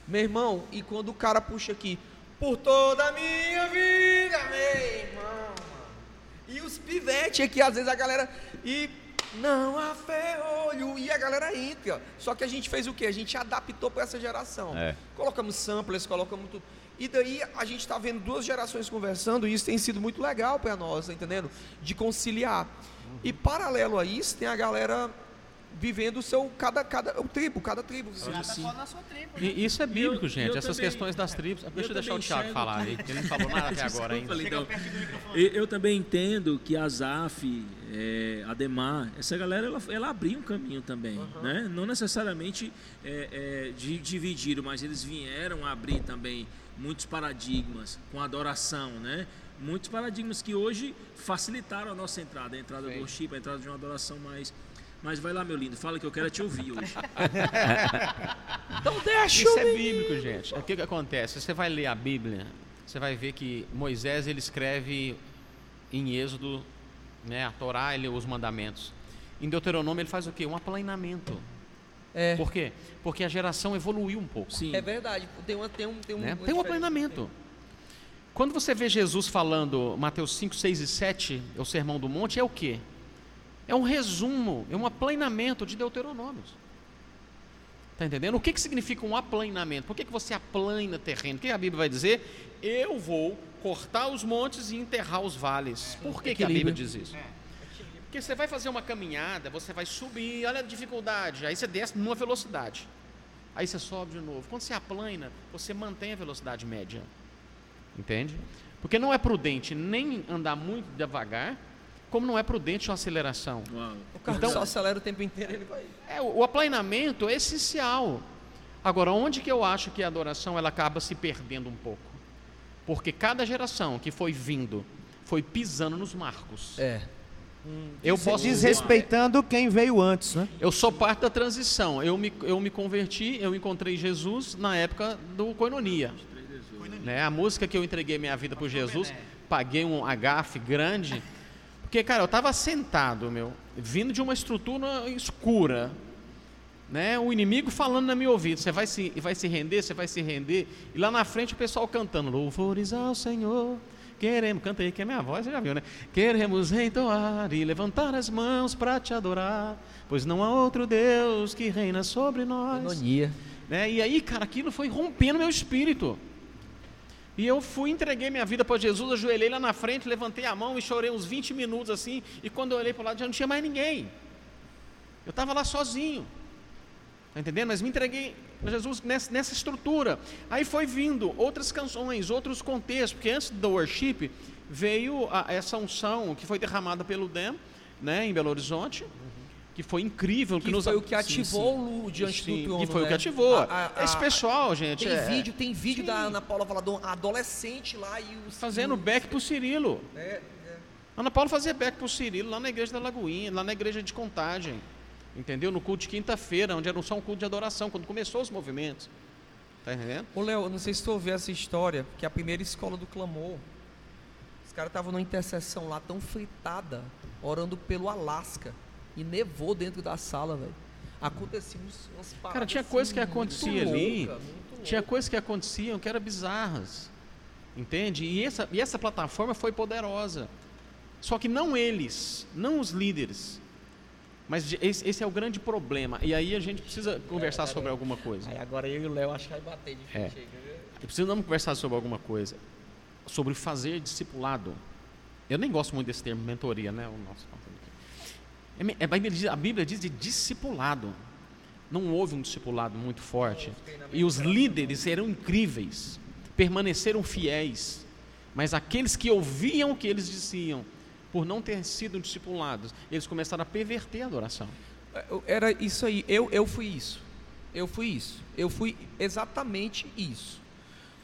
Meu irmão, e quando o cara puxa aqui, por toda a minha vida, meu irmão. E os pivetes aqui, às vezes a galera. E não há ferrolho. E a galera entra. Só que a gente fez o quê? A gente adaptou para essa geração. É. Colocamos samplers, colocamos tudo. E daí a gente está vendo duas gerações conversando e isso tem sido muito legal para nós, tá entendendo? De conciliar. E paralelo a isso, tem a galera vivendo o seu cada cada o tribo, cada tribo. E isso é bíblico, eu- gente. eu Essas também- questões das tribos. Deixa eu deixar o Thiago enxergo falar aí, que ele não falou nada até agora ainda. Lindão. Eu, eu também entendo que a ZAF, é, Ademar, essa galera, ela, ela abriu um caminho também, né? Não necessariamente é, é, de, dividiram, mas eles vieram abrir também muitos paradigmas com adoração, né? Muitos paradigmas que hoje facilitaram a nossa entrada, a entrada do worship, a entrada de uma adoração mais... Mas vai lá, meu lindo, fala que eu quero é te ouvir hoje. Então deixa Isso é bíblico, gente. O que, que acontece? Você vai ler a Bíblia, você vai ver que Moisés ele escreve em Êxodo, né, a Torá, ele, os mandamentos. Em Deuteronômio ele faz o quê? Um aplanamento. É, Por quê? Porque a geração evoluiu um pouco. Sim. é verdade. Tem uma tem um tem um né? Tem um aplanamento. Quando você vê Jesus falando Mateus 5, 6 e 7, é o Sermão do Monte, é o quê? É um resumo, é um aplanamento de Deuteronômios. Está entendendo? O que, que significa um aplanamento? Por que, que você aplana terreno? O que a Bíblia vai dizer? Eu vou cortar os montes e enterrar os vales. Por que, que a Bíblia diz isso? Porque você vai fazer uma caminhada, você vai subir, olha a dificuldade, aí você desce numa velocidade. Aí você sobe de novo. Quando você aplana, você mantém a velocidade média. Entende? Porque não é prudente nem andar muito devagar, como não é prudente uma aceleração. Uau. O carro Então- só acelera o tempo inteiro, ele vai. É, o, o aplanamento é essencial. Agora, onde que eu acho que a adoração ela acaba se perdendo um pouco? Porque cada geração que foi vindo foi pisando nos marcos. É. Eu Des- posso Desrespeitando quem veio antes, né? Eu sou parte da transição. Eu me, eu me converti, eu encontrei Jesus na época do Coinonia. Né? A música que eu entreguei minha vida por Jesus, paguei um agafe grande. Porque, cara, eu estava sentado, meu, vindo de uma estrutura escura. Né? O inimigo falando na meu ouvido, você vai se, vai se render, você vai se render. E lá na frente o pessoal cantando, louvores ao Senhor. Queremos, canta aí que é minha voz, você já viu, né? Queremos entoar e levantar as mãos para te adorar, pois não há outro Deus que reina sobre nós. Né? E aí, cara, aquilo foi rompendo meu espírito. E eu fui, entreguei minha vida para Jesus, ajoelhei lá na frente, levantei a mão e chorei uns 20 minutos assim. E quando eu olhei para o lado, já não tinha mais ninguém. Eu estava lá sozinho. Tá entendendo? Mas me entreguei para Jesus nessa, nessa estrutura. Aí foi vindo outras canções, outros contextos, porque antes do worship veio a- essa unção que foi derramada pelo DEM, né, em Belo Horizonte, que foi incrível. Que nos- foi o que Sim, ativou sim. o Lu diante Sim, do trono. E foi o né? que ativou. A- a- Esse pessoal, gente. Tem é- vídeo, tem vídeo Sim. da Ana Paula Valadão, adolescente lá e os. Fazendo back pro Cirilo. É, Ana Paula fazia back pro Cirilo lá na igreja da Lagoinha, lá na igreja de Contagem. Entendeu? No culto de quinta-feira, onde era só um culto de adoração, quando começou os movimentos. Tá entendendo? Ô Léo, eu não sei se tu ouviu essa história, que a primeira escola do clamor, os caras estavam numa intercessão lá tão fritada, orando pelo Alasca, e nevou dentro da sala, velho. Aconteciam uns- umas paradas Cara, tinha coisa que assim, acontecia ali. louca, Tinha coisas que aconteciam que eram bizarras. Entende? E essa, e essa plataforma foi poderosa. Só que não eles, não os líderes. Mas esse, esse é o grande problema. E aí a gente precisa conversar sobre alguma coisa. Aí agora eu e o Léo acho que vai bater de É. frente. aí? E precisamos conversar sobre alguma coisa. Sobre fazer discipulado. Eu nem gosto muito desse termo, mentoria, né? O nosso- É é, a, Bíblia diz, de discipulado. Não houve um discipulado muito forte. E os líderes eram incríveis. Permaneceram fiéis. Mas aqueles que ouviam o que eles diziam, por não ter sido discipulados, eles começaram a perverter a adoração. Eu- Era isso aí, eu, eu fui isso. Eu fui isso. Eu fui exatamente isso.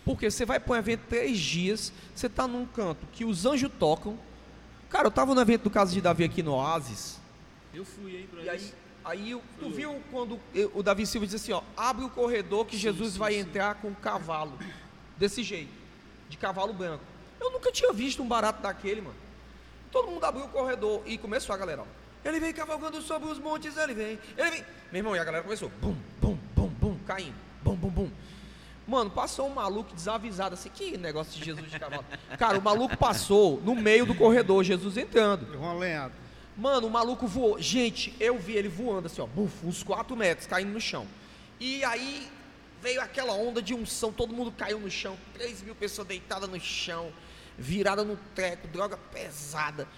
Porque você vai para um evento três dias, você está num canto que os anjos tocam. Cara, eu estava no evento do Caso de Davi aqui no Oasis. Eu fui aí pra E aí, aí eu- tu viu quando eu- o Davi Silva disse assim, ó, abre o corredor que Jesus vai entrar com um cavalo. Desse jeito, de cavalo branco. Eu nunca tinha visto um barato daquele, mano. Todo mundo abriu o corredor e começou a galera, ó. Ele vem cavalgando sobre os montes, ele vem, ele vem. Meu irmão, e a galera começou, bum, bum, bum, bum, caindo, bum, bum, bum. Mano, passou um maluco desavisado assim, que negócio de Jesus de cavalo. Cara, o maluco passou no meio do corredor, Jesus entrando. Lenhada. Mano, o maluco voou. Gente, eu vi ele voando assim, ó, buf, uns 4 metros, caindo no chão. E aí veio aquela onda de unção, todo mundo caiu no chão, 3 mil pessoas deitadas no chão, virada no treco, droga pesada.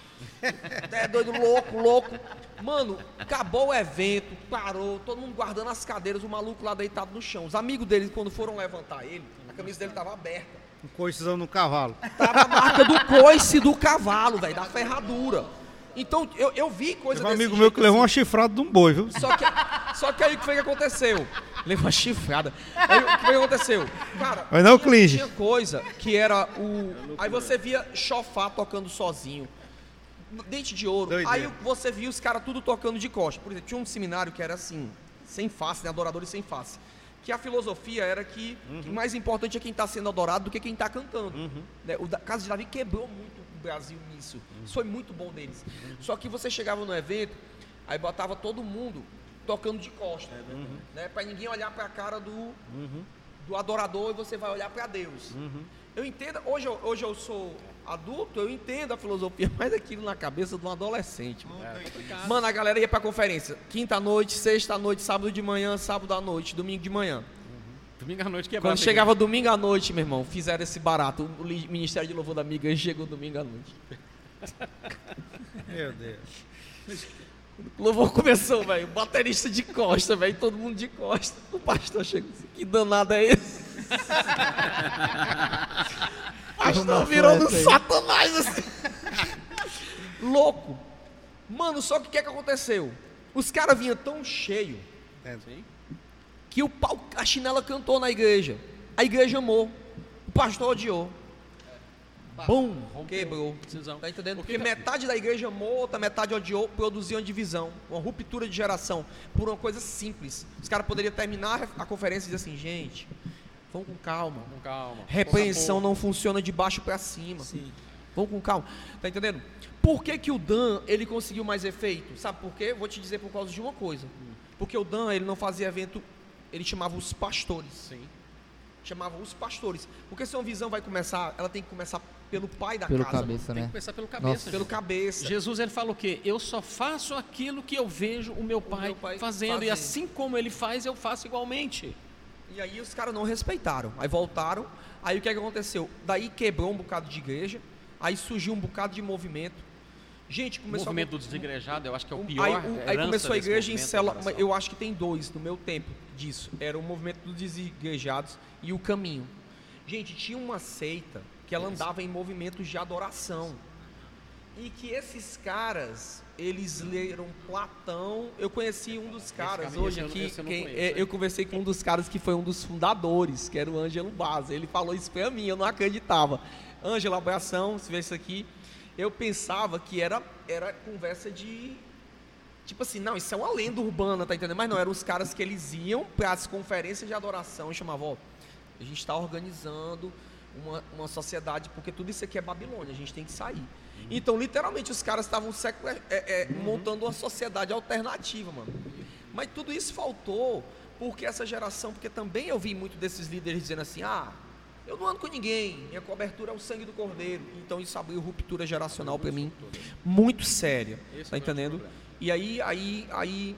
É doido, louco, louco. Mano, acabou o evento, parou, todo mundo guardando as cadeiras, o maluco lá deitado no chão. Os amigos dele, quando foram levantar ele, a camisa dele tava aberta. Um coiceão no cavalo. Tava a marca do coice do cavalo, velho, da ferradura. Então, eu, eu vi coisa Teve um amigo meu que levou uma assim. chifrada de um boi, viu? Só que, só que aí o que foi que aconteceu? Levou uma chifrada. Aí o que foi que aconteceu? Cara, Mas não, tinha, Clinge. tinha coisa que era o. Aí você via chofá tocando sozinho. Dente de ouro. Doideira. Aí você via os caras tudo tocando de costa. Por exemplo, tinha um seminário que era assim, sem face, né? Adoradores sem face. Que a filosofia era que, que mais importante é quem está sendo adorado do que quem está cantando. Né? O da, caso de Davi quebrou muito o Brasil nisso. Isso foi muito bom deles. Só que você chegava no evento, aí botava todo mundo tocando de costa. Né? Para ninguém olhar para a cara do, do adorador e você vai olhar para Deus. Eu entendo, hoje eu, hoje eu sou adulto, eu entendo a filosofia, mas aquilo na cabeça de um adolescente. Mano, Mano, a galera ia pra conferência. Quinta noite, sexta noite, sábado de manhã, sábado à noite, domingo de manhã. Domingo à noite que é Quando chegava domingo à noite, meu irmão, fizeram esse barato. O Ministério de Louvor da Amiga chegou domingo à noite. Meu Deus. O louvor começou, velho. Baterista de costa, velho. Todo mundo de costa. O pastor chegou assim: que danado é esse? o pastor virou no satanás assim. Louco. Mano, só que o que, é que aconteceu? Os caras vinham tão cheio que o pau, a chinela cantou na igreja. A igreja amou. O pastor odiou. Bum! Quebrou. Decisão. Tá entendendo? Porque Porque metade da igreja amou, outra metade odiou, produziu uma divisão, uma ruptura de geração, por uma coisa simples. Os caras poderiam terminar a conferência e dizer assim, gente, vamos com calma. Com calma. Repreensão não funciona de baixo pra cima. Sim. Vamos com calma. Tá entendendo? Por que, que o Dan ele conseguiu mais efeito? Sabe por quê? Vou te dizer por causa de uma coisa. Porque o Dan ele não fazia evento, ele chamava os pastores. Sim. Chamava os pastores. Porque se uma visão vai começar, ela tem que começar pelo pai da Pelo casa. cabeça, Tem que né? começar pelo cabeça. Nossa. Pelo cabeça. Jesus ele fala o quê? Eu só faço aquilo que eu vejo o meu pai, meu pai fazendo, fazendo. e assim como ele faz, eu faço igualmente. E aí os caras não respeitaram. Aí voltaram. Aí o que, é que aconteceu? Daí quebrou um bocado de igreja. Aí surgiu um bocado de movimento. Gente, O começou movimento a... do desigregado, eu acho que é o pior. aí, o- aí começou a igreja em célula. Eu acho que tem dois no meu tempo disso. Era o movimento dos desigrejados e o caminho. Gente, tinha uma seita que ela andava em movimentos de adoração. E que esses caras, eles leram Platão. Eu conheci um dos caras hoje eu aqui. eu não quem- conheço, é, eu conversei com um dos caras que foi um dos fundadores, que era o Ângelo Baza. Ele falou isso pra mim, eu não acreditava. Ângelo, abração, se vê isso aqui. Eu pensava que era, era conversa de. Tipo assim, não, isso é uma lenda urbana, tá entendendo? Mas não, eram os caras que eles iam para as conferências de adoração e chamavam, ó, a gente está organizando uma, uma sociedade, porque tudo isso aqui é Babilônia, a gente tem que sair. Então, literalmente, os caras estavam sequ- é, é, montando uma sociedade alternativa, mano. Mas tudo isso faltou porque essa geração, porque também eu vi muito desses líderes dizendo assim, ah, eu não ando com ninguém, minha cobertura é o sangue do cordeiro. Então isso abriu ruptura geracional para mim, muito séria, Esse tá é entendendo? E aí, aí, aí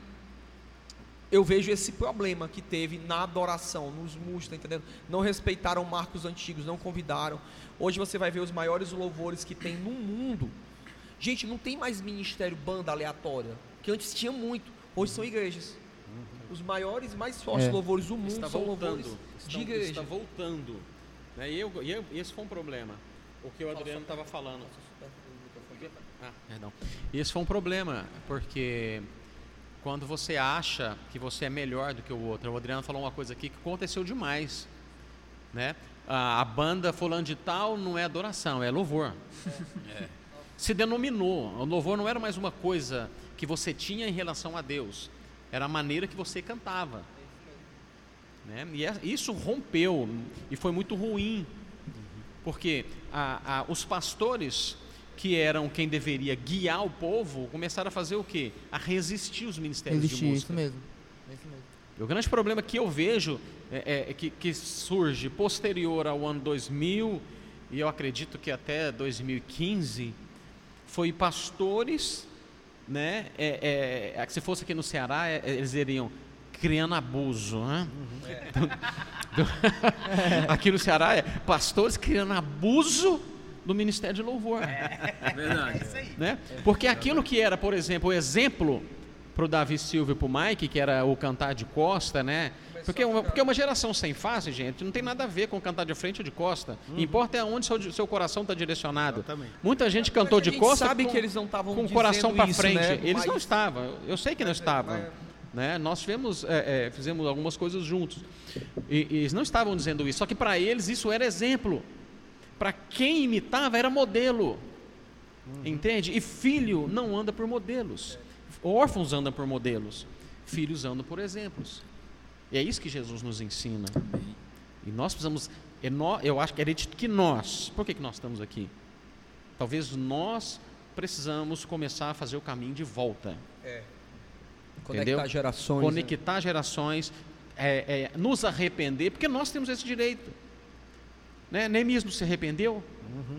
eu vejo esse problema que teve na adoração, nos músicos, tá entendendo? Não respeitaram marcos antigos, não convidaram. Hoje você vai ver os maiores louvores que tem no mundo. Gente, não tem mais ministério banda aleatória, que antes tinha muito. Hoje são igrejas. Os maiores, mais fortes É. louvores do mundo está são voltando. louvores Está, de igreja. está voltando. Né? E, eu, e eu- esse foi um problema. O que o Adriano estava falando. Ah, perdão. Esse foi um problema, porque quando você acha que você é melhor do que o outro, o Adriano falou uma coisa aqui que aconteceu demais. Né? A, a banda fulano de tal não é adoração, é louvor. É. Se denominou. O louvor não era mais uma coisa que você tinha em relação a Deus, era a maneira que você cantava. Né? E é- isso rompeu e foi muito ruim, porque a- a- os pastores que eram quem deveria guiar o povo começaram a fazer o quê? A resistir os ministérios de Existia, música. isso mesmo. É isso mesmo. E o grande problema que eu vejo é, é que, que surge posterior ao ano 2000 e eu acredito que até 2015 foi pastores, né? É, é, é, se fosse aqui no Ceará, é, é, eles diriam criando abuso, né? Do- do- aqui no Ceará é pastores criando abuso do ministério de louvor Verdade. né? Porque aquilo que era, por exemplo, o exemplo para o Davi Silva e para o Mike, que era o cantar de costa, né? Porque uma, porque uma geração sem face, gente, não tem nada a ver com cantar de frente ou de costa. Importa é aonde seu, seu coração está direcionado. Muita gente cantou a de costa sabe com, que eles não estavam com o coração para frente. né? Eles não Mas- estavam. Eu sei que não estavam. Né? Nós tivemos, é, é, fizemos algumas coisas juntos. E, e eles não estavam dizendo isso. Só que para eles isso era exemplo. Para quem imitava era modelo. Entende? E filho não anda por modelos. Órfãos andam por modelos. Filhos andam por exemplos. E é isso que Jesus nos ensina. E nós precisamos. é Eu acho que é dito que nós. Por que, que nós estamos aqui? Talvez nós precisamos começar a fazer o caminho de volta. Conectar Entendeu? gerações. né? Conectar gerações, é, é, nos arrepender, porque nós temos esse direito. Né? Neemias se arrependeu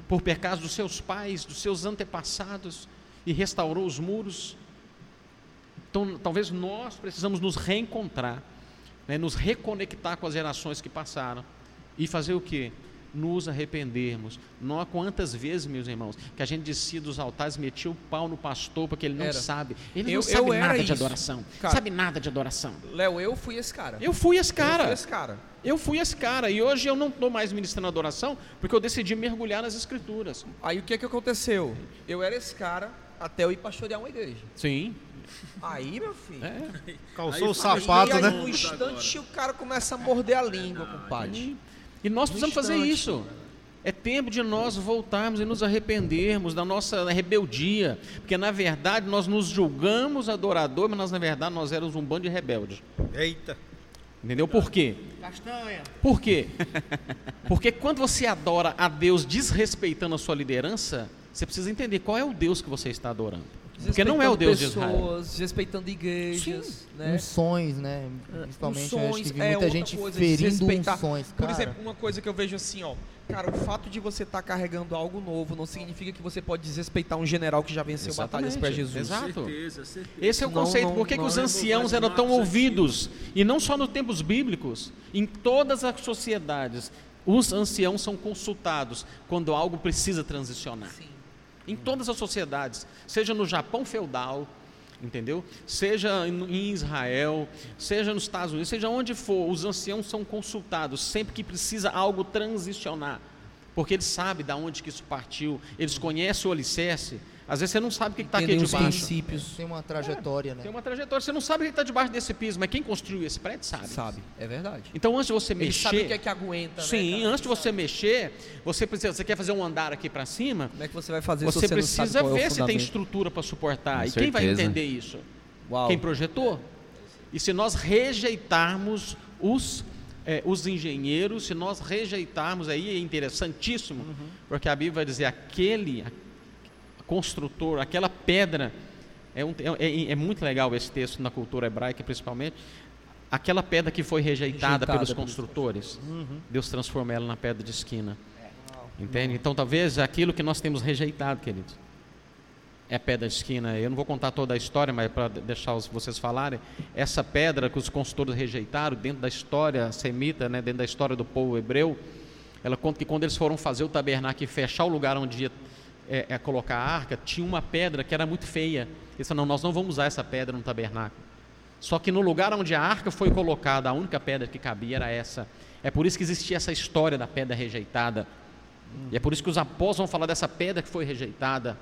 por pecados dos seus pais, dos seus antepassados e restaurou os muros. Então, talvez nós precisamos nos reencontrar, né? nos reconectar com as gerações que passaram e fazer o quê? Nos arrependermos. Nós, quantas vezes, meus irmãos, que a gente descia dos altares, metia o pau no pastor porque ele não Era. sabe. Ele Eu- não sabe eu nada de isso. adoração. Cara. sabe nada de adoração. Léo, eu fui esse cara. Eu fui esse Eu cara. fui esse cara. Eu fui esse cara. E hoje eu não estou mais ministrando adoração porque eu decidi mergulhar nas escrituras. Aí o que que aconteceu? Eu era esse cara até eu ir pastorear uma igreja. Sim. Aí, meu filho. É. Calçou Aí o sapato, e aí, né? no instante o cara começa a morder a língua, compadre. E nós precisamos fazer isso. É tempo de nós voltarmos e nos arrependermos da nossa rebeldia, porque na verdade nós nos julgamos adorador, mas nós, na verdade nós éramos um bando de rebeldes. Eita. Entendeu? Por quê? Castanha. Por quê? Porque quando você adora a Deus desrespeitando a sua liderança, você precisa entender qual é o Deus que você está adorando. Porque não é o Deus de Israel. pessoas, respeitando igrejas, né? Unções, né? Principalmente, eu acho que Unções, vi é muita outra gente coisa, ferindo desrespeitar. unções, Por cara. exemplo, uma coisa que eu vejo assim, ó. Cara, o fato de você estar carregando algo novo não significa que você pode desrespeitar um general que já venceu batalhas para Jesus. Exato. Certeza, certeza. Esse é o Não, conceito. não, Por que, que os é anciãos eram tão ouvidos? E não só nos tempos bíblicos, em todas as sociedades, os anciãos são consultados quando algo precisa transicionar. Em todas as sociedades, seja no Japão feudal, entendeu? Seja em Israel, seja nos Estados Unidos, seja onde for, os anciãos são consultados sempre que precisa algo transicionar. Porque eles sabem de onde que isso partiu, eles conhecem o alicerce. Às vezes você não sabe o que está aqui debaixo. princípios. Tem uma trajetória, né? Tem uma trajetória. Você não sabe o que está debaixo desse piso, mas quem construiu esse prédio sabe. Sabe, é verdade. Então, antes de você Ele mexer. sabe o que é que aguenta, né, Sim, cara? antes de você mexer, você precisa. Você quer fazer um andar aqui para cima? Como é que você vai fazer Você você não sabe precisa é o ver se tem estrutura para suportar. Com e quem vai certeza. entender isso? Uau. Quem projetou? E se nós rejeitarmos os, eh, os engenheiros, se nós rejeitarmos, aí é interessantíssimo, Uhum. porque a Bíblia vai dizer aquele construtor, aquela pedra, é, um- é- é- é muito legal esse texto na cultura hebraica principalmente, aquela pedra que foi rejeitada, Rejeitada pelos construtores, Uhum. Deus transforma ela na pedra de esquina. É. Entende? Então talvez aquilo que nós temos rejeitado, queridos, é a pedra de esquina. Eu não vou contar toda a história, mas para deixar vocês falarem, essa pedra que os construtores rejeitaram dentro da história semita, né, dentro da história do povo hebreu, ela conta que quando eles foram fazer o tabernáculo e fechar o lugar onde ia é, é, colocar a arca, tinha uma pedra que era muito feia. Eles falaram, não, nós não vamos usar essa pedra no tabernáculo. Só que no lugar onde a arca foi colocada, a única pedra que cabia era essa. É por isso que existia essa história da pedra rejeitada. E é por isso que os apóstolos vão falar dessa pedra que foi rejeitada.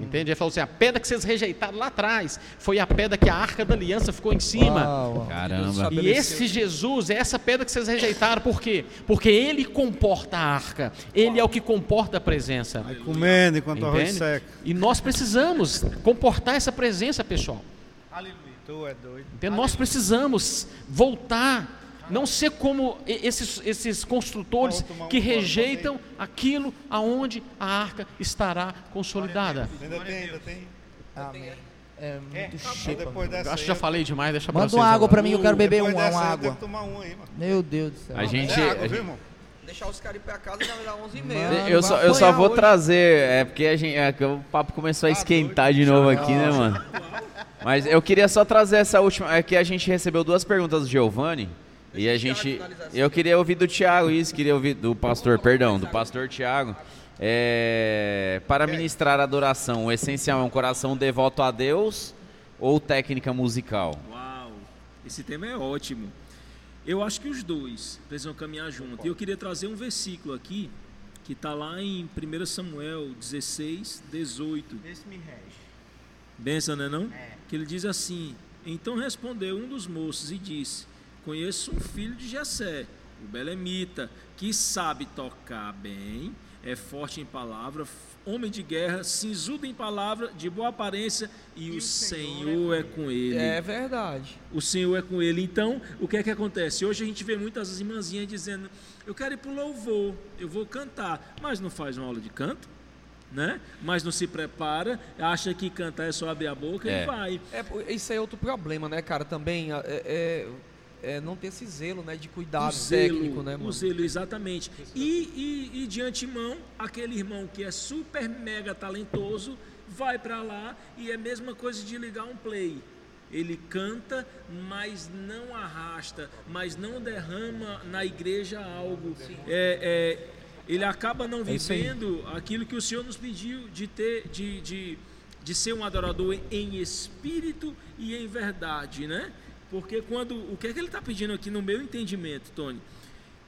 Entende? Ele falou assim: a pedra que vocês rejeitaram lá atrás foi a pedra que a arca da aliança ficou em cima. Uau, uau. Caramba. E esse Jesus é essa pedra que vocês rejeitaram, por quê? Porque ele comporta a arca, ele é o que comporta a presença. Vai comendo enquanto o arroz Entende? seca. E nós precisamos comportar essa presença, pessoal. Tu é doido. Entende? Nós precisamos voltar, não ser como esses, esses construtores um que rejeitam aquilo aonde a arca estará consolidada. Ainda tem, ainda tem. Amém. É muito dessa Eu acho que já falei demais, deixa pra Manda uma água pra mim, eu quero beber uma, uma água. um aí, mano. Meu Deus do céu. A gente. É água, viu, irmão? Deixar os caras ir pra casa já vai dar 11 e Mano, meia. Eu só, eu só vou hoje. trazer, é porque a gente, é o papo começou a esquentar de novo aqui, né, mano? Mas eu queria só trazer essa última, é que a gente recebeu duas perguntas do Giovanni e a gente, eu queria ouvir do Tiago isso, queria ouvir do pastor, perdão, do pastor Tiago. É, para ministrar adoração, o essencial é um coração devoto a Deus ou técnica musical? Uau, esse tema é ótimo. Eu acho que os dois precisam caminhar junto. E eu queria trazer um versículo aqui que está lá em 1 Samuel 16, 18. Esse me rege. Benção, né não? Que ele diz assim: Então respondeu um dos moços e disse: Conheço um filho de Jessé, o Belemita, que sabe tocar bem, é forte em palavra, homem de guerra, cinzudo em palavra, de boa aparência, e, o Senhor é com ele. É verdade. O Senhor é com ele. Então, o que é que acontece? Hoje a gente vê muitas irmãzinhas dizendo: Eu quero ir para o louvor, eu vou cantar, mas não faz uma aula de canto, né? Mas não se prepara, acha que cantar é só abrir a boca É. e vai. É, isso aí é outro problema, né, cara? Também é, é- é não ter esse zelo, né, de cuidado o zelo, técnico, né, o mano? zelo, exatamente. E, e, e de antemão, aquele irmão que é super mega talentoso vai para lá e é a mesma coisa de ligar um play. Ele canta, mas não arrasta, mas não derrama na igreja algo. É, é, ele acaba não É vivendo aquilo que o Senhor nos pediu de ter, de, de, de ser um adorador em espírito e em verdade, né? Porque quando o que é que ele está pedindo aqui no meu entendimento, Tony?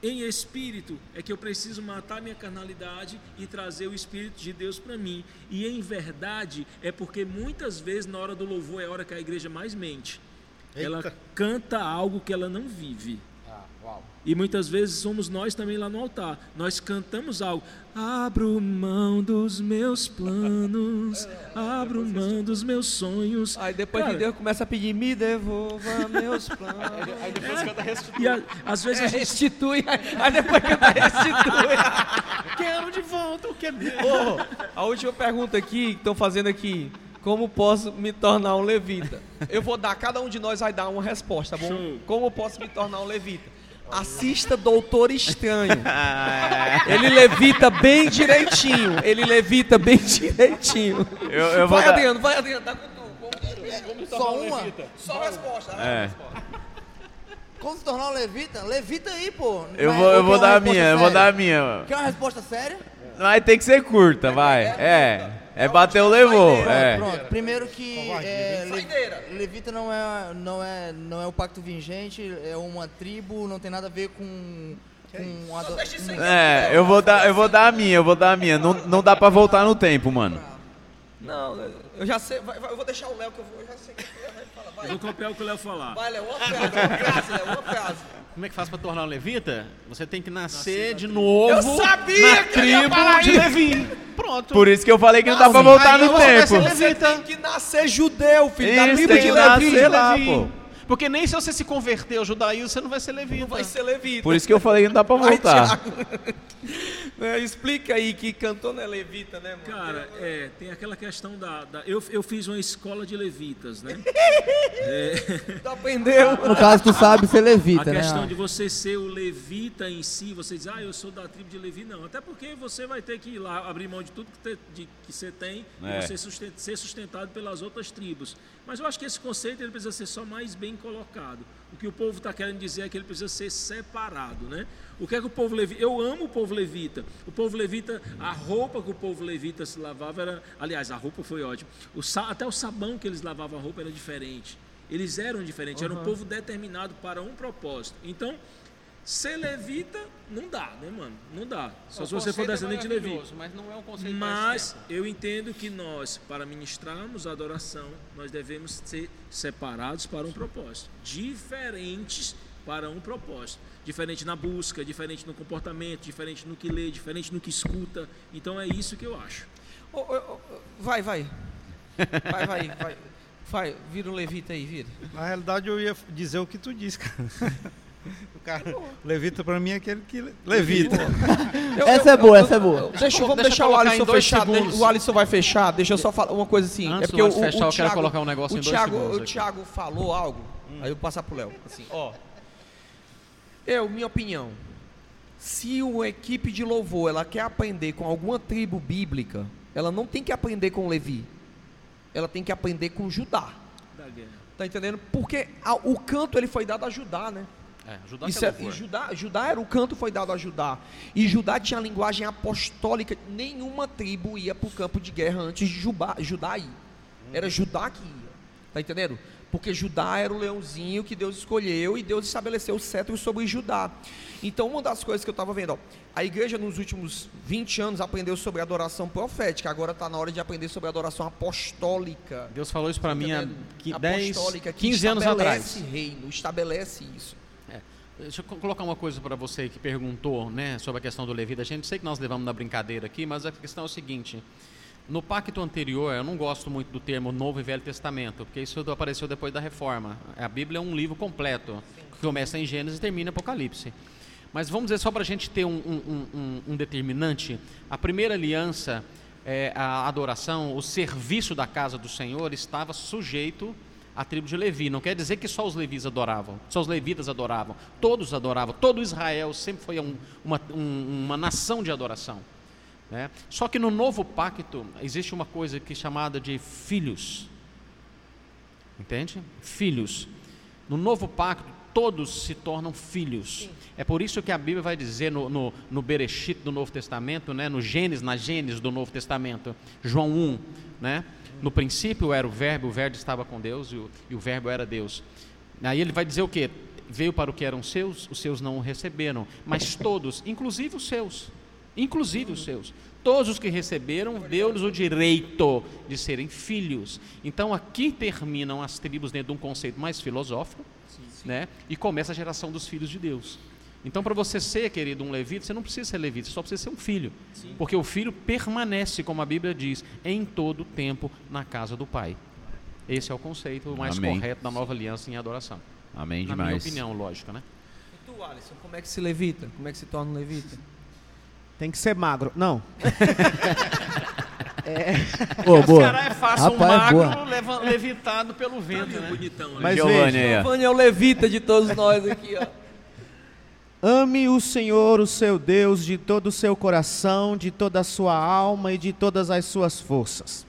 Em espírito é que eu preciso matar minha carnalidade e trazer o espírito de Deus para mim. E em verdade é porque muitas vezes na hora do louvor é a hora que a igreja mais mente. Ela Eita. canta algo que ela não vive. E muitas vezes somos nós também lá no altar. Nós cantamos algo. Abro mão dos meus planos, abro mão dos meus sonhos. Aí depois Cara, que Deus começa a pedir, me devolva meus planos. Aí depois canta restitui. E a- às vezes É, a gente restitui, aí depois canta restitui. Quero de volta o que é meu. Ô, a última pergunta aqui, que estão fazendo aqui. Como posso me tornar um levita? Eu vou dar, cada um de nós vai dar uma resposta, tá bom? Show. Como posso me tornar um levita? Assista Doutor Estranho. Ele levita bem direitinho. Ele levita bem direitinho. Eu, eu vou vai, dar- Adriano, vai, Adriano, tá com tu. Como- como me tornar Só um uma? levita? Só a resposta. né? É. Como se tornar um levita? Levita aí, pô. Eu vou, eu quer vou dar a minha, eu vou séria? dar a minha. Quer uma resposta séria? Mas tem que ser curta, vai. É. É bateu, levou. É. Pronto, primeiro que é, le- levita não é, não, é, não é o pacto vigente, é uma tribo, não tem nada a ver com... com ado- com- É, eu vou dar, eu vou dar a minha, eu vou dar a minha. Não, não dá pra voltar no tempo, mano. Não, eu já sei. vai- vai- eu vou deixar o Léo que eu vou. Eu já sei. Vou copiar o que o Léo falar. Vai, Léo, uma frase, uma frase, Léo, uma frase. Como é que faz pra tornar um levita? Você tem que nascer de novo Eu sabia na que tribo falar de. Levi. Pronto. Por isso que eu falei que não dá pra voltar no tempo. Você tem que nascer judeu, filho. da tribo tem de que Levi. nascer lá, Levi. pô. Porque nem se você se converter ao judaísmo, você não vai ser levita. Não vai ser levita. Por isso que eu falei que não dá pra Vai, voltar. Thiago. É, explica aí que cantor não é levita, né, mano? Cara, é, tem aquela questão da. da- eu, eu fiz uma escola de levitas, né? Tu aprendeu. No caso, tu sabe ser A levita, né? questão de você ser o levita em si, você diz, ah, eu sou da tribo de Levi, não. Até porque você vai ter que ir lá abrir mão de tudo que, te- de- que você tem É. e você susten- ser sustentado pelas outras tribos. Mas eu acho que esse conceito ele precisa ser só mais bem colocado. O que o povo está querendo dizer é que ele precisa ser separado, né? O que é que o povo levita? Eu amo o povo levita. O povo levita, a roupa que o povo levita se lavava era, aliás, a roupa foi ótima. O até o sabão que eles lavavam a roupa era diferente. Eles eram diferentes, era um povo determinado para um propósito. Então, ser levita não dá, né, mano? Não dá. Só O se você for é descendente de Levi. maravilhoso, Mas não é um conceito Mas eu entendo que nós, para ministrarmos a adoração, nós devemos ser separados para um propósito, diferentes para um propósito. Diferente na busca, diferente no comportamento, diferente no que lê, diferente no que escuta. Então é isso que eu acho. Ô, ô, ô, vai, vai. Vai, vai, vai. Vai, vira o levita aí, vira. Na realidade, eu ia dizer o que tu disse, cara. O cara, levita pra mim é aquele que levita. Eu- Essa eu- é boa, eu- essa é boa. eu- Deixa, Deixa vamos eu deixar o colocar Alisson dois fechar. segundos. O Alisson vai fechar. Deixa eu só falar uma coisa assim. Antes é do porque o, Alisson o, fechar, eu quero Thiago- colocar um negócio o em dois Thiago, segundos O aqui. Thiago falou algo. Aí eu vou passar pro Léo. Assim, ó. Eu, minha opinião. Se uma equipe de louvor ela quer aprender com alguma tribo bíblica, ela não tem que aprender com Levi. Ela tem que aprender com Judá. Tá entendendo? Porque a- o canto ele foi dado a Judá, né? É, Judá Isso que é é- e Judá, Judá era o canto foi dado a Judá. E Judá tinha a linguagem apostólica. Nenhuma tribo ia para o campo de guerra antes de Jubá, Judá ir. Era Judá que ia. Tá entendendo? Porque Judá era o leãozinho que Deus escolheu e Deus estabeleceu o cetro sobre Judá. Então, uma das coisas que eu estava vendo, ó, a igreja nos últimos 20 anos aprendeu sobre adoração profética, agora está na hora de aprender sobre adoração apostólica. Deus falou isso pra mim há Entendendo? qui- 10, Apostólica, que 15 anos estabelece atrás. reino, estabelece isso. Deixa eu co- colocar uma coisa para você que perguntou né, sobre a questão do levita. A gente sei que nós levamos na brincadeira aqui, mas a questão é o seguinte: no pacto anterior, eu não gosto muito do termo Novo e Velho Testamento, porque isso apareceu depois da reforma. A Bíblia é um livro completo, que começa em Gênesis e termina em Apocalipse. Mas vamos dizer, só para a gente ter um, um- um- um determinante, a primeira aliança, é, a adoração, o serviço da casa do Senhor estava sujeito à tribo de Levi. Não quer dizer que só os levis adoravam, só os levitas adoravam, todos adoravam, todo Israel sempre foi um- uma, um- uma nação de adoração. né? Só que no novo pacto existe uma coisa que é chamada de filhos. Entende? Filhos. No novo pacto, todos se tornam filhos. É por isso que a Bíblia vai dizer no, no, no Bereshit do Novo Testamento, né? no Gênesis, na Gênesis do Novo Testamento, João 1, né? No princípio era o verbo, o verbo estava com Deus e o, e o verbo era Deus. Aí ele vai dizer o quê? Veio para o que eram seus, os seus não o receberam, mas todos, inclusive os seus, inclusive os seus, todos os que receberam, deu-lhes o direito de serem filhos. Então aqui terminam as tribos dentro de um conceito mais filosófico, né? E começa a geração dos filhos de Deus. Então, para você ser, querido, um levita, você não precisa ser levita, você só precisa ser um filho. Porque o filho permanece, como a Bíblia diz, em todo tempo na casa do Pai. Esse é o conceito mais Amém. correto da nova aliança em adoração. Amém Na minha demais. opinião, lógica, né? E tu, Alisson, como é que se levita? Como é que se torna um levita? Tem que ser magro. Não. Pô, boa. Cara, é fácil, um Rapaz, magro boa. leva- levitado pelo vento, né? Bonitão, né? Mas Giovanni veja. Giovanni é o levita de todos nós aqui, ó. Ame o Senhor, o seu Deus, de todo o seu coração, de toda a sua alma e de todas as suas forças.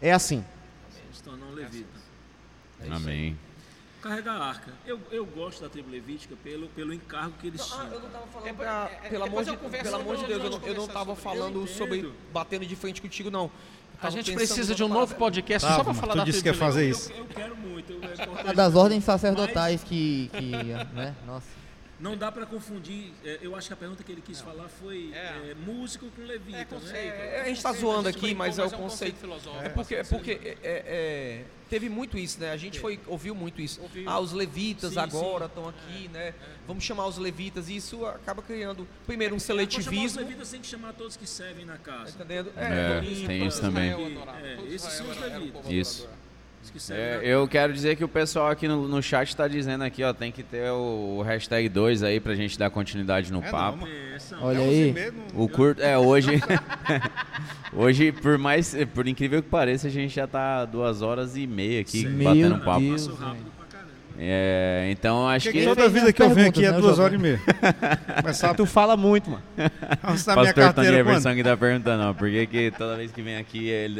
É assim. Levita. Amém. Carregar a arca. Eu, eu gosto da tribo levítica pelo, pelo encargo que eles Ah, tinham. eu não tava falando É, pra, é, é, pelo amor de, eu pelo amor de sobre Deus, eu não, eu não conversar tava sobre- falando eu sobre entendo. batendo de frente contigo, não. Eu A gente precisa de um novo podcast Tá, só para mas falar tu da disse tribo que ia fazer Eu, isso. eu quero muito. Eu, é É importante. das ordens sacerdotais que, que né? Nossa. Não dá pra confundir. é, Eu acho que a pergunta que ele quis falar foi é, músico com levita, né? É, a gente tá zoando aqui, mas é o um conceito. filosófico. É porque, é porque é, é, teve muito isso, né? A gente foi, ouviu muito isso. Ah, os levitas Sim, agora estão aqui, né? Vamos chamar os levitas. E isso acaba criando, primeiro, um chamar os seletivismo. levitas tem que chamar todos que servem na Tá casa. entendendo? É, tem isso também. É, esses são os levitas. Isso. Servem É, na eu quero dizer que o pessoal aqui no, no chat está dizendo aqui, ó, tem que ter o, o hashtag 2 aí pra gente dar continuidade no É não, papo. mano. É, Olha É aí. 11 mesmo, O curto é hoje. hoje, por mais, por incrível que pareça, a gente já tá duas horas e meia aqui Meu batendo papo. Deus. É, então acho Porque que toda vida que eu venho aqui é né, duas horas e meia. Mas sabe, Tu fala muito, mano. está a minha Pastor Tony carteira quando? Everson que tá perguntando, ó, por que, que toda vez que vem aqui é,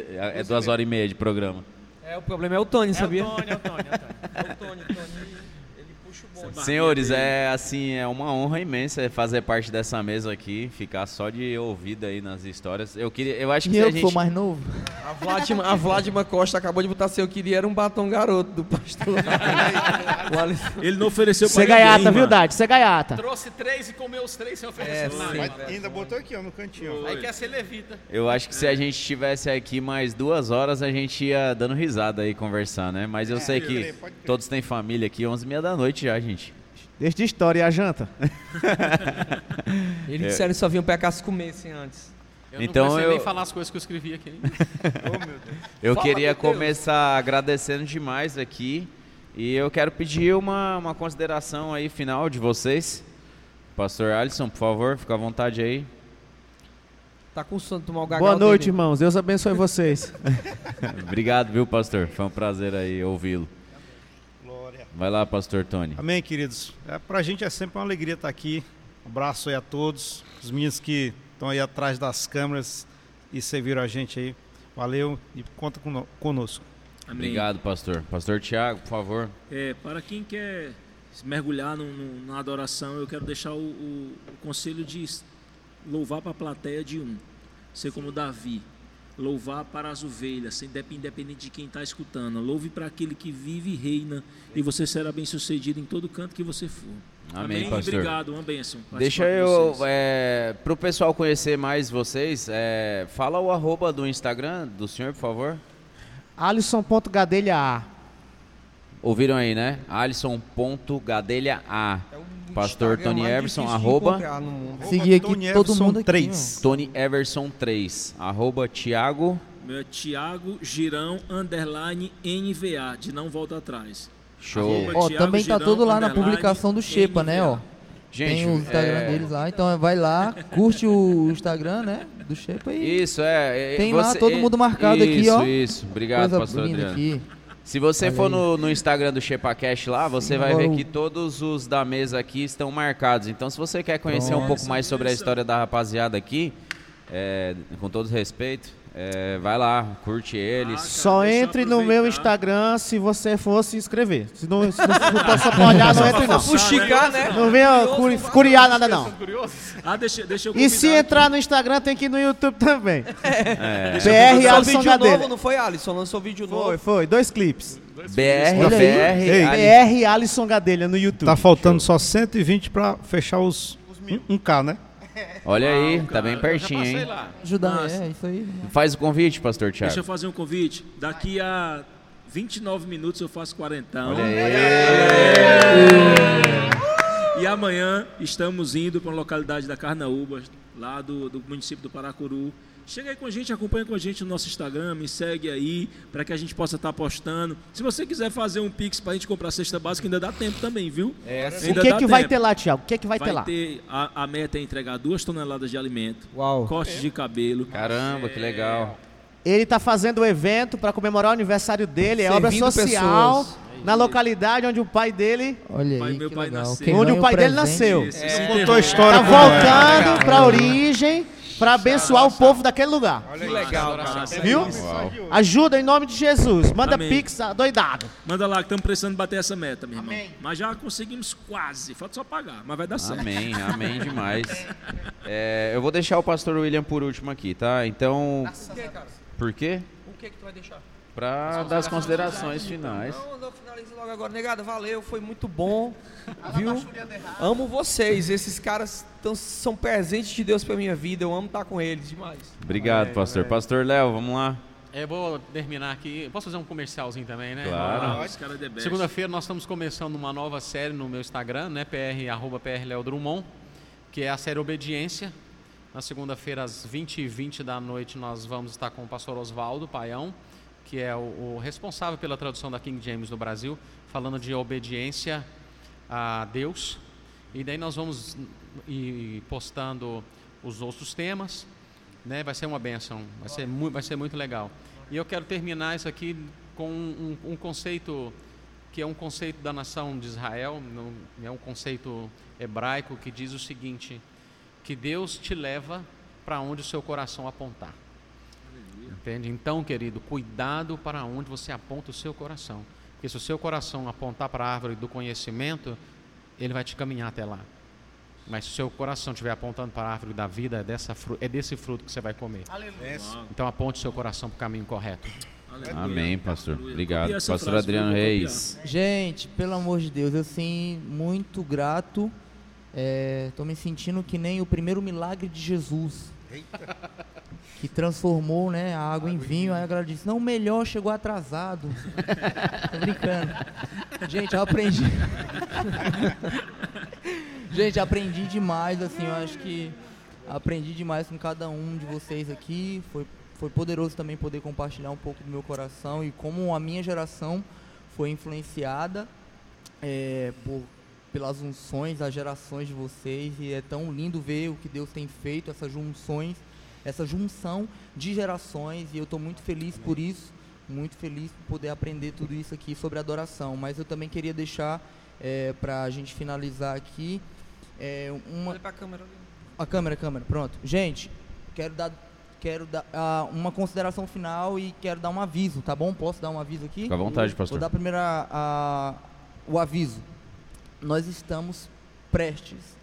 é duas horas e meia de programa. É, o problema é o Tony, sabia? É o Tony, é o Tony, é o Tony. É o Tony, o Tony, ele puxa o bonde. Senhores, é assim, é uma honra imensa fazer parte dessa mesa aqui, ficar só de ouvido aí nas histórias. Eu queria, eu acho que E se eu a que sou gente mais novo. A Vladima, a Vladima Costa acabou de botar assim, eu queria era um batom garoto do pastor. Ele não ofereceu pra Você é ninguém, gaiata, viu. Dade? Você é gaiata. Trouxe três e comeu os três sem É, oferecer sim. nada. Mas ainda botou aqui, ó, no cantinho. ó. Aí quer ser levita. Eu acho que se a gente estivesse aqui mais duas horas, a gente ia dando risada aí, conversar, né? Mas eu sei pode que todos têm família aqui, 11 e meia da noite já, gente. Deixa de história e a janta. Eles disseram que só vinham pra cá se comessem antes. Eu Então não eu- nem falar as coisas que eu escrevi aqui. Eu Fala, queria meu Deus. começar agradecendo demais aqui e eu quero pedir uma, uma consideração aí final de vocês. Pastor Alisson, por favor, fica à vontade aí. Tá com sono tomar o Boa noite, dele. irmãos. Deus abençoe vocês. Obrigado, viu, pastor? Foi um prazer aí ouvi-lo. Vai lá, pastor Tony. Amém, queridos. É, pra gente é sempre uma alegria estar aqui. Um abraço aí a todos. Os meninos que estão aí atrás das câmeras e serviram a gente aí. Valeu e conta cono- conosco. Amém. Obrigado, pastor. Pastor Tiago, por favor. É, para quem quer se mergulhar no- no- na adoração, eu quero deixar o, o- o conselho de louvar para a plateia de um. Ser como Davi. Louvar para as ovelhas, independente de quem está escutando. Louve para aquele que vive e reina, e você será bem sucedido em todo canto que você for. Amém, pastor. Obrigado, uma bênção. Deixa eu, é, pro pessoal conhecer mais vocês, é, fala o arroba do Instagram do senhor, por favor. Alisson.gadelha Ouviram aí, né? Alisson.gadelha A. É Pastor Instagram Tony Everson, arroba-. Seguir aqui Tony todo Everson mundo aqui. 3. Tony Everson 3. Arroba Tiago. Meu é Tiago Girão, underline NVA, de não volta atrás. Show. Ó, Thiago também tá Girão, tudo lá na publicação do Shepa, né, ó. Gente, Tem o Instagram é, deles lá, então vai lá, curte o Instagram, né, do Shepa e Isso, é. é, Tem lá você- todo mundo marcado aqui, isso, ó. Isso, Obrigado, coisa pastor Adriano. aqui. Se você Olha for no, no Instagram do ShepaCast lá, você vai ver que todos os da mesa aqui estão marcados. Então, se você quer conhecer um Pronto. pouco mais sobre a história da rapaziada aqui, é, com todo respeito, é, vai lá, curte eles. Ah, Só entre no meu. Instagram se você for se inscrever. Se não, se não for só pra olhar, não entre não. Fuxicar, né? Não venha curi- curiar nada não. Ah, deixa, deixa eu E se entrar no Instagram, tem que ir no YouTube também. É, BR Lançou Alisson vídeo Gadelha. novo, não foi, Alisson? Lançou vídeo novo. Foi, foi. Dois clipes. BR. BR, BR Alisson Gadelha no YouTube. Tá faltando só 120 para fechar os 1K, né? Olha aí, tá bem Já pertinho, passei hein? lá. Ajudar, Nossa. é isso aí. Faz o convite, pastor Deixa eu fazer um convite. Daqui a 29 minutos eu faço quarentão. Olha aí. E amanhã estamos indo para uma localidade da Carnaúba, lá do, do município do Paracuru. Chega aí com a gente, acompanha com a gente no nosso Instagram, me segue aí, para que a gente possa estar postando. Se você quiser fazer um pix para a gente comprar cesta básica, ainda dá tempo também, viu? É, Ainda o que, dá que vai ter lá, Tiago? O que, que vai, Vai ter lá? ter, a, a meta é entregar duas toneladas de alimento, Uau. cortes de cabelo. Caramba, que legal. Ele está fazendo o evento para comemorar o aniversário dele, é obra Servindo social pessoas. na localidade onde o pai dele, Olha Pai- aí, meu que pai legal. nasceu. Onde o pai dele nasceu. Esse contou a história Tá como é. voltando para a origem, para abençoar o povo daquele lugar. Que legal, cara. Viu? Uau. Ajuda em nome de Jesus. Manda Amém. pix doidado. Manda lá que estamos precisando bater essa meta, meu irmão. Mas já conseguimos quase. Falta só pagar, mas vai dar certo. Amém, amém demais. É, eu vou deixar o pastor William por último aqui, tá? Então, Por que, cara? por quê? O que que tu vai deixar? Pra dar as considerações finais. Não, não, finaliza logo agora. Negada, valeu, foi muito bom. Viu? Amo vocês. Esses caras tão, são presentes de Deus pra minha vida. Eu amo estar com eles demais. Obrigado, pastor. Pastor Léo, vamos lá. Eu vou terminar aqui. Posso fazer um comercialzinho também, né? Claro. É. Segunda-feira nós estamos começando uma nova série no meu Instagram, né? PR, arroba PR Léo Drummond, que é a série Obediência. Na segunda-feira, às 20h20 da noite, nós vamos estar com o pastor Oswaldo Paião, que é o, o responsável pela tradução da King James no Brasil, falando de obediência a Deus. E daí nós vamos ir postando os outros temas, né? Vai ser uma benção, vai ser, mu vai ser muito legal. E eu quero terminar isso aqui com um, um conceito que é um conceito da nação de Israel, é um conceito hebraico que diz o seguinte: que Deus te leva para onde o seu coração apontar. Entende? Então, querido, cuidado para onde você aponta o seu coração. Porque se o seu coração apontar para a árvore do conhecimento, ele vai te caminhar até lá. Mas se o seu coração estiver apontando para a árvore da vida, é, dessa fru- é desse fruto que você vai comer. Então aponte o seu coração para o caminho correto. Aleluia. Amém, pastor. Aleluia. Obrigado. Pastor Adriano Reis. Gente, pelo amor de Deus, eu sim, muito grato. Estou me sentindo que nem o primeiro milagre de Jesus. Que transformou né, a água em vinho. Aí a galera disse, não, melhor chegou atrasado. Tô brincando. Gente, eu aprendi. Gente, aprendi demais, assim, eu acho que aprendi demais com cada um de vocês aqui. Foi, foi poderoso também poder compartilhar um pouco do meu coração e como a minha geração foi influenciada é, por, pelas unções das gerações de vocês e é tão lindo ver o que Deus tem feito, essas junções, essa junção de gerações e eu estou muito feliz por isso, muito feliz por poder aprender tudo isso aqui sobre adoração. Mas eu também queria deixar para a gente finalizar aqui é, uma, Olha pra câmera ali. a câmera, a câmera, pronto. Gente, quero dar, quero dar ah, uma consideração final e quero dar um aviso, tá bom? Posso dar um aviso aqui? Fica à vontade, pastor. Vou dar primeiro a- a- o aviso. Nós estamos prestes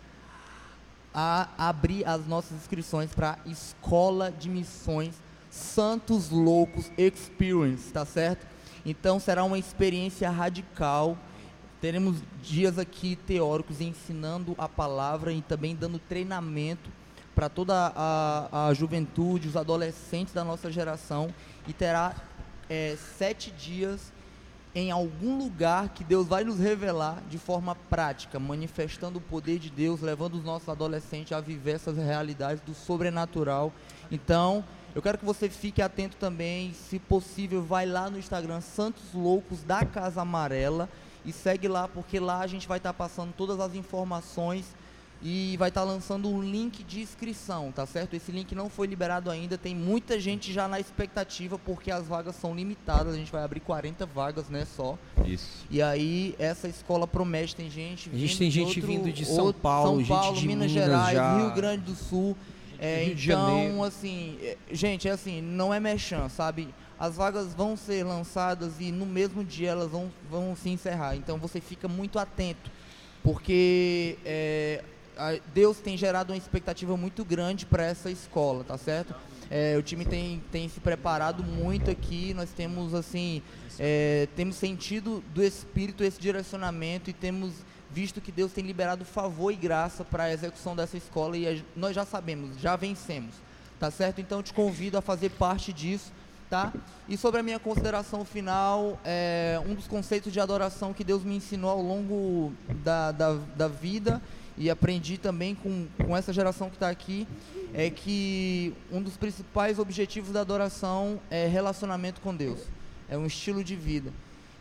a abrir as nossas inscrições para Escola de Missões Santos Loucos Experience, tá certo? Então será uma experiência radical. Teremos dias aqui teóricos ensinando a palavra e também dando treinamento para toda a, a juventude, os adolescentes da nossa geração. E terá é, sete dias em algum lugar que Deus vai nos revelar de forma prática, manifestando o poder de Deus, levando os nossos adolescentes a viver essas realidades do sobrenatural. Então, eu quero que você fique atento também, se possível, vai lá no Instagram Santos Loucos da Casa Amarela e segue lá, porque lá a gente vai estar passando todas as informações e vai estar lançando um link de inscrição, tá certo? Esse link não foi liberado ainda, tem muita gente já na expectativa porque as vagas são limitadas, a gente vai abrir 40 vagas, né, só. Isso. E aí essa escola promete, tem gente A gente vindo tem de gente outro- vindo de São outro- Paulo, São gente Paulo, de Minas, Minas Gerais, já. Rio Grande do Sul. É, então, assim, é, gente, é assim, não é mexão, sabe? As vagas vão ser lançadas e no mesmo dia elas vão, vão se encerrar. Então você fica muito atento, porque é, Deus tem gerado uma expectativa muito grande para essa escola, tá certo? É, o time tem, tem se preparado muito aqui, nós temos assim, é, temos sentido do Espírito esse direcionamento e temos visto que Deus tem liberado favor e graça para a execução dessa escola e a- nós já sabemos, já vencemos, tá certo? Então te convido a fazer parte disso, tá? E sobre a minha consideração final, é, um dos conceitos de adoração que Deus me ensinou ao longo da, da, da vida e aprendi também com, com essa geração que está aqui, é que um dos principais objetivos da adoração é relacionamento com Deus. É um estilo de vida.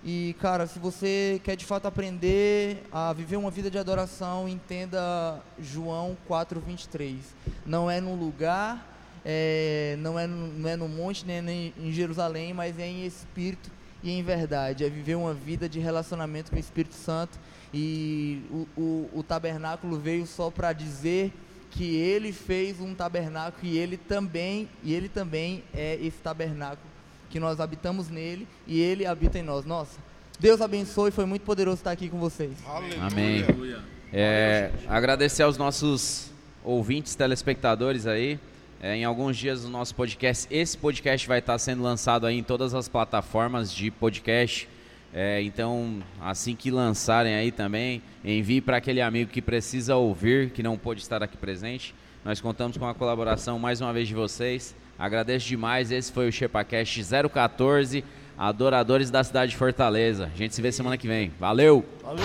E, cara, se você quer de fato aprender a viver uma vida de adoração, entenda João 4,23. Não é no lugar, é, não, é no, não é no monte, nem, nem em Jerusalém, mas é em espírito e em verdade. É viver uma vida de relacionamento com o Espírito Santo. E o, o, o tabernáculo veio só para dizer que ele fez um tabernáculo e ele também, e ele também é esse tabernáculo que nós habitamos nele e ele habita em nós. Nossa, Deus abençoe, foi muito poderoso estar aqui com vocês. Amém. É, agradecer aos nossos ouvintes, telespectadores aí. É, em alguns dias o nosso podcast, esse podcast vai estar sendo lançado aí em todas as plataformas de podcast. É, então, assim que lançarem aí também, envie para aquele amigo que precisa ouvir, que não pôde estar aqui presente. Nós contamos com a colaboração mais uma vez de vocês. Agradeço demais. Esse foi o ShepaCast 014, Adoradores da cidade de Fortaleza. A gente se vê semana que vem. Valeu! Valeu!